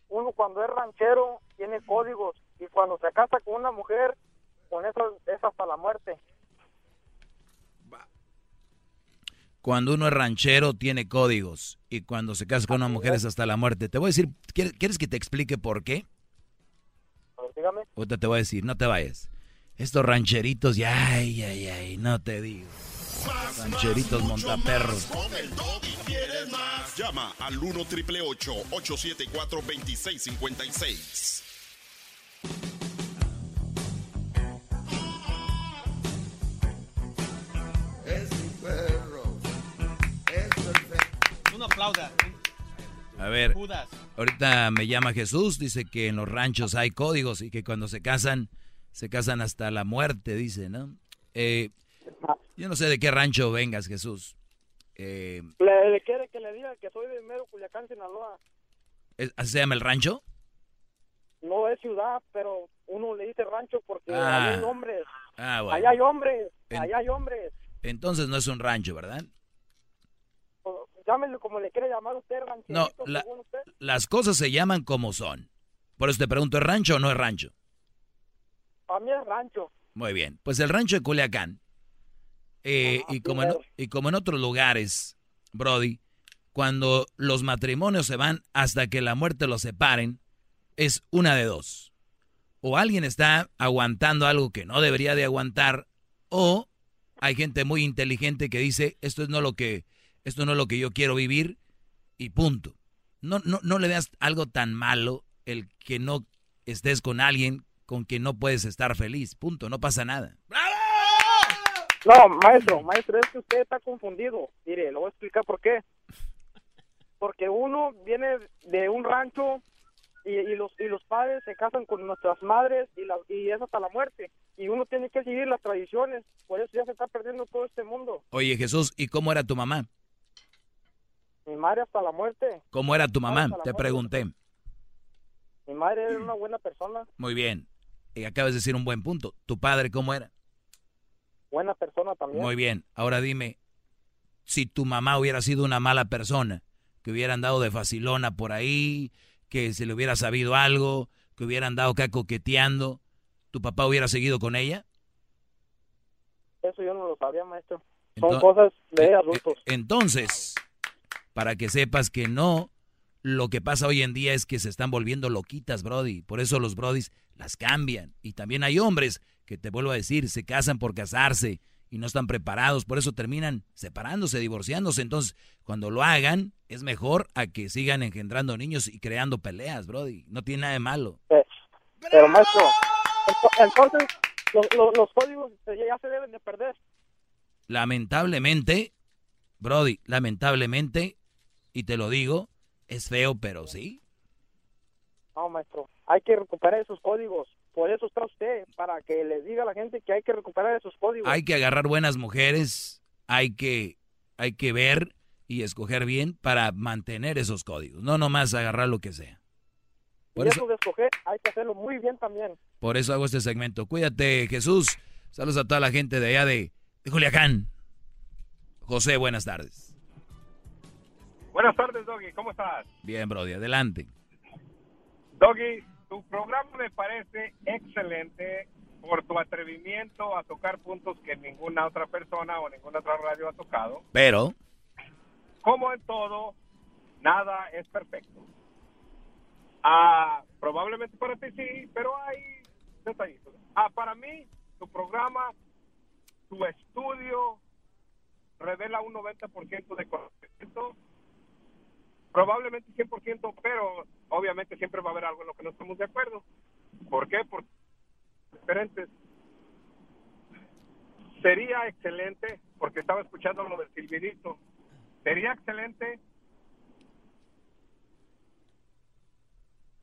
Speaker 35: uno cuando es ranchero tiene códigos y cuando se casa con una mujer, con eso es hasta la muerte.
Speaker 2: Cuando uno es ranchero tiene códigos y cuando se casa con una mujer es hasta la muerte. Te voy a decir, ¿quieres, quieres que te explique por qué?
Speaker 35: Dígame.
Speaker 2: Ahorita te voy a decir, no te vayas. Estos rancheritos, ya, ay, ay, ay, no te digo. Rancheritos montaperros.
Speaker 19: Con el Doggy quieres más. Llama al 1 triple 874 2656.
Speaker 25: Es un perro. Es perfecto.
Speaker 32: Uno aplauda.
Speaker 2: A ver,
Speaker 32: Judas.
Speaker 2: ahorita me llama Jesús, dice que en los ranchos hay códigos y que cuando se casan, se casan hasta la muerte, dice, ¿no? Eh, yo no sé de qué rancho vengas, Jesús. Eh,
Speaker 35: Le, le quiere que le diga que soy de mero Culiacán, Sinaloa.
Speaker 2: ¿es- ¿Así se llama el rancho?
Speaker 35: No es ciudad, pero uno le dice rancho porque
Speaker 2: Ah.
Speaker 35: allá hay hombres.
Speaker 2: Ah, bueno.
Speaker 35: Allá hay hombres,
Speaker 2: En-
Speaker 35: allá hay hombres.
Speaker 2: Entonces no es un rancho, ¿verdad?
Speaker 35: O- Llámelo como le quiere llamar usted, rancherito,
Speaker 2: No, la-
Speaker 35: usted.
Speaker 2: las cosas se llaman como son. Por eso te pregunto, ¿es rancho o no es rancho?
Speaker 35: A mí es rancho.
Speaker 2: Muy bien. Pues el rancho de Culiacán. eh, y, como en, y como en otros lugares, Brody, cuando los matrimonios se van hasta que la muerte los separen, es una de dos. O alguien está aguantando algo que no debería de aguantar, o hay gente muy inteligente que dice, esto es no lo que, esto no es lo que yo quiero vivir, y punto. No, no, no le veas algo tan malo el que no estés con alguien con quien no puedes estar feliz. Punto, no pasa nada.
Speaker 35: No, maestro, maestro, es que usted está confundido. Mire, le voy a explicar por qué. Porque uno viene de un rancho y, y los y los padres se casan con nuestras madres y, la, y es hasta la muerte. Y uno tiene que seguir las tradiciones. Por eso ya se está perdiendo todo este mundo.
Speaker 2: Oye Jesús, ¿y cómo era tu mamá?
Speaker 35: Mi madre hasta la muerte.
Speaker 2: ¿Cómo era tu mamá? Te
Speaker 35: muerte.
Speaker 2: pregunté.
Speaker 35: Mi madre era una buena persona.
Speaker 2: Muy bien. Y acabas de decir un buen punto. ¿Tu padre cómo era?
Speaker 35: Buena persona también.
Speaker 2: Muy bien. Ahora dime, si tu mamá hubiera sido una mala persona, que hubiera andado de facilona por ahí, que se le hubiera sabido algo, que hubiera andado acá coqueteando, ¿tu papá hubiera seguido con ella?
Speaker 35: Eso yo no lo sabía, maestro. Son cosas de
Speaker 2: eh,
Speaker 35: adultos.
Speaker 2: eh, Entonces, para que sepas que no, lo que pasa hoy en día es que se están volviendo loquitas, Brody. Por eso los Brodis las cambian. Y también hay hombres que te vuelvo a decir, se casan por casarse y no están preparados, por eso terminan separándose, divorciándose. Entonces, cuando lo hagan, es mejor a que sigan engendrando niños y creando peleas, Brody. No tiene nada de malo.
Speaker 35: Pero maestro, ento- entonces los, los, los códigos eh, ya se deben de perder.
Speaker 2: Lamentablemente, Brody, lamentablemente, y te lo digo, es feo, pero sí.
Speaker 35: No, maestro, hay que recuperar esos códigos. Por eso está usted, para que le diga a la gente que hay que recuperar esos códigos.
Speaker 2: Hay que agarrar buenas mujeres, hay que, hay que ver y escoger bien para mantener esos códigos, no nomás agarrar lo que sea. Por
Speaker 35: y
Speaker 2: eso,
Speaker 35: eso de escoger hay que hacerlo muy bien también.
Speaker 2: por eso hago este segmento. Cuídate, Jesús. Saludos a toda la gente de allá de, de Culiacán. José, buenas tardes.
Speaker 36: Buenas tardes, Doggy. ¿Cómo estás?
Speaker 2: Bien, Brody, adelante.
Speaker 36: Doggy, tu programa me parece excelente por tu atrevimiento a tocar puntos que ninguna otra persona o ninguna otra radio ha tocado.
Speaker 2: Pero,
Speaker 36: Como en todo, nada es perfecto. Ah, probablemente para ti sí, pero hay detallitos. Ah, para mí, tu programa, tu estudio revela un 90% de conocimiento, probablemente 100%, pero obviamente siempre va a haber algo en lo que no estamos de acuerdo. ¿Por qué? Por diferentes. Sería excelente, porque estaba escuchando lo del silbidito, sería excelente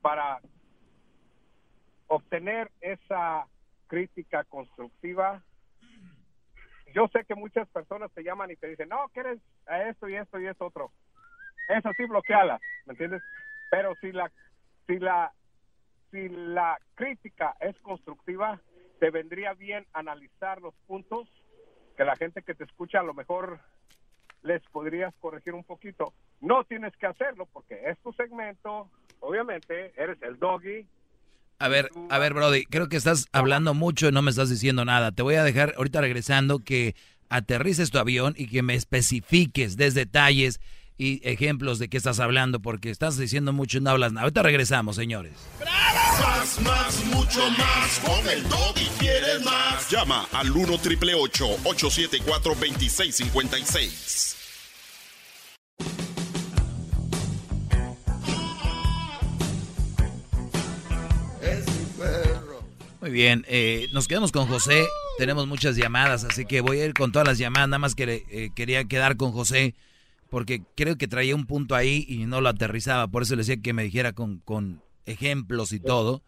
Speaker 36: para obtener esa crítica constructiva. Yo sé que muchas personas te llaman y te dicen, no, que eres a esto y esto y esto otro. Eso sí, bloqueala, ¿me entiendes? Pero si la, si la, si la crítica es constructiva, te vendría bien analizar los puntos que la gente que te escucha a lo mejor les podrías corregir un poquito. No tienes que hacerlo porque es tu segmento, obviamente, eres el doggy,
Speaker 2: a ver, a ver, Brody, creo que estás hablando mucho y no me estás diciendo nada. Te voy a dejar ahorita regresando que aterrices tu avión y que me especifiques, des detalles y ejemplos de qué estás hablando, porque estás diciendo mucho y no hablas nada. Ahorita regresamos, señores.
Speaker 19: Más, más, mucho más. Con el doggy quieres más.
Speaker 37: Llama al 1 triple 874 2656.
Speaker 2: Muy bien, eh, nos quedamos con José. Tenemos muchas llamadas, así que voy a ir con todas las llamadas. Nada más que eh, quería quedar con José porque creo que traía un punto ahí y no lo aterrizaba. Por eso le decía que me dijera con, con ejemplos y todo,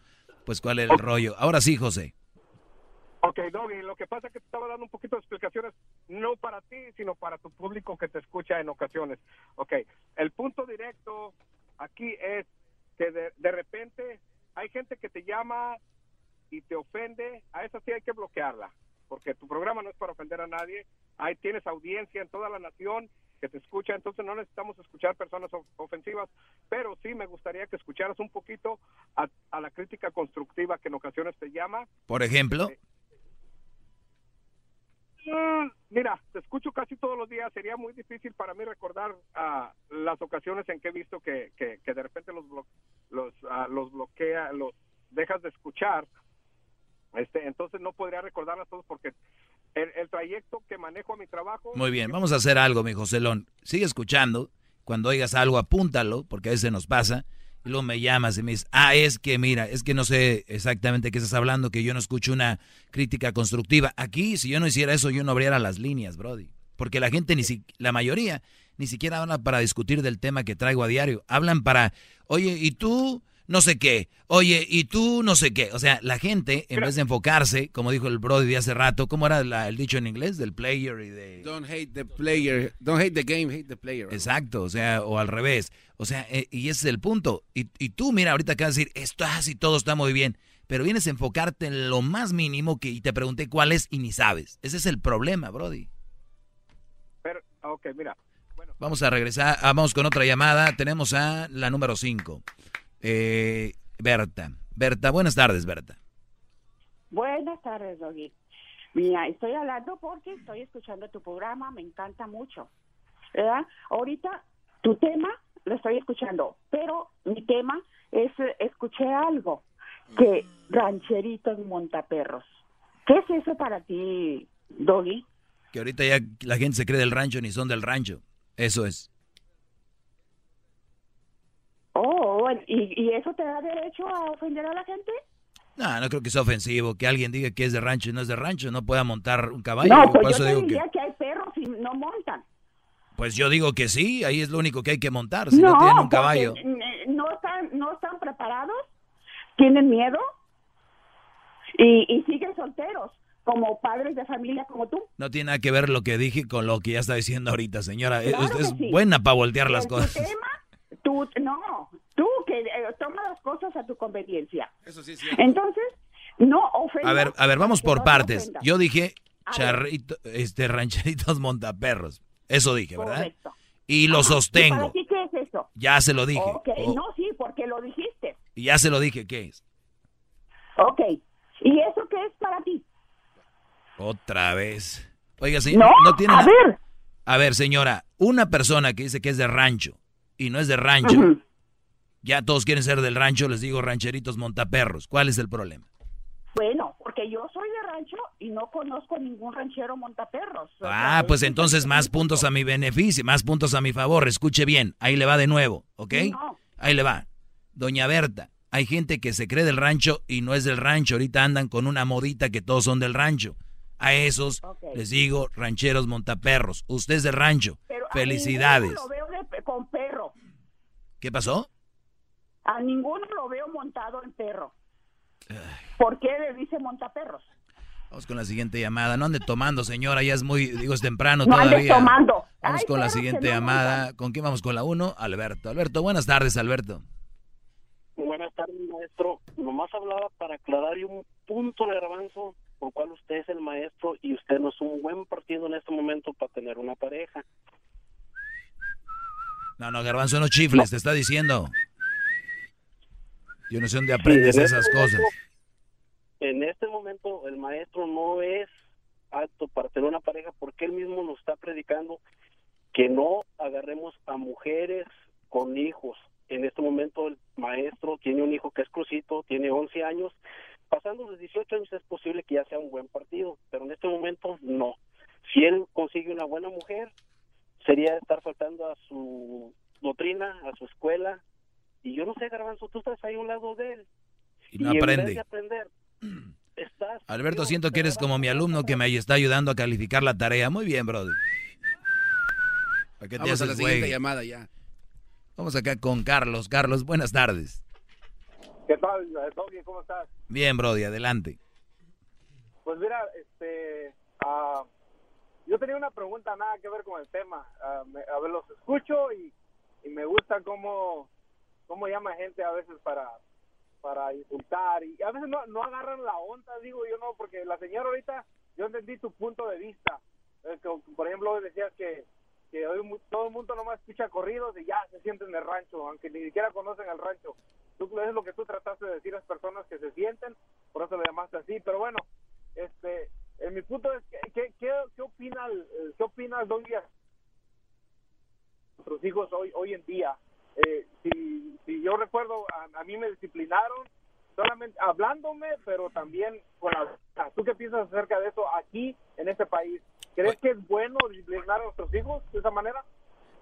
Speaker 2: pues cuál era el rollo. Ahora sí, José.
Speaker 36: Ok, Doggy, lo que pasa es que te estaba dando un poquito de explicaciones, no para ti, sino para tu público que te escucha en ocasiones. Ok, el punto directo aquí es que de, de repente hay gente que te llama y te ofende, a esa sí hay que bloquearla, porque tu programa no es para ofender a nadie, ahí tienes audiencia en toda la nación que te escucha, entonces no necesitamos escuchar personas of- ofensivas, pero sí me gustaría que escucharas un poquito a, a la crítica constructiva que en ocasiones te llama.
Speaker 2: Por ejemplo,
Speaker 36: Mm, Mira, te escucho casi todos los días. Sería muy difícil para mí recordar ah, las ocasiones en que he visto que, que, que de repente los blo- los ah, los bloquea, los dejas de escuchar. Este, entonces no podría recordarlas todos porque el, el trayecto que manejo a mi trabajo.
Speaker 2: muy bien, vamos a hacer algo, mi Joselón. Sigue escuchando. Cuando oigas algo, apúntalo, porque a veces nos pasa. Y luego me llamas y me dices, ah, es que mira, es que no sé exactamente qué estás hablando, que yo no escucho una crítica constructiva. Aquí, si yo no hiciera eso, yo no abriera las líneas, Brody. Porque la gente, ni si, la mayoría, ni siquiera habla para discutir del tema que traigo a diario. Hablan para, oye, ¿y tú? No sé qué. Oye, ¿y tú? No sé qué. O sea, la gente, en vez de enfocarse, como dijo el Brody de hace rato, ¿cómo era la- el dicho en inglés? Del player y de...
Speaker 1: Don't hate the player, don't hate the game, hate the player.
Speaker 2: Exacto, o sea, o al revés. O sea, eh, y ese es el punto. Y, y tú, mira, ahorita acabas de decir, esto así todo está muy bien, pero vienes a enfocarte en lo más mínimo que y te pregunté cuál es y ni sabes. Ese es el problema, Brody.
Speaker 36: Pero, ok, mira.
Speaker 2: Vamos a regresar, ah, vamos con otra llamada. Tenemos a la número 5. Eh, Berta. Berta, buenas tardes, Berta.
Speaker 38: Buenas tardes, Doggy. Mira, estoy hablando porque estoy escuchando tu programa, me encanta mucho. ¿Verdad? Ahorita tu tema lo estoy escuchando, pero mi tema es, escuché algo, que rancheritos montaperros. ¿Qué es eso para ti, Doggy?
Speaker 2: Que ahorita ya la gente se cree del rancho ni son del rancho. Eso es.
Speaker 38: Oh, ¿y, ¿y eso te da derecho a ofender a la gente?
Speaker 2: No, no creo que sea ofensivo que alguien diga que es de rancho y no es de rancho, no pueda montar un caballo.
Speaker 38: No, pues
Speaker 2: Por
Speaker 38: yo
Speaker 2: eso
Speaker 38: te
Speaker 2: digo
Speaker 38: diría
Speaker 2: que,
Speaker 38: que... hay perros y no montan.
Speaker 2: pues yo digo que sí, ahí es lo único que hay que montar, si no, tienen un caballo.
Speaker 38: no están, no están preparados, tienen miedo y, y siguen solteros, como padres de familia como tú.
Speaker 2: No tiene nada que ver lo que dije con lo que ya está diciendo ahorita, señora.
Speaker 38: Claro
Speaker 2: Usted
Speaker 38: que
Speaker 2: es
Speaker 38: sí.
Speaker 2: buena para voltear las
Speaker 38: tu
Speaker 2: cosas.
Speaker 38: tema, tú, no, tú que eh, toma las cosas a tu conveniencia.
Speaker 1: Eso sí es
Speaker 38: Entonces, no ofendas.
Speaker 2: A ver, a ver, vamos por
Speaker 38: no
Speaker 2: partes.
Speaker 38: ofendas.
Speaker 2: Yo dije charrito, este rancheritos montaperros. Eso dije, ¿verdad?
Speaker 38: Correcto.
Speaker 2: Y lo
Speaker 38: Ajá, ¿y
Speaker 2: sostengo.
Speaker 38: ¿Para ti qué es eso?
Speaker 2: Ya se lo dije.
Speaker 38: Ok,
Speaker 2: O-
Speaker 38: no, sí, porque lo dijiste.
Speaker 2: Y ya se lo dije, ¿qué es?
Speaker 38: Ok. ¿Y eso qué es para ti?
Speaker 2: Otra vez. Oiga, sí,
Speaker 38: No,
Speaker 2: no tiene
Speaker 38: a ver.
Speaker 2: A ver, señora, una persona que dice que es de rancho y no es de rancho. Ya todos quieren ser del rancho, les digo rancheritos montaperros. ¿Cuál es el problema?
Speaker 38: Bueno, porque yo soy de rancho y no conozco ningún ranchero montaperros. O
Speaker 2: Ah,
Speaker 38: sea,
Speaker 2: pues
Speaker 38: es-
Speaker 2: entonces más puntos a mi beneficio, más puntos a mi favor. Escuche bien, ahí le va de nuevo, ¿ok?
Speaker 38: No.
Speaker 2: Ahí le va. Doña Berta, hay gente que se cree del rancho y no es del rancho. Ahorita andan con una modita que todos son del rancho. A esos les digo rancheros montaperros. Usted es de rancho.
Speaker 38: pero
Speaker 2: Felicidades.
Speaker 38: lo veo de- con perro.
Speaker 2: ¿Qué pasó?
Speaker 38: A ninguno lo veo montado en perro. ¿Por qué le dice montaperros?
Speaker 2: Vamos con la siguiente llamada. No ande tomando, señora, ya es muy, digo, es temprano
Speaker 38: No
Speaker 2: todavía.
Speaker 38: tomando.
Speaker 2: Vamos con la siguiente
Speaker 38: no
Speaker 2: llamada. ¿Con quién vamos con la uno? Alberto. Alberto, buenas tardes, Alberto.
Speaker 39: Buenas tardes, maestro. Nomás hablaba para aclarar y un punto de garbanzo por cual usted es el maestro y usted no es un buen partido en este momento para tener una pareja.
Speaker 2: No, no, Garbanzo, no chifles, te está diciendo. Yo no sé dónde aprendes
Speaker 39: Sí,
Speaker 2: esas
Speaker 39: este
Speaker 2: cosas.
Speaker 39: momento- En este momento el maestro no es apto para tener una pareja porque él mismo nos está predicando que no agarremos a mujeres con hijos. En este momento el maestro tiene un hijo que es crucito, tiene 11 años. Pasando los 18 años es posible que ya sea un buen partido, pero en este momento no. Si él consigue una buena mujer, sería estar faltando a su doctrina, a su escuela. Y yo no sé, Garbanzo, tú estás ahí a un lado de él.
Speaker 2: Y no
Speaker 39: en vez
Speaker 2: aprende.
Speaker 39: de aprender, estás...
Speaker 2: Alberto, siento que eres como mi alumno que me está ayudando a calificar la tarea. Muy bien, brother. ¿Para qué te
Speaker 1: Vamos a la
Speaker 2: haces
Speaker 1: siguiente llamada ya.
Speaker 2: Vamos acá con Carlos. Carlos, buenas tardes.
Speaker 36: ¿Qué tal, Doggy? ¿Cómo estás?
Speaker 2: Bien, Brody, adelante.
Speaker 36: Pues mira, este, ah, yo tenía una pregunta nada que ver con el tema. Ah, me- a ver, los escucho y, y me gusta cómo, cómo llama gente a veces para, para insultar y a veces no, no agarran la onda, digo yo no, porque la señora ahorita, yo entendí tu punto de vista. Que, por ejemplo, hoy decías que, que hoy todo el mundo nomás escucha corridos y ya se sienten en el rancho, aunque ni siquiera conocen el rancho. Tú, eso es lo que tú trataste de decir a las personas que se sienten, por eso lo llamaste así. Pero bueno, este, en mi punto es, ¿qué, qué, qué opina, el- qué opina Don Díaz? Nuestros hijos hoy, hoy en día. Eh, si, si yo recuerdo, a, a mí me disciplinaron solamente hablándome, pero también con la... ¿Tú qué piensas acerca de eso aquí, en este país? ¿Crees que es bueno disciplinar a nuestros hijos de esa manera?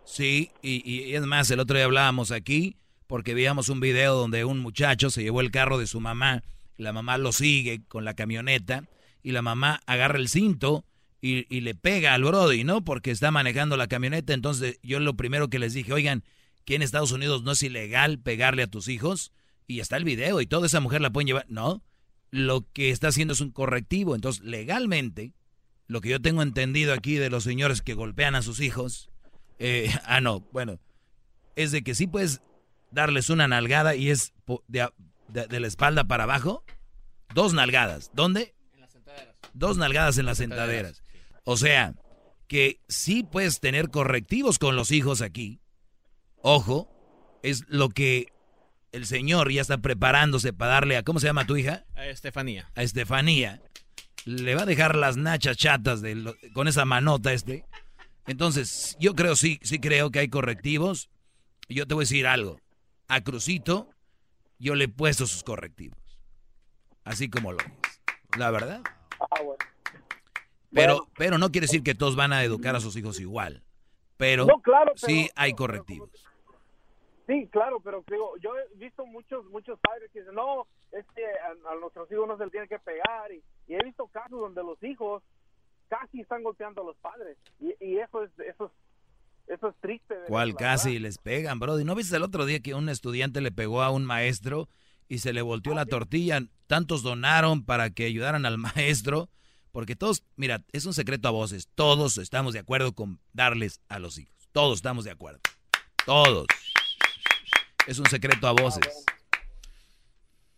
Speaker 2: Sí, y, es más, el otro día hablábamos aquí porque veíamos un video donde un muchacho se llevó el carro de su mamá, la mamá lo sigue con la camioneta y la mamá agarra el cinto y, y le pega al Brody, ¿no? Porque está manejando la camioneta. Entonces yo lo primero que les dije, oigan, que en Estados Unidos no es ilegal pegarle a tus hijos y está el video y toda esa mujer la pueden llevar. No, lo que está haciendo es un correctivo. Entonces, legalmente, lo que yo tengo entendido aquí de los señores que golpean a sus hijos, eh, ah, no, bueno, es de que sí puedes darles una nalgada y es de, de- de la espalda para abajo. Dos nalgadas. ¿Dónde? Dos nalgadas en las sentaderas. O sea, que sí puedes tener correctivos con los hijos aquí. Ojo, es lo que el señor ya está preparándose para darle a, ¿cómo se llama tu hija?
Speaker 32: A Estefanía.
Speaker 2: A Estefanía. Le va a dejar las nachas chatas de lo- con esa manota este. Entonces, yo creo, sí, sí creo que hay correctivos. Y Yo te voy a decir algo. A Crucito, yo le he puesto sus correctivos. Así como lo es. La verdad.
Speaker 35: Ah, bueno.
Speaker 2: Pero, pero no quiere decir que todos van a educar a sus hijos igual. Pero,
Speaker 35: No, claro, pero-
Speaker 2: sí hay correctivos.
Speaker 35: Sí, claro, pero digo, yo he visto muchos muchos padres que dicen, no, es que a, a nuestros hijos no se les tiene que pegar. Y, y he visto casos donde los hijos casi están golpeando a los padres. Y, y eso es eso es, eso es triste.
Speaker 2: ¿Cuál
Speaker 35: verdad.
Speaker 2: casi les pegan, Brody? ¿No viste el otro día que un estudiante le pegó a un maestro y se le volteó la tortilla? Tantos donaron para que ayudaran al maestro. Porque todos, mira, es un secreto a voces. Todos estamos de acuerdo con darles a los hijos. Todos estamos de acuerdo. Todos. Es un secreto a voces.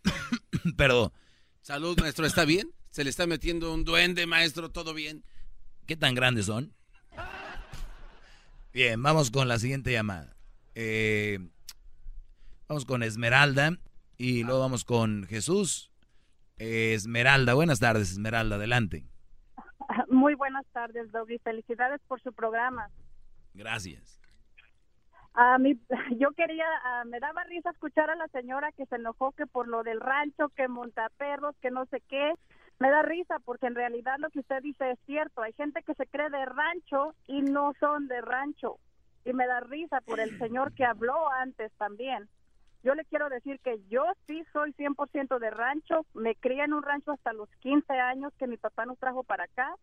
Speaker 2: Perdón.
Speaker 1: Salud, maestro, ¿está bien? ¿Se le está metiendo un duende, maestro? ¿Todo bien?
Speaker 2: ¿Qué tan grandes son? Bien, vamos con la siguiente llamada. Eh, vamos con Esmeralda y luego vamos con Jesús. Eh, Esmeralda, buenas tardes, Esmeralda, adelante.
Speaker 40: Muy buenas tardes, Doggy. Felicidades por su programa.
Speaker 2: Gracias.
Speaker 40: A mí, yo quería, me daba risa escuchar a la señora que se enojó que por lo del rancho, que monta perros, que no sé qué. Me da risa porque en realidad lo que usted dice es cierto. Hay gente que se cree de rancho y no son de rancho. Y me da risa por el señor que habló antes también. Yo le quiero decir que yo sí soy 100% de rancho. Me crié en un rancho hasta los 15 años que mi papá nos trajo para acá.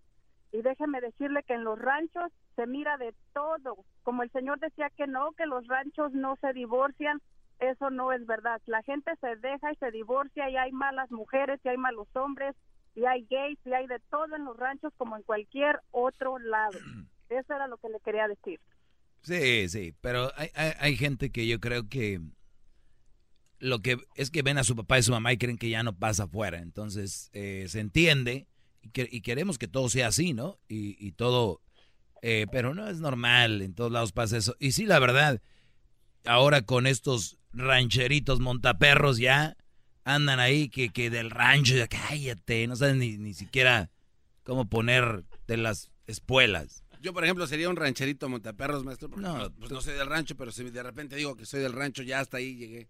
Speaker 40: Y déjeme decirle que en los ranchos se mira de todo. Como el señor decía que no, que los ranchos no se divorcian, eso no es verdad. La gente se deja y se divorcia y hay malas mujeres y hay malos hombres y hay gays y hay de todo en los ranchos como en cualquier otro lado. Eso era lo que le quería decir.
Speaker 2: Sí, sí, pero hay, hay, hay gente que yo creo que lo que es que ven a su papá y su mamá y creen que ya no pasa afuera. Entonces eh, se entiende y, que- y queremos que todo sea así, ¿no? Y, y todo, eh, pero no es normal, en todos lados pasa eso. Y sí, la verdad, ahora con estos rancheritos montaperros ya andan ahí que, que del rancho, ya cállate, no saben ni, ni siquiera cómo poner de las espuelas.
Speaker 1: Yo, por ejemplo, sería un rancherito montaperros, maestro.
Speaker 2: No,
Speaker 1: no, pues no soy del rancho, pero si de repente digo que soy del rancho, ya hasta ahí llegué.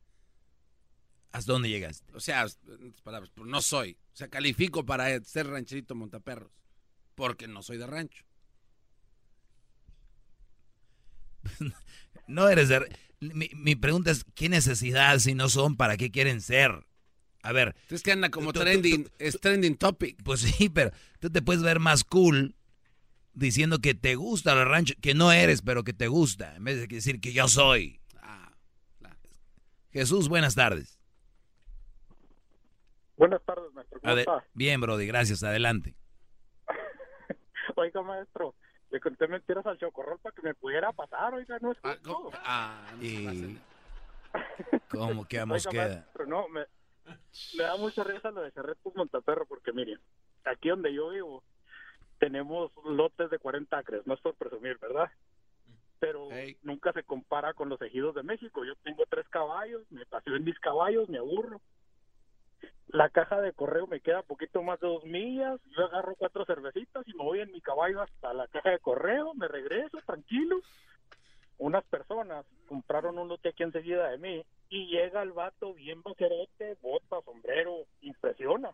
Speaker 2: ¿Hasta dónde llegaste?
Speaker 1: O sea, en otras palabras, pues no soy. O sea, califico para ser rancherito montaperros. Porque no soy de rancho.
Speaker 2: No eres de... Mi, mi pregunta es, ¿qué necesidad si no son? ¿Para qué quieren ser? A ver...
Speaker 1: Es que anda como
Speaker 2: tú-
Speaker 1: trending,
Speaker 2: tú-
Speaker 1: es trending topic.
Speaker 2: Pues sí, pero tú te puedes ver más cool diciendo que te gusta el rancho, que no eres, pero que te gusta, en vez de decir que yo soy.
Speaker 1: Ah,
Speaker 2: Jesús, buenas tardes.
Speaker 36: Buenas tardes, maestro. ¿Cómo está?
Speaker 2: Bien, Brody, gracias, adelante.
Speaker 36: Oiga, maestro, le conté mentiras al chocorrol para que me pudiera pasar, oiga, no es justo.
Speaker 1: Ah,
Speaker 2: Y... ¿Cómo que
Speaker 36: Oiga,
Speaker 2: queda?
Speaker 36: maestro, no, me, me da mucha risa lo de Cerretos Montaperro, porque miren, aquí donde yo vivo tenemos lotes de 40 acres, no es por presumir, ¿verdad? Pero nunca se compara con los ejidos de México. Yo tengo tres caballos, me paseo en mis caballos, me aburro. La caja de correo me queda poquito más de dos millas, yo agarro cuatro cervecitas y me voy en mi caballo hasta la caja de correo, me regreso tranquilo. Unas personas compraron un lote aquí enseguida de mí y llega el vato bien bacerote, bota, sombrero, impresiona.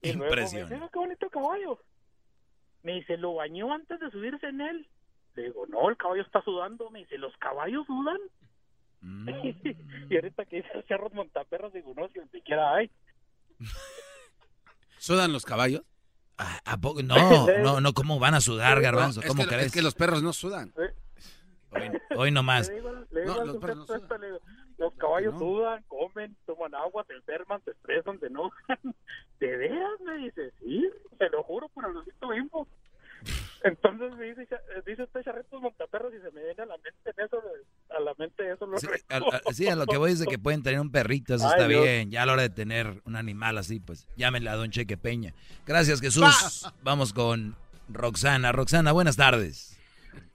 Speaker 36: Y luego me
Speaker 2: Impresiona.
Speaker 36: dice, "Mira qué bonito caballo. Me dice, ¿lo bañó antes de subirse en él? Le digo, no, el caballo está sudando. Me dice, ¿los caballos sudan?
Speaker 2: Mm.
Speaker 36: y ahorita que dice cerros montaperros, digo, no, si ni siquiera hay.
Speaker 1: ¿Sudan los caballos?
Speaker 2: ¿A poco? No, no, no, ¿cómo van a sudar, garbanzo?
Speaker 1: es
Speaker 2: ¿Cómo
Speaker 1: que,
Speaker 2: crees?
Speaker 1: Es que los perros no sudan.
Speaker 2: Hoy, hoy nomás.
Speaker 36: Le digo, le digo
Speaker 1: No, los perros no
Speaker 36: sujeto le digo, los caballos
Speaker 1: no.
Speaker 36: sudan, comen, toman agua, se enferman, se estresan, se enojan. ¿De veras? Me dice, sí, te lo juro por el Lucito Info. Entonces me dice, "Cha- dice usted charretos montaperros y se me viene a la mente en eso, a la mente eso. Lo
Speaker 2: Sí, a, a- sí, a lo que voy es de que pueden tener un perrito, eso
Speaker 36: Ay,
Speaker 2: está
Speaker 36: Dios.
Speaker 2: bien. Ya a la hora de tener un animal así, pues llámenle a Don Cheque Peña. Gracias, Jesús. Vamos con Roxana. Roxana, buenas tardes.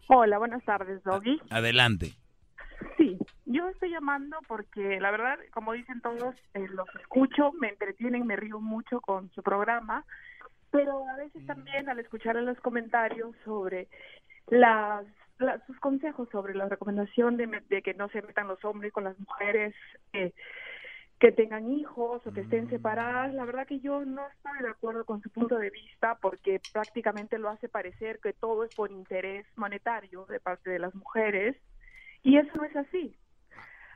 Speaker 41: Hola, buenas tardes, Doggy.
Speaker 2: Adelante.
Speaker 41: Sí, yo estoy llamando porque la verdad, como dicen todos, eh, los escucho, me entretienen, me río mucho con su programa, pero a veces también al escuchar en los comentarios sobre las, la- sus consejos sobre la recomendación de, de que no se metan los hombres con las mujeres, eh, que tengan hijos o que estén separadas. La verdad que yo no estoy de acuerdo con su punto de vista porque prácticamente lo hace parecer que todo es por interés monetario de parte de las mujeres y eso no es así.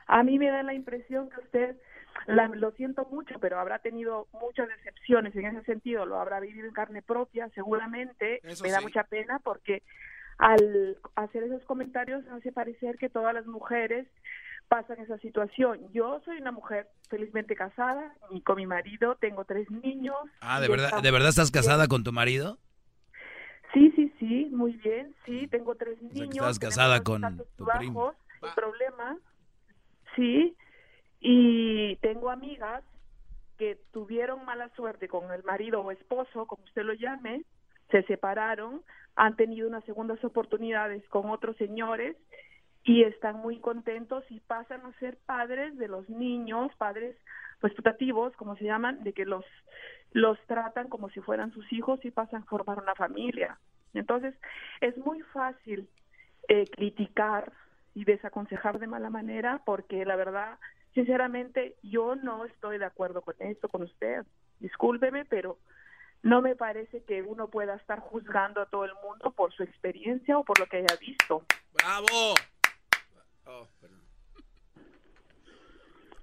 Speaker 41: A mí me da la impresión que usted, la- lo siento mucho, pero habrá tenido muchas decepciones en ese sentido, lo habrá vivido en carne propia, seguramente.
Speaker 1: Eso
Speaker 41: me da
Speaker 1: sí.
Speaker 41: mucha pena porque al hacer esos comentarios hace parecer que todas las mujeres pasan esa situación. Yo soy una mujer felizmente casada y con mi marido tengo tres niños.
Speaker 2: Ah, ¿de verdad, ¿de verdad estás
Speaker 41: bien.
Speaker 2: casada con tu marido?
Speaker 41: Sí, sí, sí, muy bien, sí, tengo tres niños.
Speaker 2: estás casada con tu primo.
Speaker 41: problemas, sí, y tengo amigas que tuvieron mala suerte con el marido o esposo, como usted lo llame, se separaron, han tenido unas segundas oportunidades con otros señores y están muy contentos y pasan a ser padres de los niños, padres pues putativos, como se llaman, de que los los tratan como si fueran sus hijos y pasan a formar una familia. Entonces, es muy fácil eh, criticar y desaconsejar de mala manera porque la verdad, sinceramente, yo no estoy de acuerdo con esto, con usted. Discúlpeme, pero no me parece que uno pueda estar juzgando a todo el mundo por su experiencia o por lo que haya visto.
Speaker 1: ¡Bravo! Oh.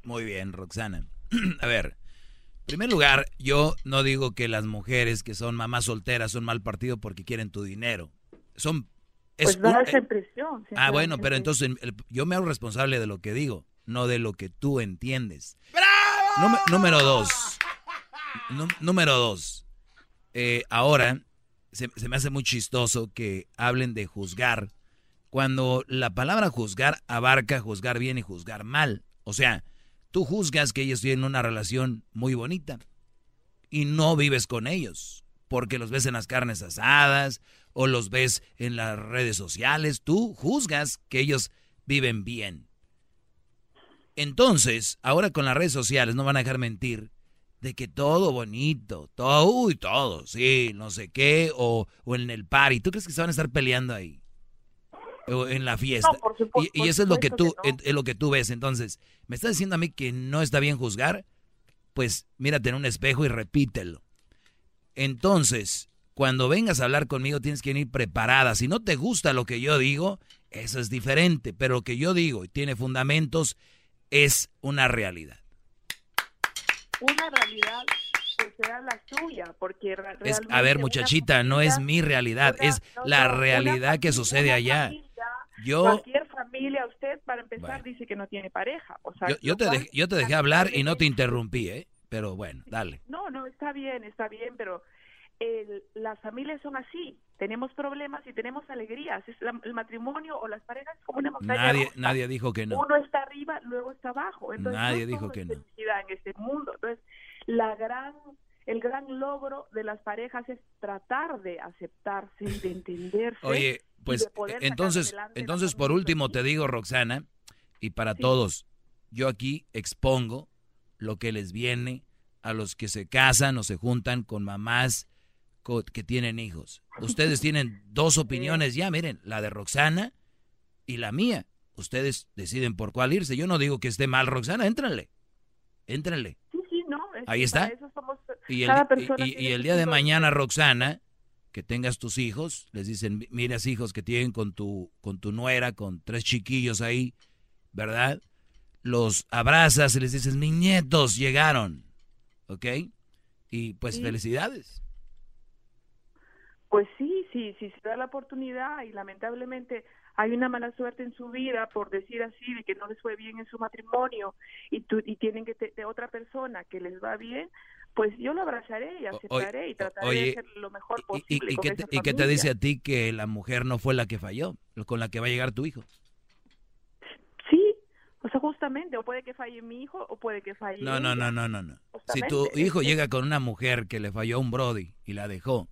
Speaker 2: Muy bien, Roxana. A ver, en primer lugar, yo no digo que las mujeres que son mamás solteras son mal partido porque quieren tu dinero. Son...
Speaker 41: Pues
Speaker 2: un-
Speaker 41: da esa impresión.
Speaker 2: ah, bueno, pero entonces yo me hago responsable de lo que digo, no de lo que tú entiendes. Número, número dos. Nú- número dos. Eh, ahora, se, se me hace muy chistoso que hablen de juzgar cuando la palabra juzgar abarca juzgar bien y juzgar mal. O sea, tú juzgas que ellos tienen una relación muy bonita y no vives con ellos porque los ves en las carnes asadas o los ves en las redes sociales. Tú juzgas que ellos viven bien. Entonces, ahora con las redes sociales no van a dejar mentir de que todo bonito, todo, uy, todo, sí, no sé qué, o, o en el party. ¿Tú crees que se van a estar peleando ahí? O en la fiesta.
Speaker 41: No, por supuesto,
Speaker 2: y, y eso es lo que tú,
Speaker 41: supuesto que no.
Speaker 2: es- es lo que tú ves. Entonces, ¿me estás diciendo a mí que no está bien juzgar? Pues mírate en un espejo y repítelo. Entonces, cuando vengas a hablar conmigo tienes que ir preparada. Si no te gusta lo que yo digo, eso es diferente. Pero lo que yo digo tiene fundamentos es una realidad.
Speaker 41: Una realidad que sea la suya, porque ra-
Speaker 2: Es,
Speaker 41: realmente
Speaker 2: a ver, muchachita, no es mi realidad,
Speaker 41: una-
Speaker 2: es
Speaker 41: no,
Speaker 2: la
Speaker 41: no,
Speaker 2: realidad que
Speaker 41: familia-
Speaker 2: sucede
Speaker 41: una
Speaker 2: allá.
Speaker 41: familia,
Speaker 2: Yo,
Speaker 41: Cualquier familia, usted para empezar dice que no tiene pareja. O sea,
Speaker 2: yo, yo te dejé, yo te dejé hablar y no te interrumpí, ¿eh? Pero bueno, dale.
Speaker 41: No, no, está bien, está bien, pero el- las familias son así. Tenemos problemas y tenemos alegrías. Es la- el matrimonio o las parejas es como una montaña
Speaker 2: Nadie,
Speaker 41: rusa.
Speaker 2: nadie dijo que no.
Speaker 41: Uno está arriba, luego está abajo. Entonces,
Speaker 2: Nadie
Speaker 41: no
Speaker 2: dijo que no.
Speaker 41: en este mundo. Entonces, la gran, el gran logro de las parejas es tratar de aceptarse de entenderse.
Speaker 2: Oye, pues entonces, entonces por último te digo, Roxana, y para todos, yo aquí expongo lo que les viene a los que se casan o se juntan con mamás que tienen hijos. Ustedes tienen dos opiniones ya, miren, la de Roxana y la mía. Ustedes deciden por cuál irse. Yo no digo que esté mal, Roxana, éntrenle. Éntrenle.
Speaker 41: Sí, sí, no. es
Speaker 2: Ahí está.
Speaker 41: para eso somos-
Speaker 2: Y el, y- y- y día de mañana, Roxana, que tengas tus hijos, les dicen, "Mi- miras hijos que tienen con tu, con tu nuera, con tres chiquillos ahí, ¿verdad? Los abrazas y les dices, mis nietos llegaron, ¿ok? Y pues
Speaker 41: Sí.
Speaker 2: felicidades.
Speaker 41: Pues sí, sí, sí se da la oportunidad y lamentablemente hay una mala suerte en su vida, por decir así, de que no les fue bien en su matrimonio y, tu- y tienen que te- de otra persona que les va bien, pues yo lo abrazaré y aceptaré y trataré
Speaker 2: oye,
Speaker 41: de hacer lo mejor
Speaker 2: ¿Y,
Speaker 41: posible
Speaker 2: y
Speaker 41: con
Speaker 2: qué
Speaker 41: esa
Speaker 2: te, y qué te dice a ti que la mujer no fue la que falló, con la que va a llegar tu hijo?
Speaker 41: Sí, o sea, justamente, o puede que falle mi hijo o puede que falle
Speaker 2: No, no, no, no, no, no. Si tu hijo llega con una mujer que le falló a un Brody y la dejó,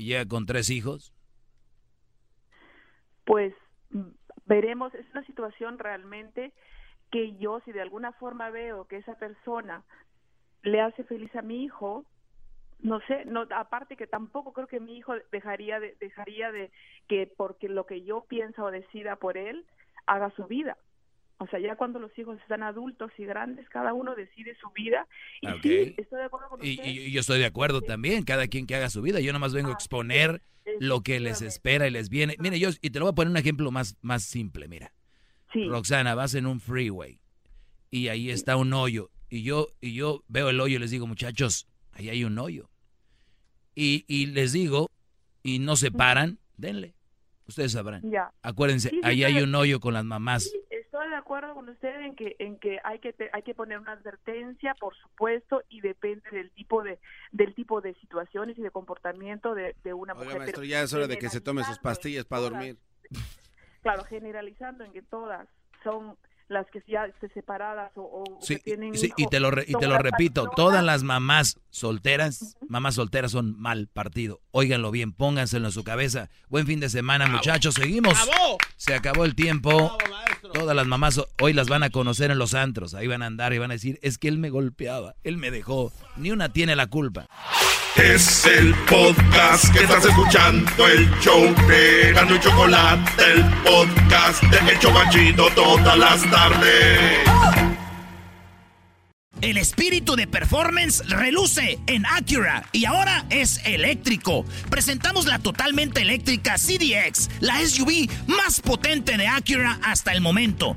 Speaker 2: y llega con tres hijos,
Speaker 41: pues veremos, es una situación realmente que yo si de alguna forma veo que esa persona le hace feliz a mi hijo, no sé, no aparte que tampoco creo que mi hijo dejaría de dejaría de que porque lo que yo piensa o decida por él haga su vida. O sea, ya cuando los hijos están adultos y grandes, cada uno decide su vida. Y
Speaker 42: Ok.
Speaker 41: sí, estoy de acuerdo con
Speaker 42: Y,
Speaker 41: usted.
Speaker 42: y- y yo estoy de acuerdo también, cada quien que haga su vida. Yo nomás vengo a exponer lo que les espera y les viene. Mire, yo, y te lo voy a poner un ejemplo más, más simple, mira. Roxana, vas en un freeway y ahí está un hoyo. Y yo, y yo veo el hoyo y les digo, muchachos, ahí hay un hoyo. Y, y les digo, y no se paran, denle. Ustedes sabrán.
Speaker 41: Ya.
Speaker 42: Acuérdense, ahí hay un hoyo con las mamás.
Speaker 41: De acuerdo con usted en que en que hay que te- hay que poner una advertencia, por supuesto, y depende del tipo de del tipo de situaciones y de comportamiento de, de una
Speaker 1: Oiga,
Speaker 41: mujer.
Speaker 1: maestro, ya es hora de que se tome sus pastillas para dormir.
Speaker 41: Claro, generalizando en que todas son las que ya estén separadas o, o que
Speaker 42: Sí,
Speaker 41: tienen
Speaker 42: sí, y
Speaker 41: hijos,
Speaker 42: te lo, re- y
Speaker 41: son
Speaker 42: te lo
Speaker 41: las
Speaker 42: repito,
Speaker 41: personas-
Speaker 42: todas las mamás solteras, mamás solteras son mal partido. Óiganlo bien, pónganselo en su cabeza. Buen fin de semana, muchachos. Seguimos. Se acabó el tiempo. Todas las mamás ho- hoy las van a conocer en los antros. Ahí van a andar y van a decir, es que él me golpeaba, él me dejó. Ni una tiene la culpa.
Speaker 19: Es el podcast que estás escuchando, el show de Gano y Chocolate, el podcast de El Chocachito todas las tardes.
Speaker 2: El espíritu de performance reluce en Acura y ahora es eléctrico. Presentamos la totalmente eléctrica CDX, la SUV más potente de Acura hasta el momento.